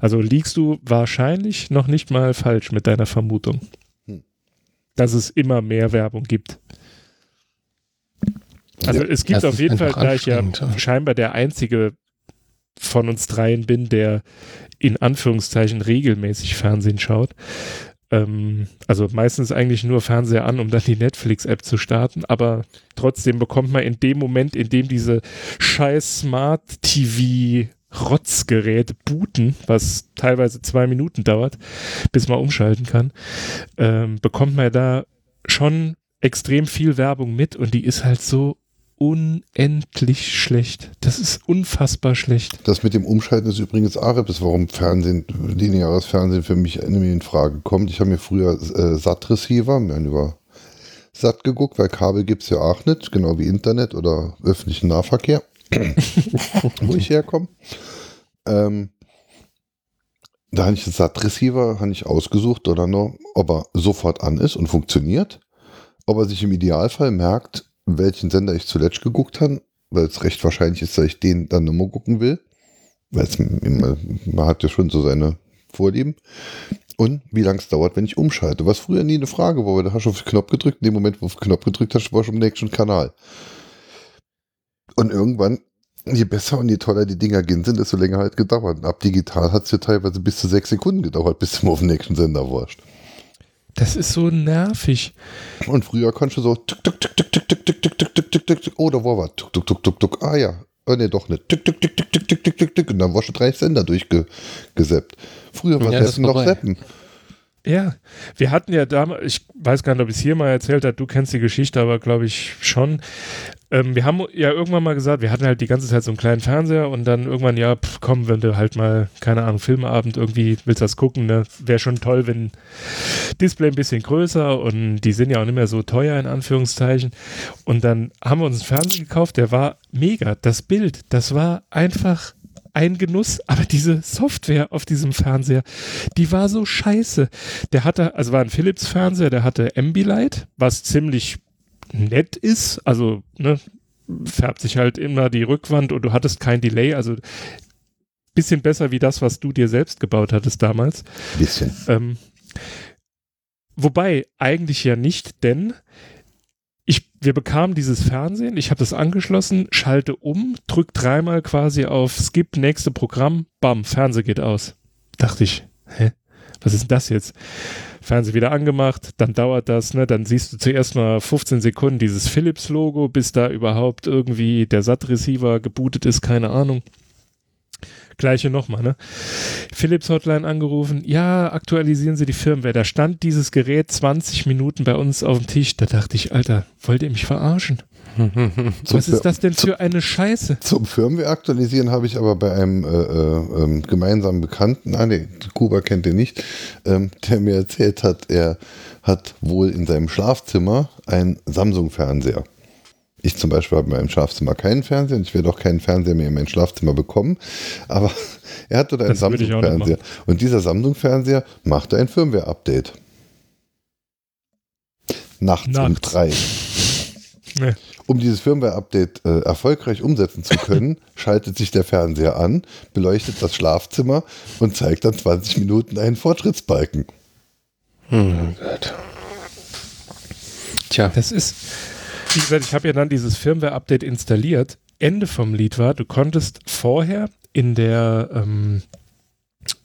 Also liegst du wahrscheinlich noch nicht mal falsch mit deiner Vermutung, hm. dass es immer mehr Werbung gibt. Also ja, es gibt auf jeden Fall, da ich ja scheinbar der einzige von uns dreien bin, der in Anführungszeichen regelmäßig Fernsehen schaut. Ähm, also meistens eigentlich nur Fernseher an, um dann die Netflix-App zu starten, aber trotzdem bekommt man in dem Moment, in dem diese scheiß Smart TV Rotzgerät booten, was teilweise zwei Minuten dauert, bis man umschalten kann, ähm, bekommt man da schon extrem viel Werbung mit und die ist halt so unendlich schlecht. Das ist unfassbar schlecht. Das mit dem Umschalten ist übrigens auch etwas, warum Fernsehen, lineares Fernsehen für mich in Frage kommt. Ich habe mir früher äh, SAT-Receiver, mir über SAT geguckt, weil Kabel gibt es ja auch nicht, genau wie Internet oder öffentlichen Nahverkehr. [laughs] wo ich herkomme. Ähm, da habe ich den SAT-Receiver ich ausgesucht oder nur, ob er sofort an ist und funktioniert, ob er sich im Idealfall merkt, welchen Sender ich zuletzt geguckt habe, weil es recht wahrscheinlich ist, dass ich den dann nochmal gucken will. Weil es, man hat ja schon so seine Vorlieben. Und wie lange es dauert, wenn ich umschalte. Was früher nie eine Frage war, weil da hast du auf den Knopf gedrückt. In dem Moment, wo du auf den Knopf gedrückt hast, war schon im nächsten Kanal. Und irgendwann, je besser und je toller die Dinger gehen sind, desto länger halt gedauert. Und ab digital hat es ja teilweise bis zu sechs Sekunden gedauert, bis du auf den nächsten Sender warst. Das ist so nervig. Und früher konntest du so tuk tuk tuk tuk tuk tuk tuk tuk tuk tuk tuk tuk tuk oh, da war was. Tuk tuk tuk tuk tuk ah ja. Oh ne, doch nicht. Tuk tuk tuk tuk tuk tuk tuk tuk tuk und dann warst du drei Sender durchgeseppt. Früher war ja, Seppen noch Seppen. Ja, wir hatten ja damals, ich weiß gar nicht, ob ich es hier mal erzählt habe, du kennst die Geschichte, aber glaube ich schon. Ähm, wir haben ja irgendwann mal gesagt, wir hatten halt die ganze Zeit so einen kleinen Fernseher und dann irgendwann, ja, pff, komm, wenn du halt mal, keine Ahnung, Filmeabend irgendwie willst das gucken, ne, wäre schon toll, wenn Display ein bisschen größer und die sind ja auch nicht mehr so teuer in Anführungszeichen. Und dann haben wir uns einen Fernseher gekauft, der war mega. Das Bild, das war einfach ein Genuss, aber diese Software auf diesem Fernseher, die war so scheiße. Der hatte, also war ein Philips Fernseher, der hatte Ambilight, was ziemlich nett ist, also ne, färbt sich halt immer die Rückwand und du hattest kein Delay, also bisschen besser wie das, was du dir selbst gebaut hattest damals. Bisschen. Ähm, wobei eigentlich ja nicht, denn wir bekamen dieses Fernsehen, ich habe das angeschlossen, schalte um, drück dreimal quasi auf Skip, nächste Programm, bam, Fernseher geht aus. Dachte ich, hä? Was ist denn das jetzt? Fernseher wieder angemacht, dann dauert das, ne? Dann siehst du zuerst mal 15 Sekunden dieses Philips-Logo, bis da überhaupt irgendwie der SAT-Receiver gebootet ist, keine Ahnung. Gleiche nochmal, ne? Philips Hotline angerufen, ja, aktualisieren Sie die Firmware. Da stand dieses Gerät 20 Minuten bei uns auf dem Tisch. Da dachte ich, Alter, wollt ihr mich verarschen? [laughs] Was ist das denn für eine Scheiße? Zum Firmware aktualisieren habe ich aber bei einem äh, äh, ähm, gemeinsamen Bekannten, ah nee, Kuba kennt den nicht, ähm, der mir erzählt hat, er hat wohl in seinem Schlafzimmer einen Samsung-Fernseher. Ich zum Beispiel habe in meinem Schlafzimmer keinen Fernseher und ich werde auch keinen Fernseher mehr in mein Schlafzimmer bekommen. Aber [laughs] er hat dort einen Samsung-Fernseher. Und dieser Samsung-Fernseher machte ein Firmware-Update. Nachts, Nachts, um drei. [laughs] Nee. Um dieses Firmware-Update äh, erfolgreich umsetzen zu können, [laughs] schaltet sich der Fernseher an, beleuchtet das Schlafzimmer und zeigt dann 20 Minuten einen Fortschrittsbalken. Hm, Gott. Tja. Das ist, ich habe ja dann dieses Firmware-Update installiert. Ende vom Lied war, du konntest vorher in der, ähm,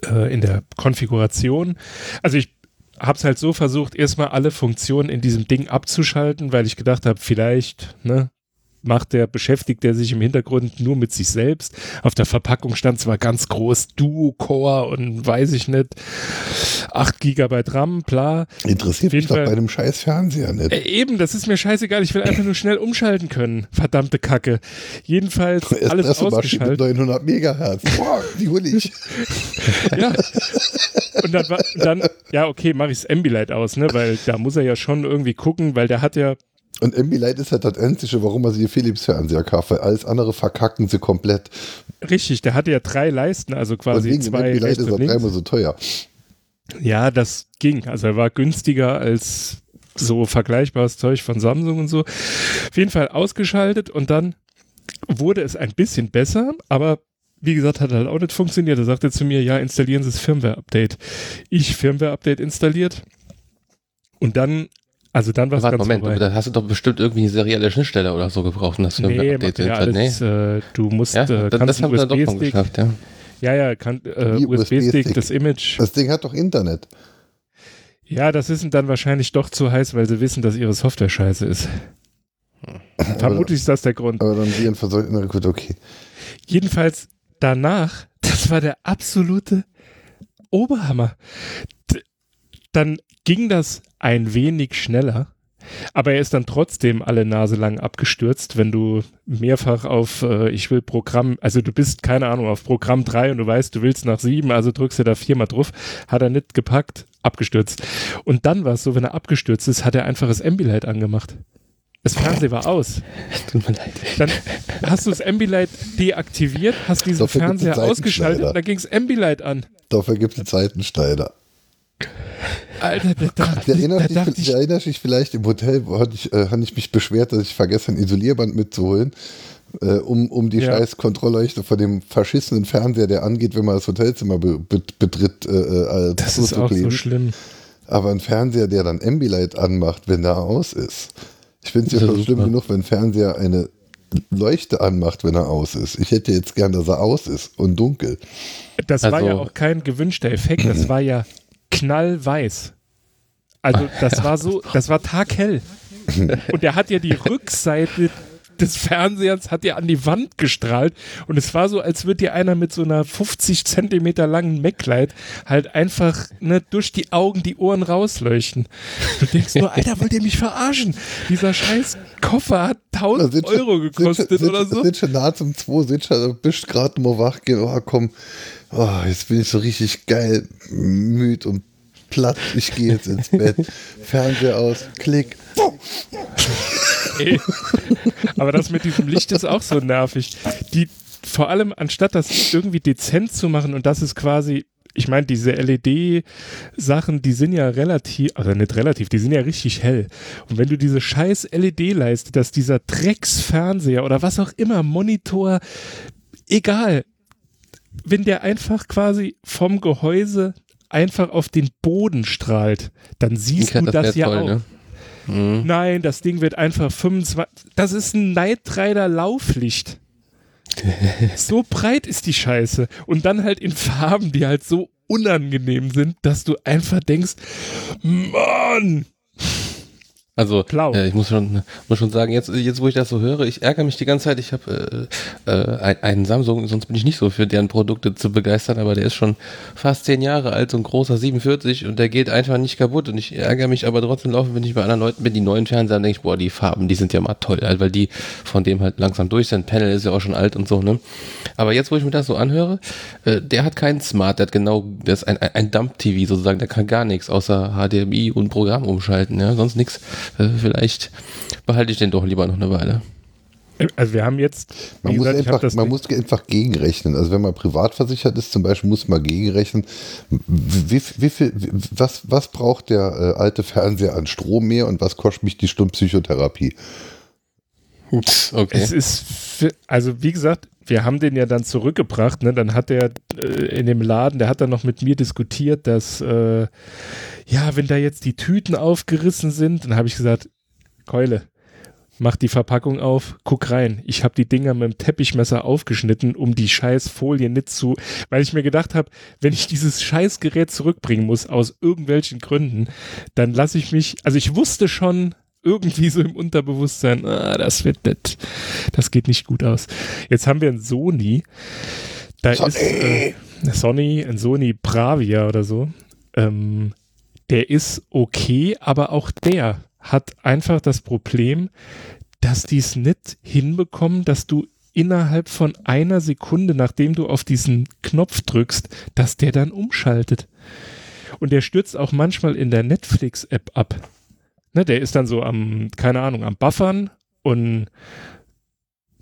äh, in der Konfiguration, also ich habe es halt so versucht, erstmal alle Funktionen in diesem Ding abzuschalten, weil ich gedacht habe, vielleicht, ne, macht der, beschäftigt er sich im Hintergrund nur mit sich selbst. Auf der Verpackung stand zwar ganz groß Duo-Core und weiß ich nicht, 8 GB RAM, bla. Interessiert mich doch bei einem scheiß Fernseher nicht. Äh, eben, das ist mir scheißegal. Ich will [clears throat] einfach nur schnell umschalten können. Verdammte Kacke. Jedenfalls alles ausgeschaltet. 900 Megahertz. Boah, die hol ich. [laughs] ja. Und dann, dann ja, okay, mache ich das Ambilight aus, ne, weil da muss er ja schon irgendwie gucken, weil der hat ja und Ambilight ist halt das Einzige, warum er sich Philips Fernseher kauft, weil alles andere verkacken sie komplett. Richtig, der hatte ja drei Leisten, also quasi und wegen zwei Ambilight ist er dreimal so teuer. Ja, das ging. Also er war günstiger als so vergleichbares Zeug von Samsung und so. Auf jeden Fall ausgeschaltet und dann wurde es ein bisschen besser, aber wie gesagt, hat halt auch nicht funktioniert. Er sagte zu mir, ja, installieren Sie das Firmware-Update. Ich Firmware-Update installiert und dann also dann war es ganz Moment, vorbei. da hast du doch bestimmt irgendwie eine serielle Schnittstelle oder so gebraucht, das Firmware-Update nee, ja, alles, nee. Äh, du musst, ja, äh, das, das haben wir doch schon geschafft, ja. Ja, ja, kann, äh, USB-Stick, USB das Image. Das Ding hat doch Internet. Ja, das ist dann wahrscheinlich doch zu heiß, weil sie wissen, dass ihre Software scheiße ist. Vermutlich ist das der Grund. Aber dann Viren versollten, gut, okay. Jedenfalls danach, das war der absolute Oberhammer. D dann ging das ein wenig schneller. Aber er ist dann trotzdem alle Nase lang abgestürzt, wenn du mehrfach auf, äh, ich will Programm, also du bist, keine Ahnung, auf Programm 3 und du weißt, du willst nach 7, also drückst du da viermal drauf, hat er nicht gepackt, abgestürzt. Und dann war es so, wenn er abgestürzt ist, hat er einfach das Ambilight angemacht. Das Fernsehen war aus. [laughs] Tut mir leid. Dann hast du das Ambilight deaktiviert, hast diesen Dafür Fernseher ausgeschaltet und dann ging das Ambilight an. Dafür gibt es einen Zeitenschneider. Alter, da, da, da, erinnerst da dich, ich, erinnerst dich vielleicht, im Hotel hatte ich, äh, hatte ich mich beschwert, dass ich vergessen ein Isolierband mitzuholen, äh, um, um die ja. scheiß Kontrollleuchte von dem verschissenen Fernseher, der angeht, wenn man das Hotelzimmer be, be, betritt, äh, äh Das ist auch so schlimm. Aber ein Fernseher, der dann Ambilight anmacht, wenn er aus ist. Ich finde es ja schon schlimm genug, wenn ein Fernseher eine Leuchte anmacht, wenn er aus ist. Ich hätte jetzt gern, dass er aus ist und dunkel. Das also, war ja auch kein gewünschter Effekt, das war ja knallweiß. Also das [laughs] war so, das war taghell. [laughs] Und er hat ja die Rückseite des Fernsehers hat ja an die Wand gestrahlt und es war so, als würde dir einer mit so einer 50 Zentimeter langen MacLight halt einfach ne, durch die Augen die Ohren rausleuchten. Du denkst nur, Alter, wollt ihr mich verarschen? Dieser scheiß Koffer hat 1000 Euro gekostet sind, oder so. Sind schon nah zum 2, sind schon, bist gerade mal wach gehen, oh komm, oh, jetzt bin ich so richtig geil, müde und platt, ich gehe jetzt ins Bett, Fernseher aus, klick. Ey, aber das mit diesem Licht ist auch so nervig. Die, vor allem, anstatt das irgendwie dezent zu machen und das ist quasi, ich meine, diese LED-Sachen, die sind ja relativ, also nicht relativ, die sind ja richtig hell. Und wenn du diese scheiß LED-Leiste, dass dieser Drecksfernseher oder was auch immer, Monitor, egal, wenn der einfach quasi vom Gehäuse einfach auf den Boden strahlt, dann siehst du das, das ja toll, auch. Ne? Mhm. Nein, das Ding wird einfach 25. Das ist ein Knight Rider Lauflicht. [laughs] so breit ist die Scheiße. Und dann halt in Farben, die halt so unangenehm sind, dass du einfach denkst, Mann! Also äh, ich muss schon, muss schon sagen, jetzt, jetzt wo ich das so höre, ich ärgere mich die ganze Zeit. Ich habe äh, äh, einen Samsung, sonst bin ich nicht so für deren Produkte zu begeistern, aber der ist schon fast zehn Jahre alt, so ein großer 47 und der geht einfach nicht kaputt. Und ich ärgere mich aber trotzdem laufen, wenn ich bei anderen Leuten bin, die neuen Fernseher, denke ich, boah, die Farben, die sind ja mal toll, weil die von dem halt langsam durch sind. Panel ist ja auch schon alt und so, ne? Aber jetzt, wo ich mir das so anhöre, äh, der hat keinen Smart, der hat genau, das ist ein, ein Dump-TV sozusagen, der kann gar nichts außer HDMI und Programm umschalten, ja, sonst nichts vielleicht behalte ich den doch lieber noch eine Weile. Also wir haben jetzt. Man, muss, gesagt, einfach, man muss einfach gegenrechnen. Also wenn man privat versichert ist, zum Beispiel, muss man gegenrechnen. Wie, wie viel, was, was braucht der äh, alte Fernseher an Strom mehr und was kostet mich die Stunde Psychotherapie? Okay. Es ist, für, also wie gesagt, wir haben den ja dann zurückgebracht. Ne? Dann hat er äh, in dem Laden, der hat dann noch mit mir diskutiert, dass äh, ja, wenn da jetzt die Tüten aufgerissen sind, dann habe ich gesagt, Keule, mach die Verpackung auf, guck rein. Ich habe die Dinger mit dem Teppichmesser aufgeschnitten, um die scheiß Folie nicht zu, weil ich mir gedacht habe, wenn ich dieses Scheißgerät zurückbringen muss aus irgendwelchen Gründen, dann lasse ich mich, also ich wusste schon, irgendwie so im Unterbewusstsein, ah, das wird nicht, das geht nicht gut aus. Jetzt haben wir ein Sony, da Sony. ist äh, Sony, ein Sony Bravia oder so. Ähm, der ist okay, aber auch der hat einfach das Problem, dass die es nicht hinbekommen, dass du innerhalb von einer Sekunde, nachdem du auf diesen Knopf drückst, dass der dann umschaltet. Und der stürzt auch manchmal in der Netflix-App ab. Ne, der ist dann so am, keine Ahnung, am Buffern und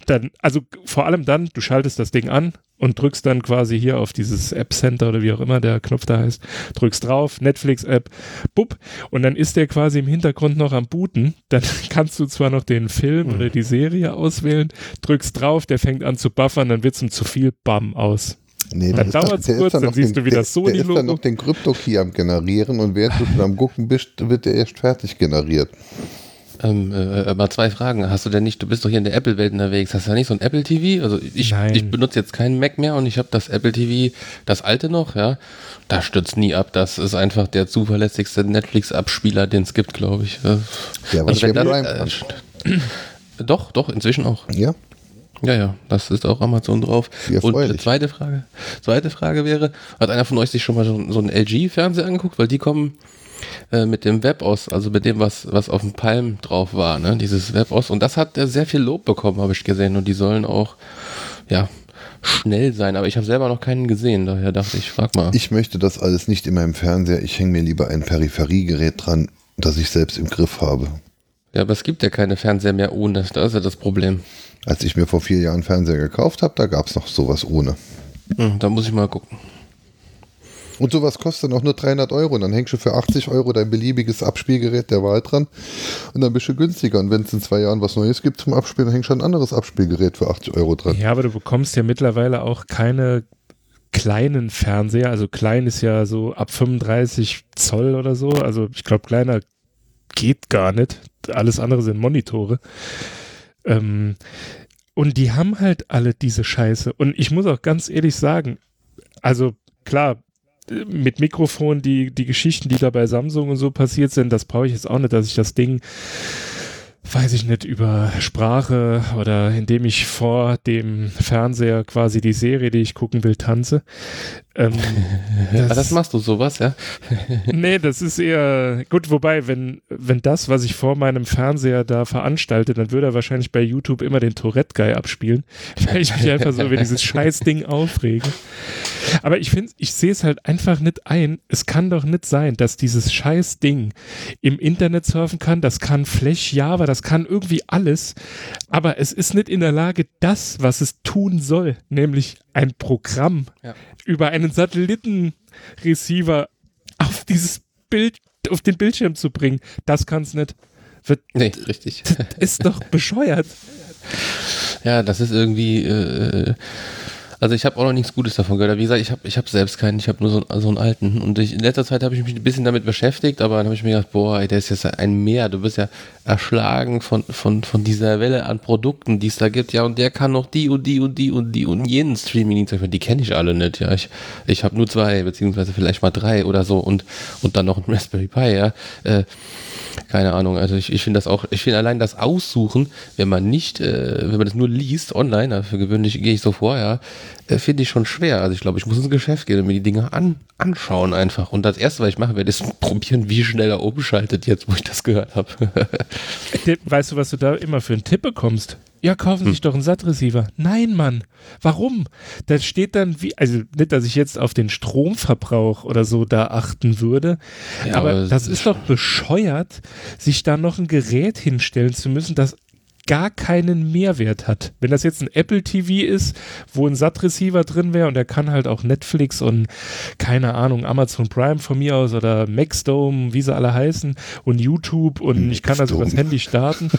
dann, also vor allem dann, du schaltest das Ding an und drückst dann quasi hier auf dieses App Center oder wie auch immer der Knopf da heißt, drückst drauf, Netflix-App, bupp, und dann ist der quasi im Hintergrund noch am Booten. Dann [laughs] kannst du zwar noch den Film mhm. oder die Serie auswählen, drückst drauf, der fängt an zu buffern, dann wird es ihm zu viel Bam aus. Nee, dann dauert es kurz, dann, dann siehst den, du wieder Sony-Logo. Der ist dann noch den Krypto-Key am generieren und während du am Gucken bist, wird der erst fertig generiert. Ähm, äh, aber zwei Fragen. Hast du denn nicht, du bist doch hier in der Apple-Welt unterwegs, hast du ja nicht so ein Apple TV? Also ich, ich benutze jetzt keinen Mac mehr und ich habe das Apple TV, das alte noch, ja. Da stürzt nie ab. Das ist einfach der zuverlässigste Netflix-Abspieler, den es gibt, glaube ich. Ja, was also dann, äh, [clears throat] Doch, doch, inzwischen auch. Ja. Ja, ja, das ist auch Amazon drauf. Und die zweite Frage, zweite Frage wäre, hat einer von euch sich schon mal so, so einen LG-Fernseher angeguckt? Weil die kommen äh, mit dem Web aus, also mit dem, was, was auf dem Palm drauf war, ne? dieses Web aus. Und das hat äh, sehr viel Lob bekommen, habe ich gesehen. Und die sollen auch, ja, schnell sein, aber ich habe selber noch keinen gesehen, daher dachte ich, frag mal. Ich möchte das alles nicht in meinem Fernseher, ich hänge mir lieber ein Peripheriegerät dran, das ich selbst im Griff habe. Ja, aber es gibt ja keine Fernseher mehr ohne, das ist ja das Problem. Als ich mir vor vier Jahren Fernseher gekauft habe, da gab es noch sowas ohne. Hm, da muss ich mal gucken. Und sowas kostet auch nur 300 Euro. Und dann hängst du für 80 Euro dein beliebiges Abspielgerät der Wahl dran. Und dann bist du günstiger. Und wenn es in zwei Jahren was Neues gibt zum Abspielen, dann hängst du ein anderes Abspielgerät für 80 Euro dran. Ja, aber du bekommst ja mittlerweile auch keine kleinen Fernseher. Also klein ist ja so ab 35 Zoll oder so. Also ich glaube, kleiner geht gar nicht. Alles andere sind Monitore. Ähm, und die haben halt alle diese Scheiße. Und ich muss auch ganz ehrlich sagen, also klar, mit Mikrofon, die, die Geschichten, die da bei Samsung und so passiert sind, das brauche ich jetzt auch nicht, dass ich das Ding weiß ich nicht, über Sprache oder indem ich vor dem Fernseher quasi die Serie, die ich gucken will, tanze. Ähm, [laughs] das, das, machst du sowas, ja? [laughs] nee, das ist eher gut, wobei, wenn, wenn das, was ich vor meinem Fernseher da veranstalte, dann würde er wahrscheinlich bei YouTube immer den Tourette-Guy abspielen, [laughs] weil ich mich einfach so über dieses Scheißding aufrege. Aber ich finde, ich sehe es halt einfach nicht ein. Es kann doch nicht sein, dass dieses Scheißding im Internet surfen kann, das kann Flash Java, das kann irgendwie alles, aber es ist nicht in der Lage, das, was es tun soll, nämlich ein Programm ja. Über einen Satellitenreceiver auf dieses Bild, auf den Bildschirm zu bringen. Das kann es nicht. Wird, nee, richtig. [laughs] Ist doch bescheuert. Ja, das ist irgendwie. Äh, also ich habe auch noch nichts Gutes davon gehört. Aber wie gesagt, ich habe ich hab selbst keinen, ich habe nur so, so einen alten. Und ich, in letzter Zeit habe ich mich ein bisschen damit beschäftigt, aber dann habe ich mir gedacht, boah, ey, der ist jetzt ein Meer. Du bist ja erschlagen von, von, von dieser Welle an Produkten, die es da gibt. Ja, und der kann noch die und die und die und die und jeden Streaming-Dienst. Die kenne ich alle nicht. Ja, ich, ich habe nur zwei, beziehungsweise vielleicht mal drei oder so und, und dann noch ein Raspberry Pi, ja. Äh, keine Ahnung. Also ich, ich finde das auch, ich finde allein das Aussuchen, wenn man nicht, äh, wenn man das nur liest online, dafür gewöhnlich gehe ich so vor, ja, finde ich schon schwer. Also ich glaube, ich muss ins Geschäft gehen und mir die Dinge an, anschauen einfach. Und das erste, was ich machen werde, ist [laughs] probieren, wie schnell er umschaltet, jetzt wo ich das gehört habe. [laughs] weißt du, was du da immer für einen Tipp bekommst? Ja, kaufen Sie sich hm. doch einen SAT-Receiver. Nein, Mann. Warum? Da steht dann wie, also nicht, dass ich jetzt auf den Stromverbrauch oder so da achten würde, ja, aber, aber das ist doch bescheuert, sich da noch ein Gerät hinstellen zu müssen, das gar keinen Mehrwert hat. Wenn das jetzt ein Apple TV ist, wo ein SAT-Receiver drin wäre und der kann halt auch Netflix und keine Ahnung, Amazon Prime von mir aus oder Maxdome, wie sie alle heißen und YouTube und ich kann das übers Handy starten.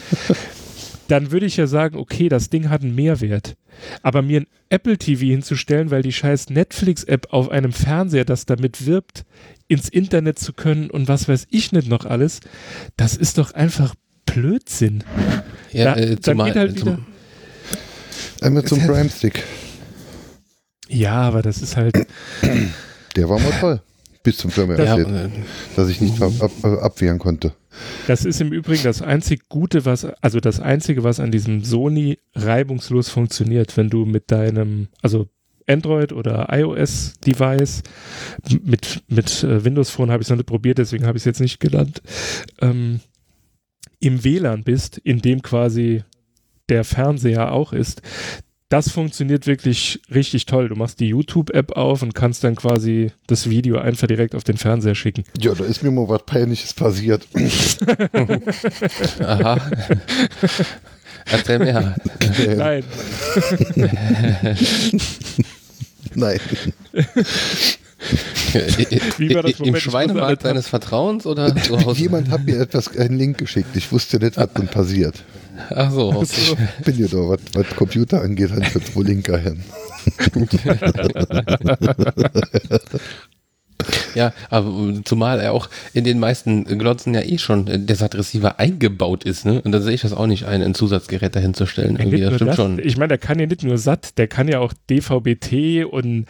dann würde ich ja sagen, okay, das Ding hat einen Mehrwert. Aber mir ein Apple TV hinzustellen, weil die scheiß Netflix-App auf einem Fernseher, das damit wirbt, ins Internet zu können und was weiß ich nicht noch alles, das ist doch einfach Blödsinn. Ja, da, äh, zumal, geht halt wieder. Einmal zum [laughs] Prime Stick. Ja, aber das ist halt. [clears throat] Der war mal toll. Bis zum Firmware-Update, ja, äh, dass ich nicht ab, ab, abwehren konnte. Das ist im Übrigen das einzig Gute, was, also das einzige, was an diesem Sony reibungslos funktioniert, wenn du mit deinem, also Android oder iOS-Device, mit, mit äh, Windows Phone habe ich es noch nicht probiert, deswegen habe ich es jetzt nicht genannt, ähm, im WLAN bist, in dem quasi der Fernseher auch ist, das funktioniert wirklich richtig toll. Du machst die YouTube-App auf und kannst dann quasi das Video einfach direkt auf den Fernseher schicken. Ja, da ist mir mal was Peinliches passiert. Aha. Erzähl mehr. Nein. [laughs] Nein. [laughs] Wie war das Im Schweinemarkt deines Vertrauens oder [laughs] Jemand hat mir etwas einen Link geschickt. Ich wusste nicht, was dann passiert. Ach so. Okay. Ich bin ja da, was, was Computer angeht, ich jetzt wohl linker Hirn. [laughs] [laughs] Ja, aber zumal er auch in den meisten Glotzen ja eh schon der SAT-Receiver eingebaut ist, ne? Und da sehe ich das auch nicht ein, ein Zusatzgerät dahinzustellen. Irgendwie, das stimmt das. schon. Ich meine, der kann ja nicht nur SAT, der kann ja auch DVB-T und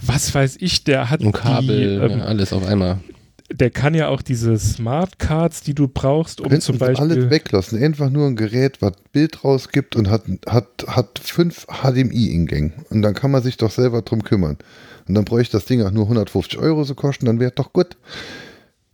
was weiß ich, der hat und Kabel, die, ähm, ja, alles auf einmal der kann ja auch diese Smart Cards, die du brauchst, um Könnten zum Beispiel. alles weglassen. Einfach nur ein Gerät, was Bild rausgibt und hat, hat, hat fünf HDMI-Ingänge. Und dann kann man sich doch selber drum kümmern. Und dann bräuchte das Ding auch nur 150 Euro so kosten, dann wäre doch gut.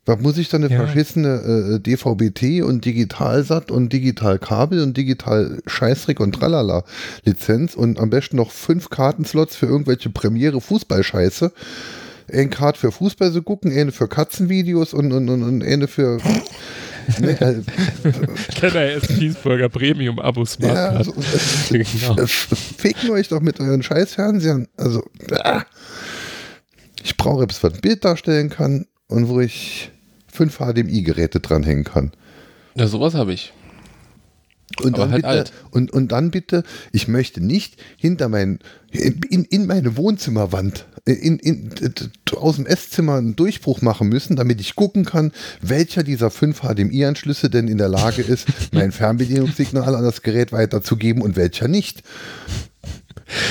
Was muss ich dann eine ja. verschissene äh, DVB-T und Digitalsat und Digitalkabel und Digital Scheißrick und Tralala Lizenz und am besten noch fünf Kartenslots für irgendwelche Premiere Fußballscheiße ein Card für Fußball zu gucken, eine für Katzenvideos und, und, und, und eine für. [laughs] ne, äh, Kenner ist Cheeseburger Premium Abo Smart ja, also, äh, genau. Ficken euch doch mit euren Scheißfernsehern. Also, äh, ich brauche etwas, was ein Bild darstellen kann und wo ich fünf HDMI-Geräte dranhängen kann. Ja, sowas habe ich. Und dann, halt bitte, und, und dann bitte, ich möchte nicht hinter mein, in, in meine Wohnzimmerwand, in, in, aus dem Esszimmer einen Durchbruch machen müssen, damit ich gucken kann, welcher dieser fünf HDMI-Anschlüsse denn in der Lage ist, [laughs] mein Fernbedienungssignal an das Gerät weiterzugeben und welcher nicht.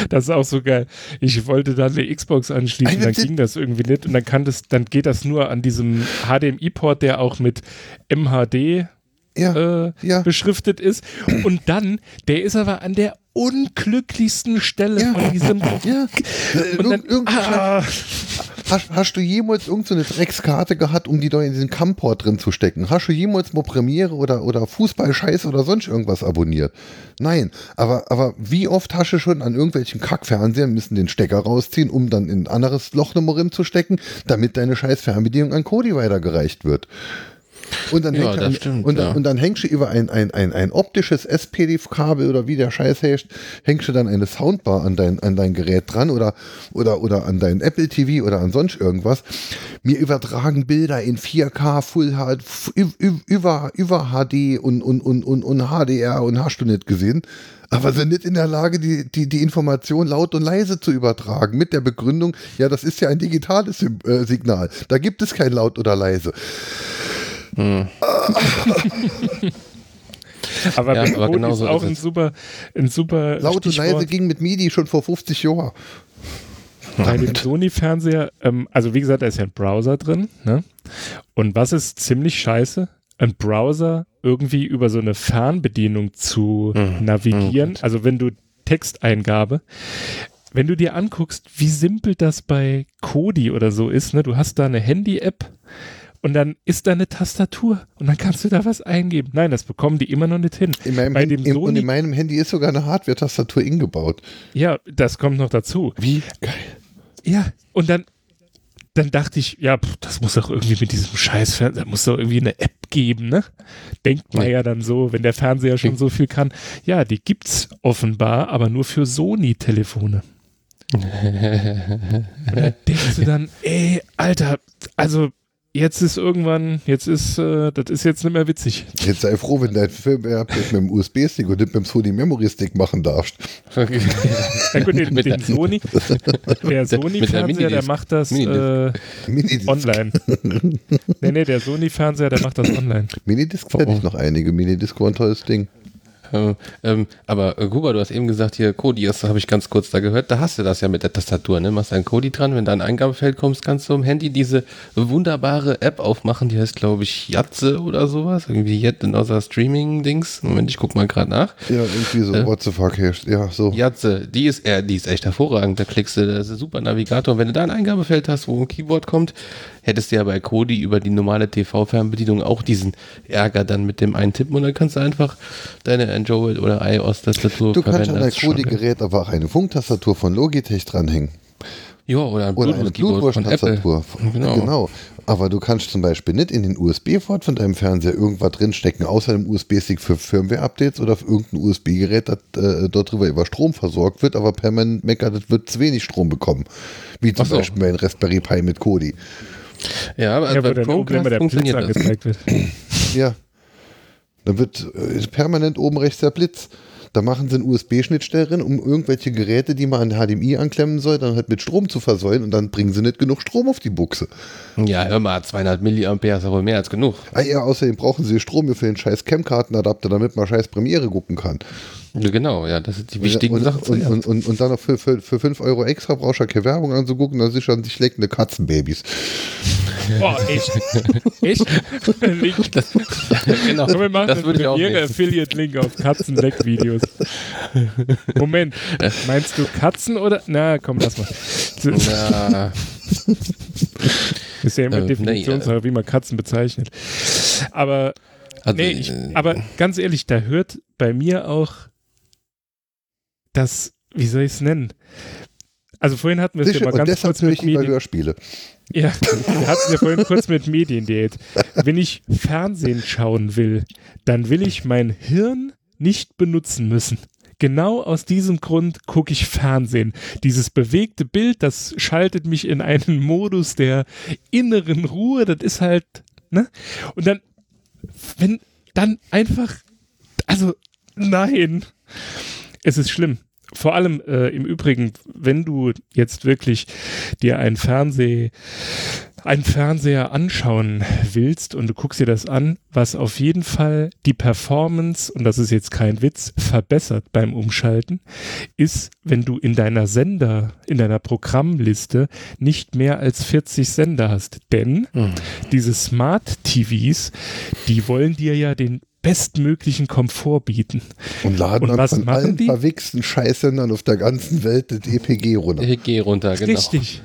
Das ist auch so geil. Ich wollte dann eine Xbox anschließen, dann ging das irgendwie nicht und dann kann das, dann geht das nur an diesem HDMI-Port, der auch mit MHD ja, äh, ja. beschriftet ist. Und dann, der ist aber an der unglücklichsten Stelle ja. von diesem. Ja. Und dann, ah. hast, hast, du jemals irgendeine so Dreckskarte gehabt, um die da in diesen Camport drin zu stecken? Hast du jemals mal Premiere oder, oder Fußball-Scheiß oder sonst irgendwas abonniert? Nein, aber, aber wie oft hast du schon an irgendwelchen Kackfernsehern müssen den Stecker rausziehen, um dann in ein anderes Loch nochmal zu stecken, damit deine scheiß Fernbedienung an Cody weitergereicht wird? Und dann, ja, hängst, stimmt, und, ja. und dann hängst du über ein, ein, ein, ein optisches SPD-Kabel oder wie der Scheiß heißt, hängst du dann eine Soundbar an dein, an dein Gerät dran oder, oder, oder an dein Apple TV oder an sonst irgendwas. Mir übertragen Bilder in 4K, Full HD, über, über HD und, und, und, und, und HDR und hast du nicht gesehen aber sind nicht in der Lage, die, die, die Information laut und leise zu übertragen, mit der Begründung, ja, das ist ja ein digitales äh, Signal. Da gibt es kein laut oder leise. Hm. aber, ja, aber genau ist auch ist ein super, ein super. Laut und leise ging mit MIDI schon vor 50 Jahren. Bei dem Sony-Fernseher, ähm, also wie gesagt, da ist ja ein Browser drin. Ne? Und was ist ziemlich scheiße? einen Browser irgendwie über so eine Fernbedienung zu mhm. navigieren. Mhm. Also wenn du Texteingabe, wenn du dir anguckst, wie simpel das bei Kodi oder so ist, ne? du hast da eine Handy-App und dann ist da eine Tastatur und dann kannst du da was eingeben. Nein, das bekommen die immer noch nicht hin. In meinem, Hand, Sony, und in meinem Handy ist sogar eine Hardware-Tastatur eingebaut. Ja, das kommt noch dazu. Wie geil. Ja, und dann, dann dachte ich, ja, pff, das muss doch irgendwie mit diesem Scheiß, da muss doch irgendwie eine App geben, ne? Denkt man ja. ja dann so, wenn der Fernseher schon so viel kann. Ja, die gibt's offenbar, aber nur für Sony-Telefone. [laughs] denkst du dann, ey, Alter, also jetzt ist irgendwann, jetzt ist, äh, das ist jetzt nicht mehr witzig. Jetzt sei froh, wenn dein Film mit dem USB-Stick und nicht mit dem Sony Memory Stick machen darfst. Okay. [laughs] ja, gut, den, den Sony, der [laughs] Sony-Fernseher, der macht das äh, online. [laughs] nee, nee, der Sony-Fernseher, der macht das online. Minidisc hätte ich noch einige. Minidisc war ein tolles Ding. Ähm, ähm, aber äh, Guba, du hast eben gesagt, hier Kodi, das habe ich ganz kurz da gehört. Da hast du das ja mit der Tastatur, ne? Machst ein Kodi dran, wenn da ein Eingabefeld kommst, kannst du am Handy diese wunderbare App aufmachen, die heißt, glaube ich, Jatze oder sowas. Irgendwie Yet Another Streaming-Dings. Moment, ich guck mal gerade nach. Ja, irgendwie so, äh, what the fuck, ja, so. Jatze, die ist, äh, die ist echt hervorragend. Da klickst du, das ist ein super Navigator. Und wenn du da ein Eingabefeld hast, wo ein Keyboard kommt, hättest du ja bei Kodi über die normale TV-Fernbedienung auch diesen Ärger dann mit dem Eintippen und dann kannst du einfach deine Android oder iOS-Tastatur Du kannst an dein Kodi-Gerät aber auch eine Funktastatur von Logitech dranhängen. Ja, oder, ein oder eine Blutwurst-Tastatur. Genau. genau. Aber du kannst zum Beispiel nicht in den USB-Port von deinem Fernseher irgendwas drinstecken, außer einem USB-Stick für Firmware-Updates oder für irgendein USB-Gerät, das äh, dort drüber über Strom versorgt wird, aber permanent meckert, das wird zu wenig Strom bekommen. Wie zum so. Beispiel mein Raspberry Pi mit Kodi. Ja, aber ja, bei Chromecast der funktioniert wird. ja. Dann wird äh, permanent oben rechts der Blitz. Da machen sie eine USB-Schnittstelle drin, um irgendwelche Geräte, die man an HDMI anklemmen soll, dann halt mit Strom zu versäulen und dann bringen sie nicht genug Strom auf die Buchse. Ja, hör mal, 200 Milliampere ist aber mehr als genug. Ah ja, außerdem brauchen sie Strom für den scheiß Cam-Kartenadapter, damit man scheiß Premiere gucken kann. Genau, ja, das sind die wichtigen und, Sachen. Und, und, und, und, dann noch für, für, für 5 Euro extra brauchst du ja keine Werbung anzugucken, dann sichern sich leckende Katzenbabys. [laughs] Boah, echt? echt? Link. [laughs] Das, genau, Komm, wir machen das würde ich auch Affiliate-Link auf Katzenleck-Videos. [laughs] Moment, meinst du Katzen oder? Na, komm, lass mal. Na. Ist ja immer ähm, Definitionssache, nee, äh, wie man Katzen bezeichnet. Aber, also, nee, ich, äh, aber ganz ehrlich, da hört bei mir auch das, wie soll ich es nennen? Also vorhin hatten wir es ja mal ganz kurz mit Medien. Hörspiele. Ja, [laughs] wir hatten ja vorhin kurz mit Mediendate. Wenn ich Fernsehen schauen will, dann will ich mein Hirn nicht benutzen müssen. Genau aus diesem Grund gucke ich Fernsehen. Dieses bewegte Bild, das schaltet mich in einen Modus der inneren Ruhe. Das ist halt, ne? Und dann, wenn dann einfach, also nein, es ist schlimm vor allem äh, im Übrigen, wenn du jetzt wirklich dir ein Fernseh, einen Fernseher anschauen willst und du guckst dir das an, was auf jeden Fall die Performance, und das ist jetzt kein Witz, verbessert beim Umschalten, ist, wenn du in deiner Sender, in deiner Programmliste nicht mehr als 40 Sender hast. Denn mhm. diese Smart TVs, die wollen dir ja den bestmöglichen Komfort bieten. Und laden und dann von allen die? verwichsten Scheißsendern auf der ganzen Welt das EPG runter. EPG runter, genau. Richtig.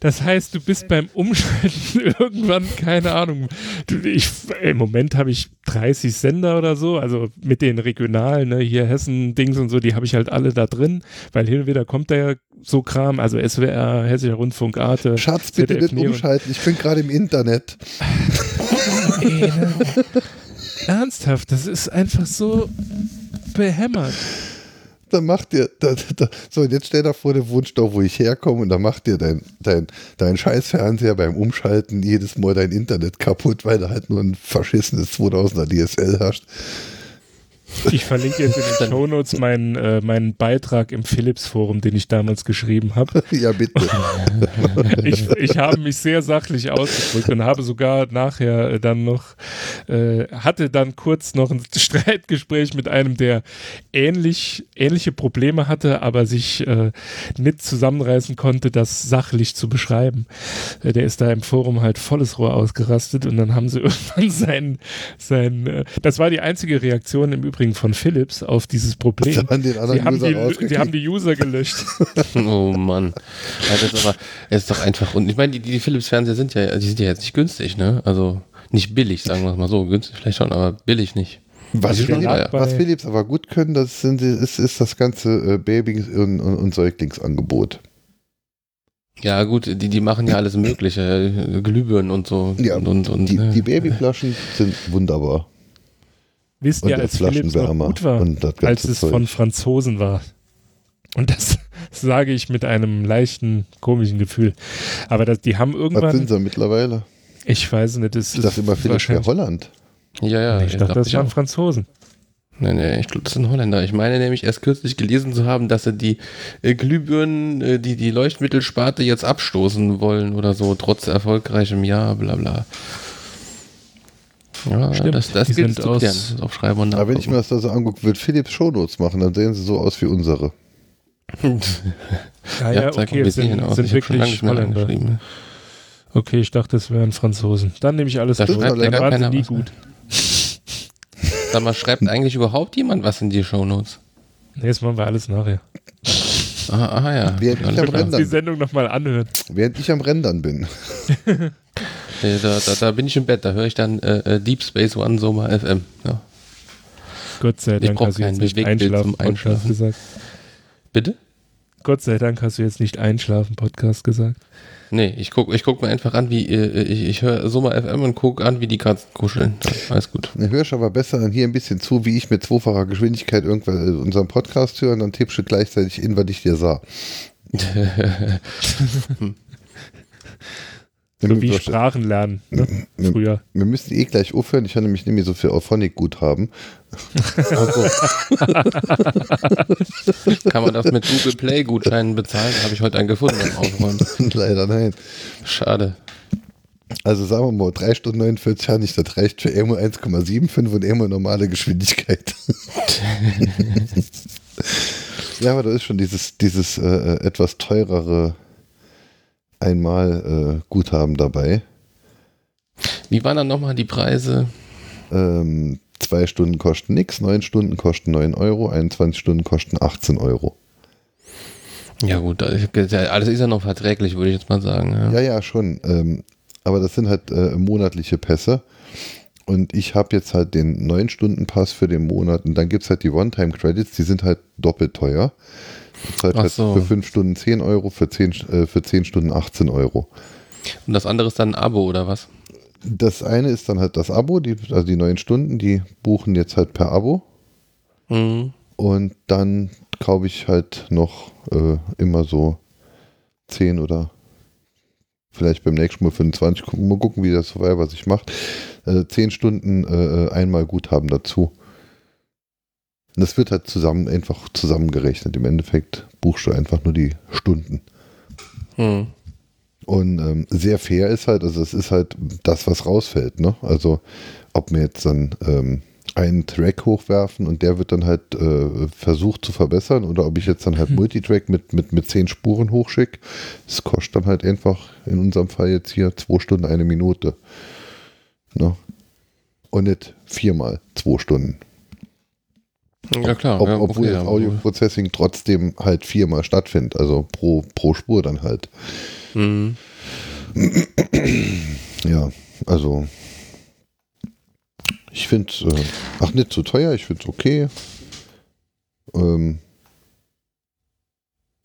Das heißt, du bist beim Umschalten [laughs] irgendwann, keine Ahnung, du, ich, im Moment habe ich 30 Sender oder so, also mit den regionalen, ne, hier Hessen-Dings und so, die habe ich halt alle da drin, weil hin und wieder kommt da ja so Kram, also SWR, Hessischer Rundfunk, Arte. Schatz, bitte ZDF nicht umschalten, ich bin gerade im Internet. [laughs] [laughs] Ey, ne? Ernsthaft, das ist einfach so behämmert. Dann macht dir, da, da, so jetzt stell dir vor, der Wunsch doch, wo ich herkomme und dann macht dir dein, dein, dein scheiß Fernseher beim Umschalten jedes Mal dein Internet kaputt, weil du halt nur ein verschissenes 2000er DSL hast. Ich verlinke jetzt in den Shownotes meinen, äh, meinen Beitrag im Philips-Forum, den ich damals geschrieben habe. [laughs] Ja, bitte. [laughs] ich, ich habe mich sehr sachlich ausgedrückt und habe sogar nachher dann noch, äh, hatte dann kurz noch ein [laughs] Streitgespräch mit einem, der ähnlich, ähnliche Probleme hatte, aber sich äh, nicht zusammenreißen konnte, das sachlich zu beschreiben. Äh, der ist da im Forum halt volles Rohr ausgerastet und dann haben sie irgendwann sein, sein äh, das war die einzige Reaktion im Übrigen von Philips auf dieses Problem. Sie haben, die, die, haben die User gelöscht. [laughs] oh Mann. Ja, das ist aber, ist doch einfach, und ich meine, die, die Philips-Fernseher sind ja, die sind ja jetzt nicht günstig, ne? Also nicht billig, sagen wir es mal so. Günstig vielleicht schon, aber billig nicht. Was, Philips, was Philips aber gut können, das sind, ist, ist das ganze äh, Baby- und, und, und Säuglingsangebot. Ja, gut, die, die machen ja [clears throat] alles Mögliche, Glühbirnen und so. Ja, und, und, und die, ne? die Babyflaschen sind wunderbar. Wisst ihr, als Philips noch gut war, als es Zeug. von Franzosen war. Und das [laughs] sage ich mit einem leichten, komischen Gefühl. Aber das, die haben irgendwann. Was sind sie mittlerweile? Ich weiß nicht. Das ich dachte immer Philips wäre Holland. Ja, ja. ich, ich dachte, das waren Franzosen. Nee, nee, ich glaube, das sind Holländer. Ich meine nämlich erst kürzlich gelesen zu haben, dass sie die äh, Glühbirnen, äh, die die Leuchtmittelsparte jetzt abstoßen wollen oder so, trotz erfolgreichem Jahr, bla bla. Ja, Stimmt. das, das gilt zu klären. Auf Schreiben und Aber wenn ich mir das da so angucke, wird Philips Shownotes machen, dann sehen sie so aus wie unsere. [laughs] ja, ja, okay, es sind, sind wirklich Holländer. Okay, ich dachte, es wären Franzosen. Dann nehme ich alles da durch. Dann waren sie nie gut. [laughs] Sag mal, schreibt eigentlich überhaupt jemand was in die Shownotes? Nee, das machen wir alles nachher. Aha, aha ja. Während ich am Rendern, die Sendung nochmal anhören. Während ich am Rendern bin. [laughs] nee, da, da, da, bin ich im Bett, da höre ich dann äh, äh Deep Space One Soma FM. Ja. Gott sei Dank hast du jetzt nicht Einschlafen, Podcast gesagt. Bitte? Gott sei Dank hast du jetzt nicht Einschlafen Podcast gesagt. Nee, ich gucke ich guck mir einfach an, wie äh, ich, ich höre Sommer FM und gucke an, wie die Katzen kuscheln. Alles gut. Du hörst aber besser hier ein bisschen zu, wie ich mit zweifacher Geschwindigkeit irgendwann äh, unseren Podcast höre und dann tippst du gleichzeitig in, was ich dir sah. [laughs] [laughs] So wie Sprachen lernen, ne? wir, früher. Wir müssen eh gleich aufhören. Ich habe nämlich nicht mehr so viel Auphonic-Guthaben. Kann man das mit Google Play-Gutscheinen bezahlen? Habe ich heute einen gefunden beim Aufräumen. [laughs] Leider nein. Schade. Also sagen wir mal, 3 Stunden 49 habe ich, das reicht für immer 1,75 und immer normale Geschwindigkeit. [laughs] ja, aber da ist schon dieses, dieses äh, äh etwas teurere einmal äh, Guthaben dabei. Wie waren dann nochmal die Preise? Ähm, zwei Stunden kosten nichts, neun Stunden kosten 9 Euro, 21 Stunden kosten 18 Euro. Ja gut, alles ist ja noch verträglich, würde ich jetzt mal sagen. Ja, ja, ja schon. Ähm, aber das sind halt äh, monatliche Pässe. Und ich habe jetzt halt den 9-Stunden-Pass für den Monat und dann gibt es halt die One-Time-Credits, die sind halt doppelt teuer. Zeit so. für 5 Stunden 10 Euro, für 10, äh, für 10 Stunden 18 Euro. Und das andere ist dann ein Abo oder was? Das eine ist dann halt das Abo, die, also die neun Stunden, die buchen jetzt halt per Abo. Mhm. Und dann kaufe ich halt noch äh, immer so 10 oder vielleicht beim nächsten Mal 25. Mal gucken, wie das was ich mache. Äh, 10 Stunden äh, äh, einmal Guthaben dazu. Und das wird halt zusammen, einfach zusammengerechnet. Im Endeffekt buchst du einfach nur die Stunden. Hm. Und ähm, sehr fair ist halt, also es ist halt das, was rausfällt. Ne? Also ob wir jetzt dann ähm, einen Track hochwerfen und der wird dann halt äh, versucht zu verbessern oder ob ich jetzt dann halt hm. Multitrack mit, mit, mit zehn Spuren hochschicke, das kostet dann halt einfach in unserem Fall jetzt hier zwei Stunden eine Minute. Ne? Und nicht viermal zwei Stunden. Ja klar. Ob, ja, obwohl okay, das Audio-Processing trotzdem halt viermal stattfindet, also pro, pro Spur dann halt. Mhm. Ja, also ich finde es, äh, ach nicht zu teuer, ich finde es okay. Ähm,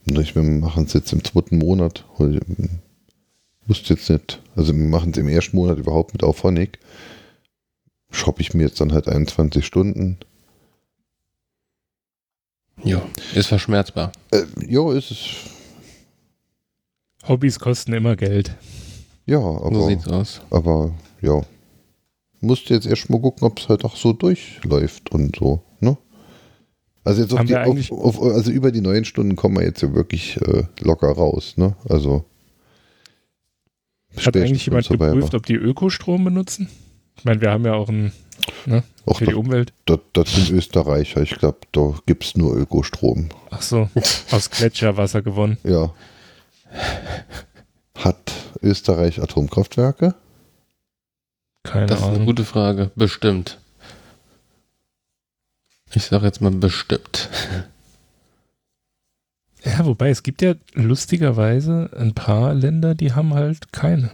ich, wir machen es jetzt im zweiten Monat. Ich wusste jetzt nicht, also wir machen es im ersten Monat überhaupt mit Auphonic. Shoppe ich mir jetzt dann halt 21 Stunden ja, ist verschmerzbar. Äh, jo, ist es. Hobbys kosten immer Geld. Ja, aber. So sieht's aus. Aber, ja. Musst jetzt erst mal gucken, ob es halt auch so durchläuft und so, ne? Also jetzt auf die, auf, auf, also über die neun Stunden kommen wir jetzt ja wirklich äh, locker raus, ne? Also hat eigentlich jemand geprüft, ob die Ökostrom benutzen? Ich meine, wir haben ja auch ein ne, Och, für die Umwelt. Das, das sind Österreicher. Ich glaube, da gibt es nur Ökostrom. Ach so, aus Gletscherwasser gewonnen. Ja. Hat Österreich Atomkraftwerke? Keine das Ahnung. Das ist eine gute Frage. Bestimmt. Ich sage jetzt mal bestimmt. Ja, wobei es gibt ja lustigerweise ein paar Länder, die haben halt keine.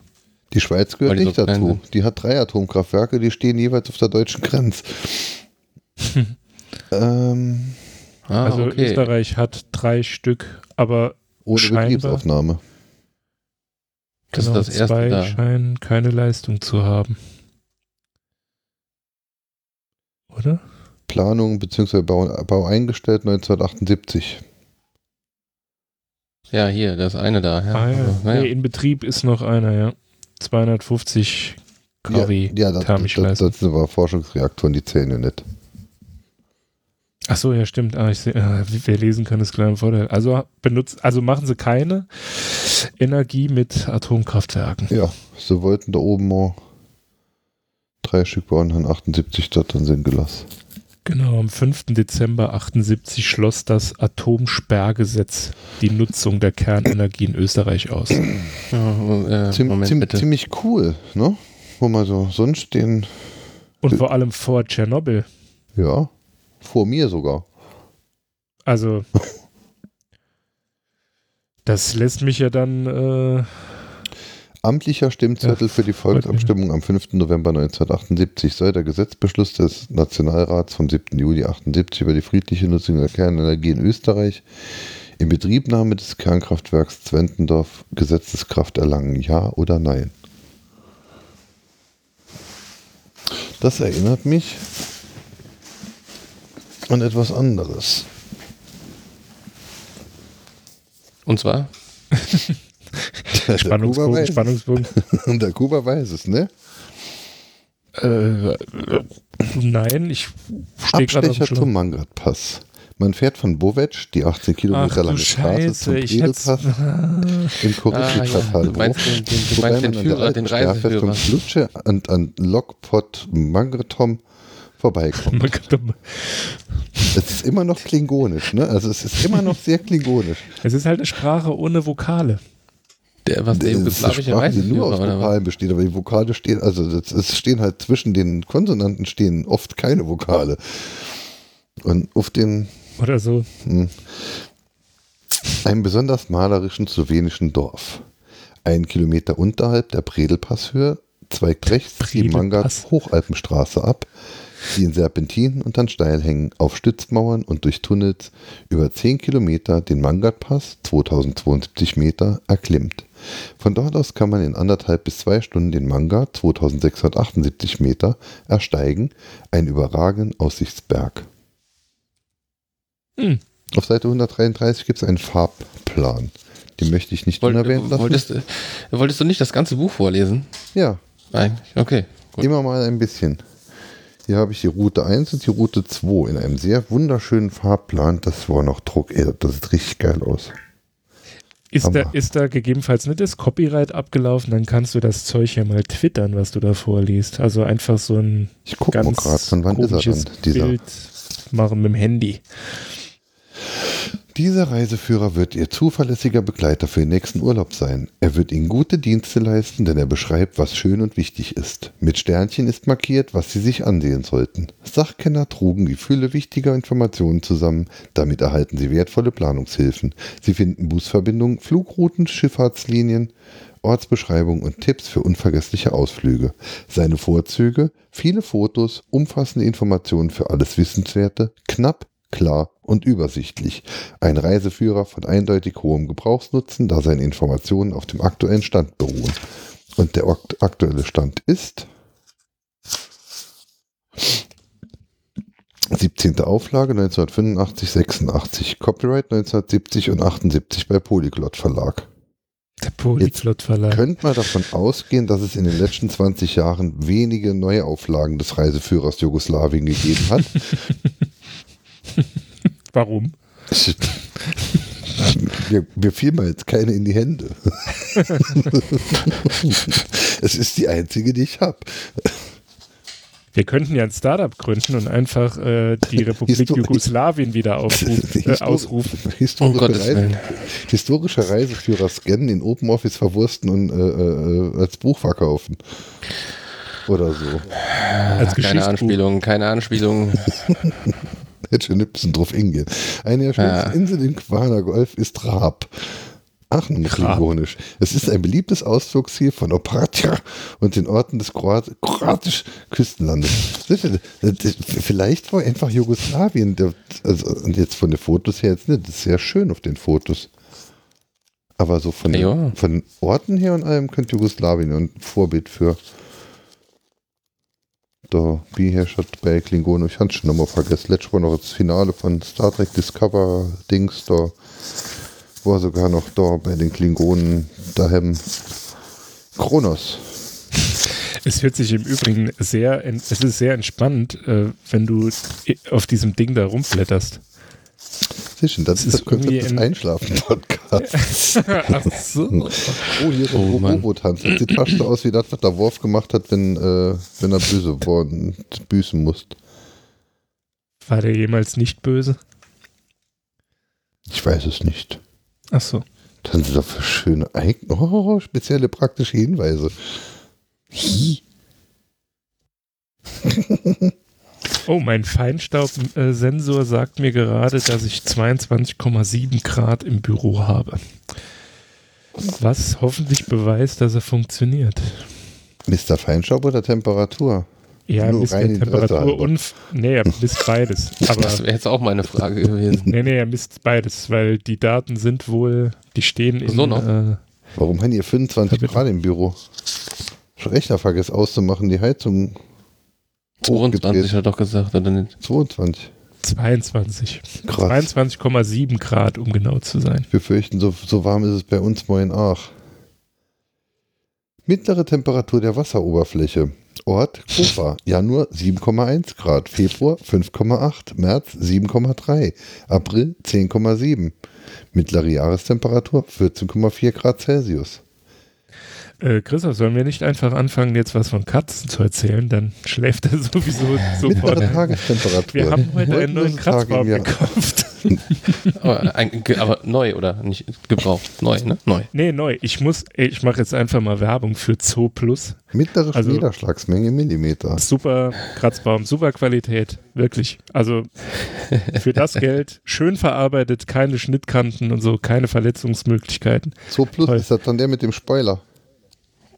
Die Schweiz gehört die nicht so dazu. Die hat drei Atomkraftwerke, die stehen jeweils auf der deutschen Grenze. [laughs] ähm, ah, also okay. Österreich hat drei Stück, aber ohne Betriebsaufnahme. Das genau, ist das erste zwei da. scheinen keine Leistung zu haben. Oder? Planung bzw. Bau, Bau eingestellt 1978. Ja, hier, das eine da. Ja. Ah, ja. Also, naja. nee, in Betrieb ist noch einer, ja. 250 kW ja, ja, das, das, das, sind aber Forschungsreaktoren, die zählen ja nicht. Ach so, ja, stimmt. Ah, ich seh, ah, wer lesen kann, ist klar im Vorteil. Also, benutzt, also machen sie keine Energie mit Atomkraftwerken. Ja, sie wollten da oben mal drei Stück bauen, dann 78 dort dann sind gelassen. Genau, am 5. Dezember 78 schloss das Atomsperrgesetz die Nutzung der Kernenergie in Österreich aus. Ja, äh, Ziem Moment, ziem bitte. Ziemlich cool, ne? Wo man so sonst den. Und vor allem vor Tschernobyl. Ja, vor mir sogar. Also, [laughs] das lässt mich ja dann äh, amtlicher Stimmzettel ja, für die Volksabstimmung am 5. November 1978 soll der Gesetzbeschluss des Nationalrats vom 7. Juli 1978 über die friedliche Nutzung der Kernenergie in Österreich in Betriebnahme des Kernkraftwerks Zwentendorf Gesetzeskraft erlangen, ja oder nein? Das erinnert mich an etwas anderes. Und zwar? [laughs] Spannungsbogen, Spannungsbogen. Und [laughs] der Kuba weiß es, ne? Äh, nein, ich stehe gerade auf dem zum Mangrat-Pass. Man fährt von Bovetsch die 18 Kilometer Ach, lange Straße zum Edelpass [laughs] im Kurichi-Quartal ah, ja. Du meinst den, den, du meinst den Führer, den Reiseführer. Lutsche und an Lokpot Mangratom vorbeikommt. [laughs] es ist immer noch klingonisch, ne? Also es ist immer noch sehr klingonisch. Es ist halt eine Sprache ohne Vokale. Der, was der jugoslawische nur aus Vokalen besteht, aber die Vokale stehen, also es stehen halt zwischen den Konsonanten stehen oft keine Vokale. Und auf den oder so. Hm, einem besonders malerischen slowenischen Dorf. Ein Kilometer unterhalb der Predelpasshöhe zweigt rechts die Mangat Hochalpenstraße ab, die in Serpentinen und dann Steilhängen auf Stützmauern und durch Tunnels über 10 Kilometer den Mangatpass, 2072 Meter, erklimmt. Von dort aus kann man in anderthalb bis zwei Stunden den Manga, 2678 Meter, ersteigen, einen überragenden Aussichtsberg. Hm. Auf Seite 133 gibt es einen Farbplan. Den möchte ich nicht Woll, unerwähnt lassen. Wolltest, wolltest, du nicht das ganze Buch vorlesen? Ja. Nein, okay. Gut. Immer mal ein bisschen. Hier habe ich die Route 1 und die Route 2 in einem sehr wunderschönen Farbplan. Das war noch Druck. Das sieht richtig geil aus. Ist da, ist da gegebenenfalls nicht das Copyright abgelaufen, dann kannst du das Zeug ja mal twittern, was du da vorliest. Also einfach so ein ich guck ganz mal grad, von wann ist er dann, dieser? Bild machen mit dem Handy. Dieser Reiseführer wird Ihr zuverlässiger Begleiter für den nächsten Urlaub sein. Er wird Ihnen gute Dienste leisten, denn er beschreibt, was schön und wichtig ist. Mit Sternchen ist markiert, was Sie sich ansehen sollten. Sachkenner trugen die Fülle wichtiger Informationen zusammen. Damit erhalten Sie wertvolle Planungshilfen. Sie finden Busverbindungen, Flugrouten, Schifffahrtslinien, Ortsbeschreibungen und Tipps für unvergessliche Ausflüge. Seine Vorzüge, viele Fotos, umfassende Informationen für alles Wissenswerte, knapp, klar und übersichtlich. Ein Reiseführer von eindeutig hohem Gebrauchsnutzen, da seine Informationen auf dem aktuellen Stand beruhen. Und der aktuelle Stand ist 17. Auflage 1985, 86, Copyright 1970 und 78 bei Polyglot Verlag. Der Polyglot Verlag. Könnte man davon ausgehen, dass es in den letzten 20 Jahren wenige Neuauflagen des Reiseführers Jugoslawien gegeben hat. [laughs] [laughs] Warum? mir, mir fiel mal jetzt keine in die Hände. [laughs] es ist die einzige, die ich habe. Wir könnten ja ein Startup gründen und einfach äh, die Republik Histori Jugoslawien wieder aufruf, [laughs] äh, ausrufen. Historische, oh Reise, historische Reiseführer scannen, in Open Office verwursten und äh, äh, als Buch verkaufen. Oder so. Als keine Anspielung, keine Anspielung. Hätte schon ein bisschen drauf hingehen. Eine der schönsten ja. Inseln im Quaner Golf ist Raab. Aachen klingonisch. Es ist ein beliebtes Ausflugsziel von Opatja und den Orten des Kroat kroatischen Küstenlandes. Vielleicht war einfach Jugoslawien, also, und jetzt von den Fotos her jetzt nicht, das ist sehr schön auf den Fotos. Aber so von, ja. den, von Orten her und allem könnte Jugoslawien ein Vorbild für der B-Herrscher bei Klingonen. Ich hatte schon nochmal vergessen. Letztes Mal noch das Finale von Star Trek Discover Dings da war sogar noch da bei den Klingonen daheim. Kronos. Es hört sich im Übrigen sehr, es ist sehr entspannt, äh, wenn du auf diesem Ding da rumblätterst. Sicher, das, das ist das Einschlafen-Podcasts. [laughs] Ach so. Oh, hier ist ein oh, Robotanz. Das sieht fast so aus wie das, was der Worf gemacht hat, wenn, äh, wenn er böse worden, büßen musste. War der jemals nicht böse? Ich weiß es nicht. Ach so. Das sind doch für schöne, oh, spezielle praktische Hinweise. [laughs] oh, mein Feinstaubsensor sagt mir gerade, dass ich 22,7 Grad im Büro habe. Was hoffentlich beweist, dass er funktioniert. Mr. Feinstaub oder Temperatur? Ja, Nur misst rein Temperatur und. Nee, er misst beides. [laughs] Aber, das wäre jetzt auch meine Frage gewesen. Nee, nee, er misst beides, weil die Daten sind wohl, die stehen in. So noch? Äh, Warum haben ihr 25 Grad im Büro? Rechner vergesst auszumachen, die Heizung. 22 hat er doch gesagt, oder nicht? 22. 22. 22,7 Grad, um genau zu sein. Ich befürchte, so, so warm ist es bei uns moin Ach. Mittlere Temperatur der Wasseroberfläche. Ort Kufa, Januar 7,1 Grad, Februar 5,8, März 7,3, April 10,7. Mittlere Jahrestemperatur 14,4 Grad Celsius. Äh, Christoph, sollen wir nicht einfach anfangen, jetzt was von Katzen zu erzählen? Dann schläft er [laughs] sowieso sofort. Mittlere Tagestemperatur. Wir haben heute einen neuen Kratzbaum gekauft. [laughs] [laughs] aber, ein, aber, neu oder nicht gebraucht? Neu, ne? Neu. Nee, neu. Ich muss, ich mache jetzt einfach mal Werbung für Zoo Plus. Mittlere also, Niederschlagsmenge Millimeter. Super Kratzbaum, super Qualität, wirklich. Also für das Geld schön verarbeitet, keine Schnittkanten und so, keine Verletzungsmöglichkeiten. Zoo Plus Toll. ist das dann der mit dem Spoiler.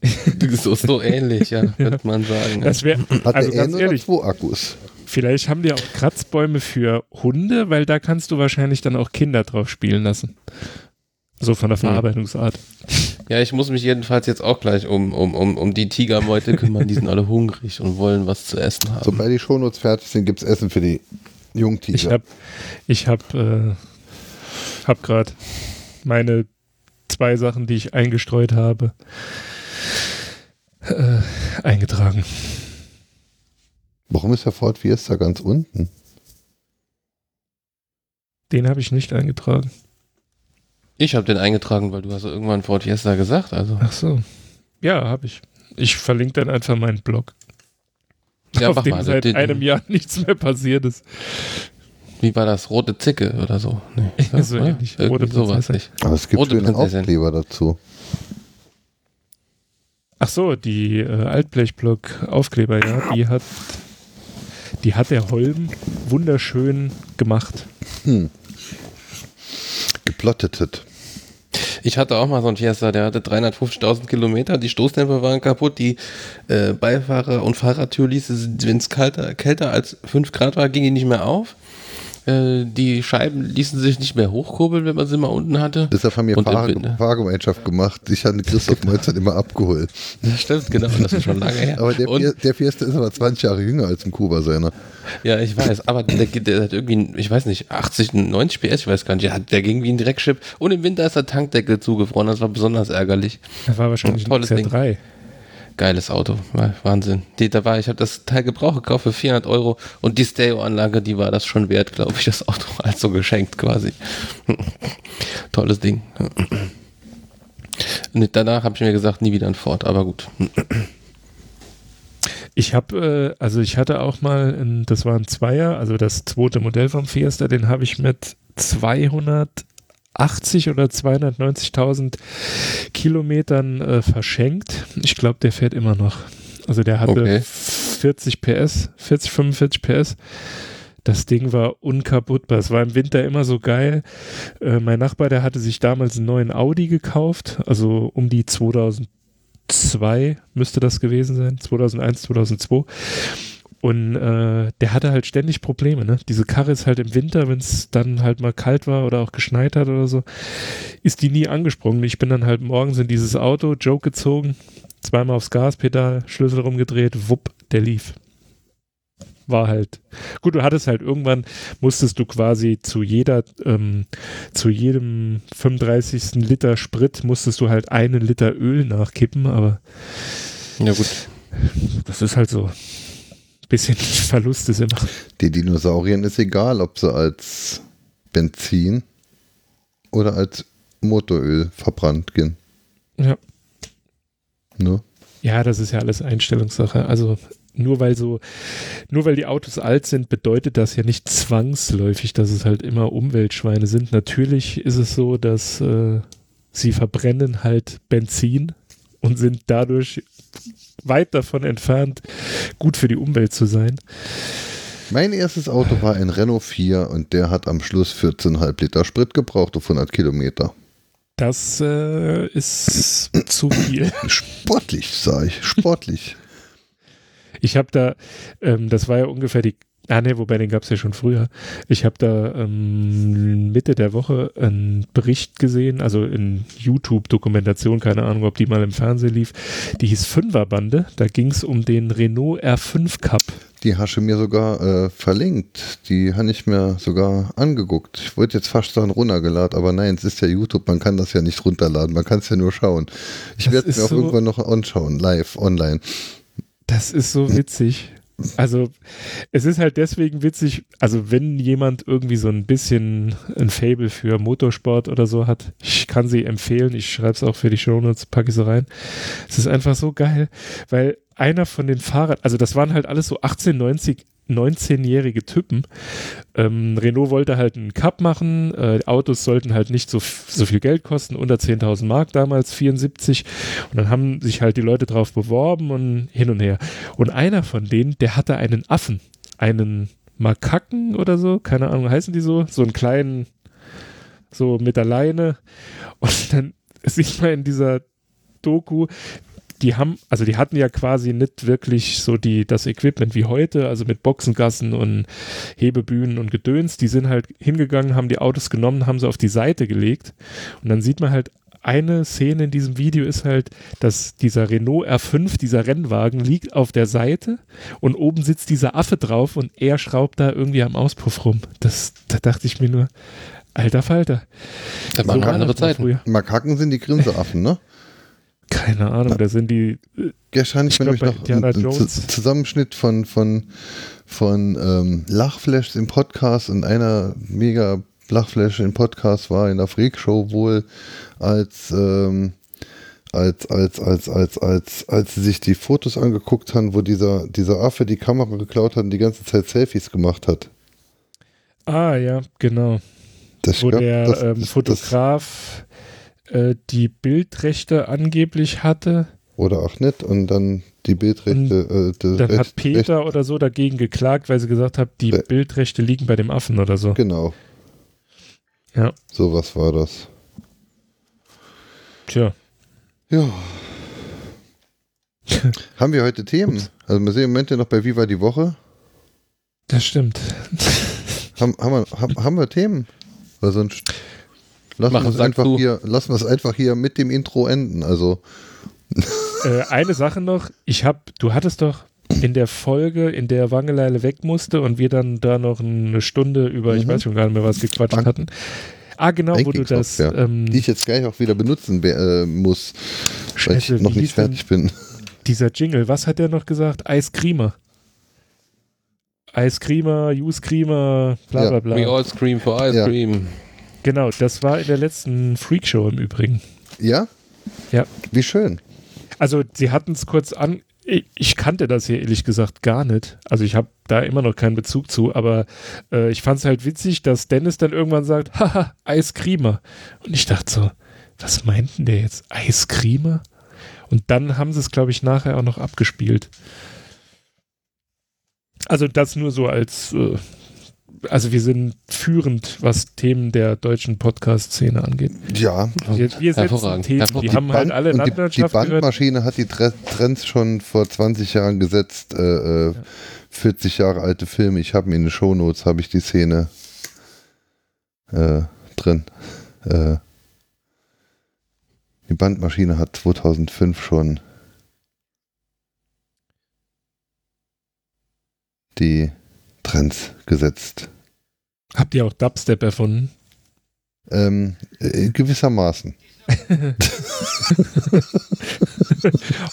[laughs] so, so ähnlich, ja, könnte man sagen. Das wär, Hat also ganz ehrlich, zwei Akkus? Vielleicht haben die auch Kratzbäume für Hunde, weil da kannst du wahrscheinlich dann auch Kinder drauf spielen lassen. So von der hm. Verarbeitungsart. Ja, ich muss mich jedenfalls jetzt auch gleich um, um, um, um die Tigermeute kümmern. Die sind alle hungrig und wollen was zu essen haben. Sobald die Shownotes fertig sind, gibt es Essen für die Jungtiger. Ich habe ich hab, äh, hab gerade meine zwei Sachen, die ich eingestreut habe, äh, eingetragen. Warum ist der Ford Fiesta ganz unten? Den habe ich nicht eingetragen. Ich habe den eingetragen, weil du hast irgendwann Ford Fiesta gesagt. Also. Ach so. Ja, habe ich. Ich verlinke dann einfach meinen Blog. Ja, auf dem mal, seit den, einem Jahr [laughs] nichts mehr passiert ist. Wie war das? Rote Zicke oder so? Nee, [laughs] so ja, ähnlich. Rote sowas nicht. Aber es gibt Rote schöne Aufkleber dazu. Ach so, die äh, Altblechblock-Aufkleber, ja, die hat die hat der Holm wunderschön gemacht. Hm. Geplottetet. Ich hatte auch mal so einen Fiesta, der hatte 350.000 Kilometer, die Stoßdämpfer waren kaputt, die äh, Beifahrer- und Fahrradtür ließ es, wenn es kälter als 5 Grad war, ging die nicht mehr auf. Äh, die Scheiben ließen sich nicht mehr hochkurbeln, wenn man sie mal unten hatte. Deshalb haben wir Fahr Fahrgemeinschaft gemacht. Ich hatte Christoph Molzert immer abgeholt. [laughs] Das stimmt, genau, das ist schon lange her. Aber der, und, der Fiesta ist aber 20 Jahre jünger als ein Kuba seiner. Ja, ich weiß, aber der, der, hat irgendwie, ich weiß nicht, 80, 90 PS, ich weiß gar nicht, der, der ging wie ein Dreckschip und im Winter ist der Tankdeckel zugefroren, das war besonders ärgerlich. Das war wahrscheinlich ein Tolles Ding. 3. geiles Auto. Wahnsinn. Die, da war, ich habe das Teil Gebrauch gekauft für 400 Euro und die Stereo-Anlage, die war das schon wert, glaube ich, das Auto [laughs] also geschenkt quasi. [laughs] Tolles Ding. [clears throat] Danach habe ich mir gesagt, nie wieder ein Ford, aber gut. [clears throat] Ich habe, äh, also ich hatte auch mal, ein, das war ein Zweier, also das zweite Modell vom Fiesta, den habe ich mit 280 oder 290.000 Kilometern äh, verschenkt. Ich glaube, der fährt immer noch. Also der hatte okay. 40 PS, 40, 45 PS. Das Ding war unkaputtbar. Es war im Winter immer so geil. Äh, mein Nachbar, der hatte sich damals einen neuen Audi gekauft, also um die 2000 2002 müsste das gewesen sein, 2001, 2002. Und äh, der hatte halt ständig Probleme. Ne? Diese Karre ist halt im Winter, wenn es dann halt mal kalt war oder auch geschneit hat oder so, ist die nie angesprungen. Ich bin dann halt morgens in dieses Auto, Joke gezogen, zweimal aufs Gaspedal, Schlüssel rumgedreht, wupp, der lief war halt, gut, du hattest halt irgendwann, musstest du quasi zu jeder, ähm, zu jedem 35. Liter Sprit musstest du halt einen Liter Öl nachkippen, aber ja gut. Das ist halt so. Bisschen [laughs] Verlust ist immer. Die Dinosauriern ist egal, ob sie als Benzin oder als Motoröl verbrannt gehen. Ja. Ne? Ja, das ist ja alles Einstellungssache. Also nur weil so, nur weil die Autos alt sind, bedeutet das ja nicht zwangsläufig, dass es halt immer Umweltschweine sind. Natürlich ist es so, dass äh, sie verbrennen halt Benzin und sind dadurch weit davon entfernt, gut für die Umwelt zu sein. Mein erstes Auto war ein Renault 4 und der hat am Schluss 14,5 Liter Sprit gebraucht auf 100 Kilometer. Das äh, ist zu viel. [coughs] Sportlich, sage ich. Sportlich. Ich habe da, ähm, das war ja ungefähr die, ah ne, wobei den gab es ja schon früher. Ich habe da ähm, Mitte der Woche einen Bericht gesehen, also in YouTube-Dokumentation, keine Ahnung, ob die mal im Fernsehen lief. Die hieß Fünferbande, da ging es um den Renault R5 Cup. Die hast du mir sogar äh, verlinkt. Die habe ich mir sogar angeguckt. Ich wollte jetzt fast sagen runtergeladen, aber nein, es ist ja YouTube, man kann das ja nicht runterladen, man kann es ja nur schauen. Ich werde es mir auch so irgendwann noch anschauen, live, online. Das ist so witzig. Also es ist halt deswegen witzig, also wenn jemand irgendwie so ein bisschen ein Fable für Motorsport oder so hat, ich kann sie empfehlen, ich schreibe es auch für die Shownotes, packe ich so rein. Es ist einfach so geil, weil einer von den Fahrern, also das waren halt alles so 1890 19-jährige Typen. Ähm, Renault wollte halt einen Cup machen. Äh, Autos sollten halt nicht so, so viel Geld kosten, unter 10.000 Mark damals, 74. Und dann haben sich halt die Leute drauf beworben und hin und her. Und einer von denen, der hatte einen Affen, einen Makaken oder so, keine Ahnung, heißen die so? So einen kleinen, so mit der Leine. Und dann [laughs] sieht man in dieser Doku, die haben, also die hatten ja quasi nicht wirklich so die, das Equipment wie heute, also mit Boxengassen und Hebebühnen und Gedöns. Die sind halt hingegangen, haben die Autos genommen, haben sie auf die Seite gelegt und dann sieht man halt eine Szene in diesem Video ist halt, dass dieser Renault R5, dieser Rennwagen, liegt auf der Seite und oben sitzt dieser Affe drauf und er schraubt da irgendwie am Auspuff rum. Das, da dachte ich mir nur, alter Falter. Das waren so andere Zeiten. Makaken sind die Grinseaffen, ne? Keine Ahnung, da sind die. Wahrscheinlich, wenn ich noch einen Zusammenschnitt von, von, von ähm, Lachflash im Podcast und einer mega Lachflash im Podcast war in der Freakshow wohl als, ähm, als, als, als, als, als, als sie sich die Fotos angeguckt haben, wo dieser, dieser Affe die Kamera geklaut hat und die ganze Zeit Selfies gemacht hat. Ah, ja, genau. Das wo gab, der das, ähm, Fotograf äh, die Bildrechte angeblich hatte. Oder auch nicht und dann die Bildrechte. Äh, dann Recht, hat Peter Recht, oder so dagegen geklagt, weil sie gesagt hat, die äh, Bildrechte liegen bei dem Affen oder so. Genau. Ja. So was war das. Tja. Ja. [laughs] haben wir heute Themen? Ups. Also wir sehen im Moment ja noch bei Viva die Woche. Das stimmt. haben, haben, wir, haben, haben wir Themen? Weil sonst Lassen wir es einfach hier, lassen wir es einfach hier mit dem Intro enden. Also. Äh, eine Sache noch, ich habe, du hattest doch in der Folge, in der Wangeleile weg musste und wir dann da noch eine Stunde über, mhm. ich weiß schon gar nicht mehr, was gequatscht Bank hatten. Ah, genau, wo du das. Ja. Ähm, die ich jetzt gleich auch wieder benutzen äh, muss, weil ich noch nicht fertig bin. dieser Jingle, was hat der noch gesagt? Eiscreamer. Eiscreamer, Use Creamer, bla bla bla. We all scream for ice ja. cream. Genau, das war in der letzten Freakshow im Übrigen. Ja? Ja. Wie schön. Also, sie hatten es kurz an. Ich, kannte das hier ehrlich gesagt gar nicht. Also, ich habe da immer noch keinen Bezug zu, aber äh, ich fand es halt witzig, dass Dennis dann irgendwann sagt: [laughs] Haha, Eiscreamer. Und ich dachte so, was meint denn der jetzt? Eiscreamer? Und dann haben sie es, glaube ich, nachher auch noch abgespielt. Also das nur so als, äh, also wir sind führend, was Themen der deutschen Podcast-Szene angeht. Ja, wir, wir hervorragend. Themen, hervorragend. die haben halt alle Landwirtschaft Die, die Bandmaschine gehört. hat die Trends schon vor 20 Jahren gesetzt. Äh, ja. 40 Jahre alte Filme. Ich habe mir in den Shownotes habe ich die Szene äh, drin. Äh, die Bandmaschine hat 2005 schon die Trends gesetzt. Habt ihr auch Dubstep erfunden? Ähm, äh, gewissermaßen. [laughs]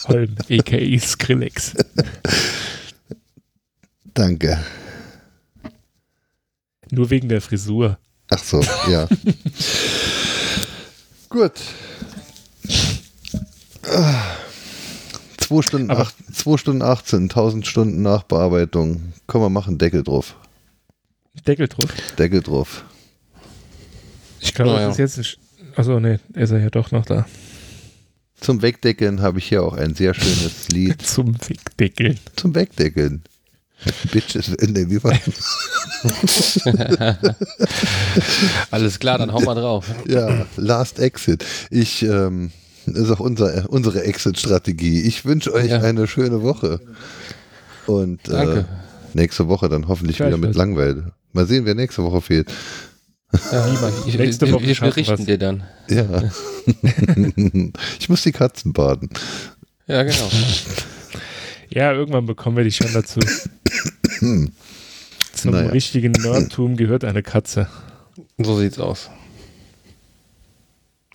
Holm, a.k.a. Skrillex. Danke. Nur wegen der Frisur. Ach so, ja. Gut. 2 Stunden, acht, Stunden 18, 1000 Stunden Nachbearbeitung. Können wir machen, Deckel drauf. Deckel drauf? Deckel drauf. Ich glaube, oh, das ja. ist jetzt. Achso, nee, ist er ja doch noch da. Zum Wegdeckeln habe ich hier auch ein sehr schönes [laughs] Lied. Zum Wegdeckeln. Zum Wegdeckeln. Bitches, nee, wie war Alles klar, dann hau mal drauf. Ja, Last Exit. Ich, ähm, das ist auch unser, unsere Exit-Strategie. Ich wünsche euch ja. eine schöne Woche. Und äh, nächste Woche dann hoffentlich wieder mit Langweil. Mal sehen, wer nächste Woche fehlt. Ja, ich, nächste Woche wir berichten dir dann. Ja. [laughs] ich muss die Katzen baden. Ja, genau. [laughs] ja, irgendwann bekommen wir die schon dazu. [laughs] Zum naja. richtigen Nerdtum gehört eine Katze. So sieht's aus.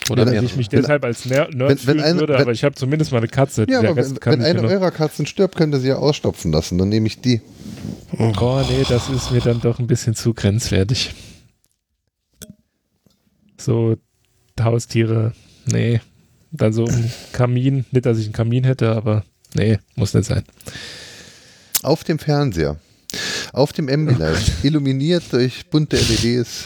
Oder wenn ich mich deshalb als Nerd, wenn, fühlen ein, würde, wenn, aber ich habe zumindest mal eine Katze. Ja, aber wenn, wenn eine genau. eurer Katzen stirbt, könnt ihr sie ja ausstopfen lassen. Dann nehme ich die. Oh, nee, das ist mir dann doch ein bisschen zu grenzwertig. So Haustiere, nee. Dann so ein Kamin, nicht, dass ich einen Kamin hätte, aber nee, muss nicht sein. Auf dem Fernseher, auf dem Ambilight, [laughs] illuminiert durch bunte LEDs,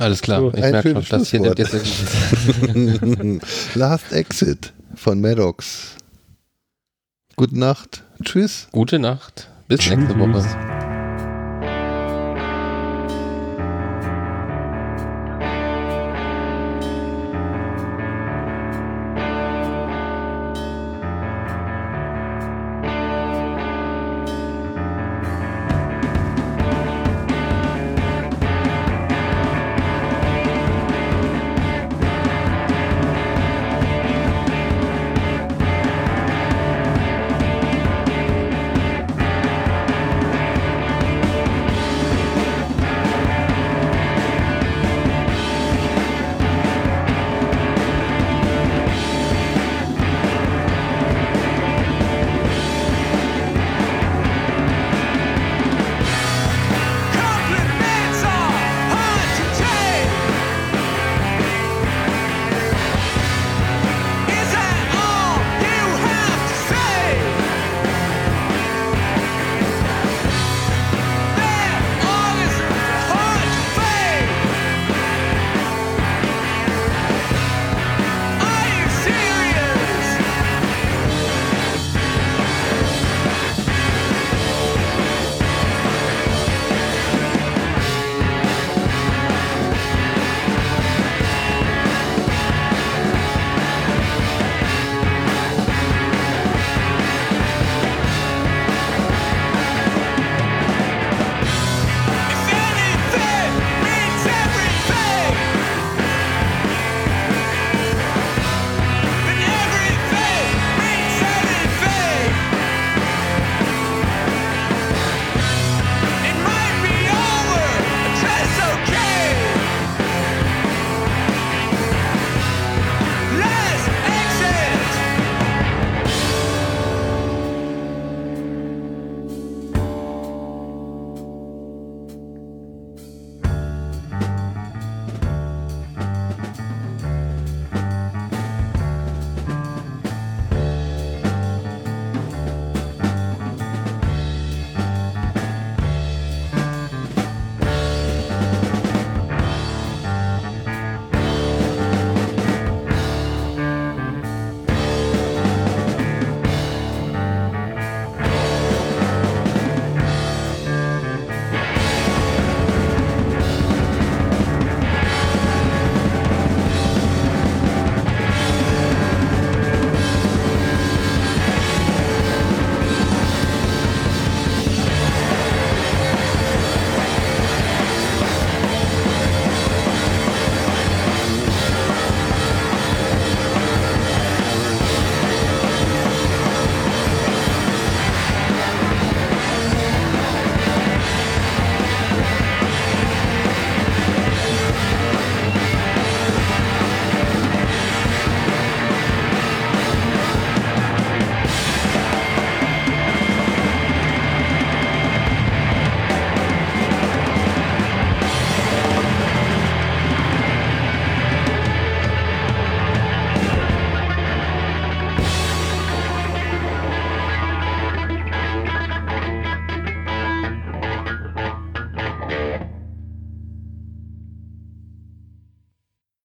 alles klar, so, ich merke schon, das hier nimmt jetzt [laughs] [laughs] Last Exit von Maddox. Gute Nacht. Tschüss. Gute Nacht. Bis Tschüss. nächste Woche.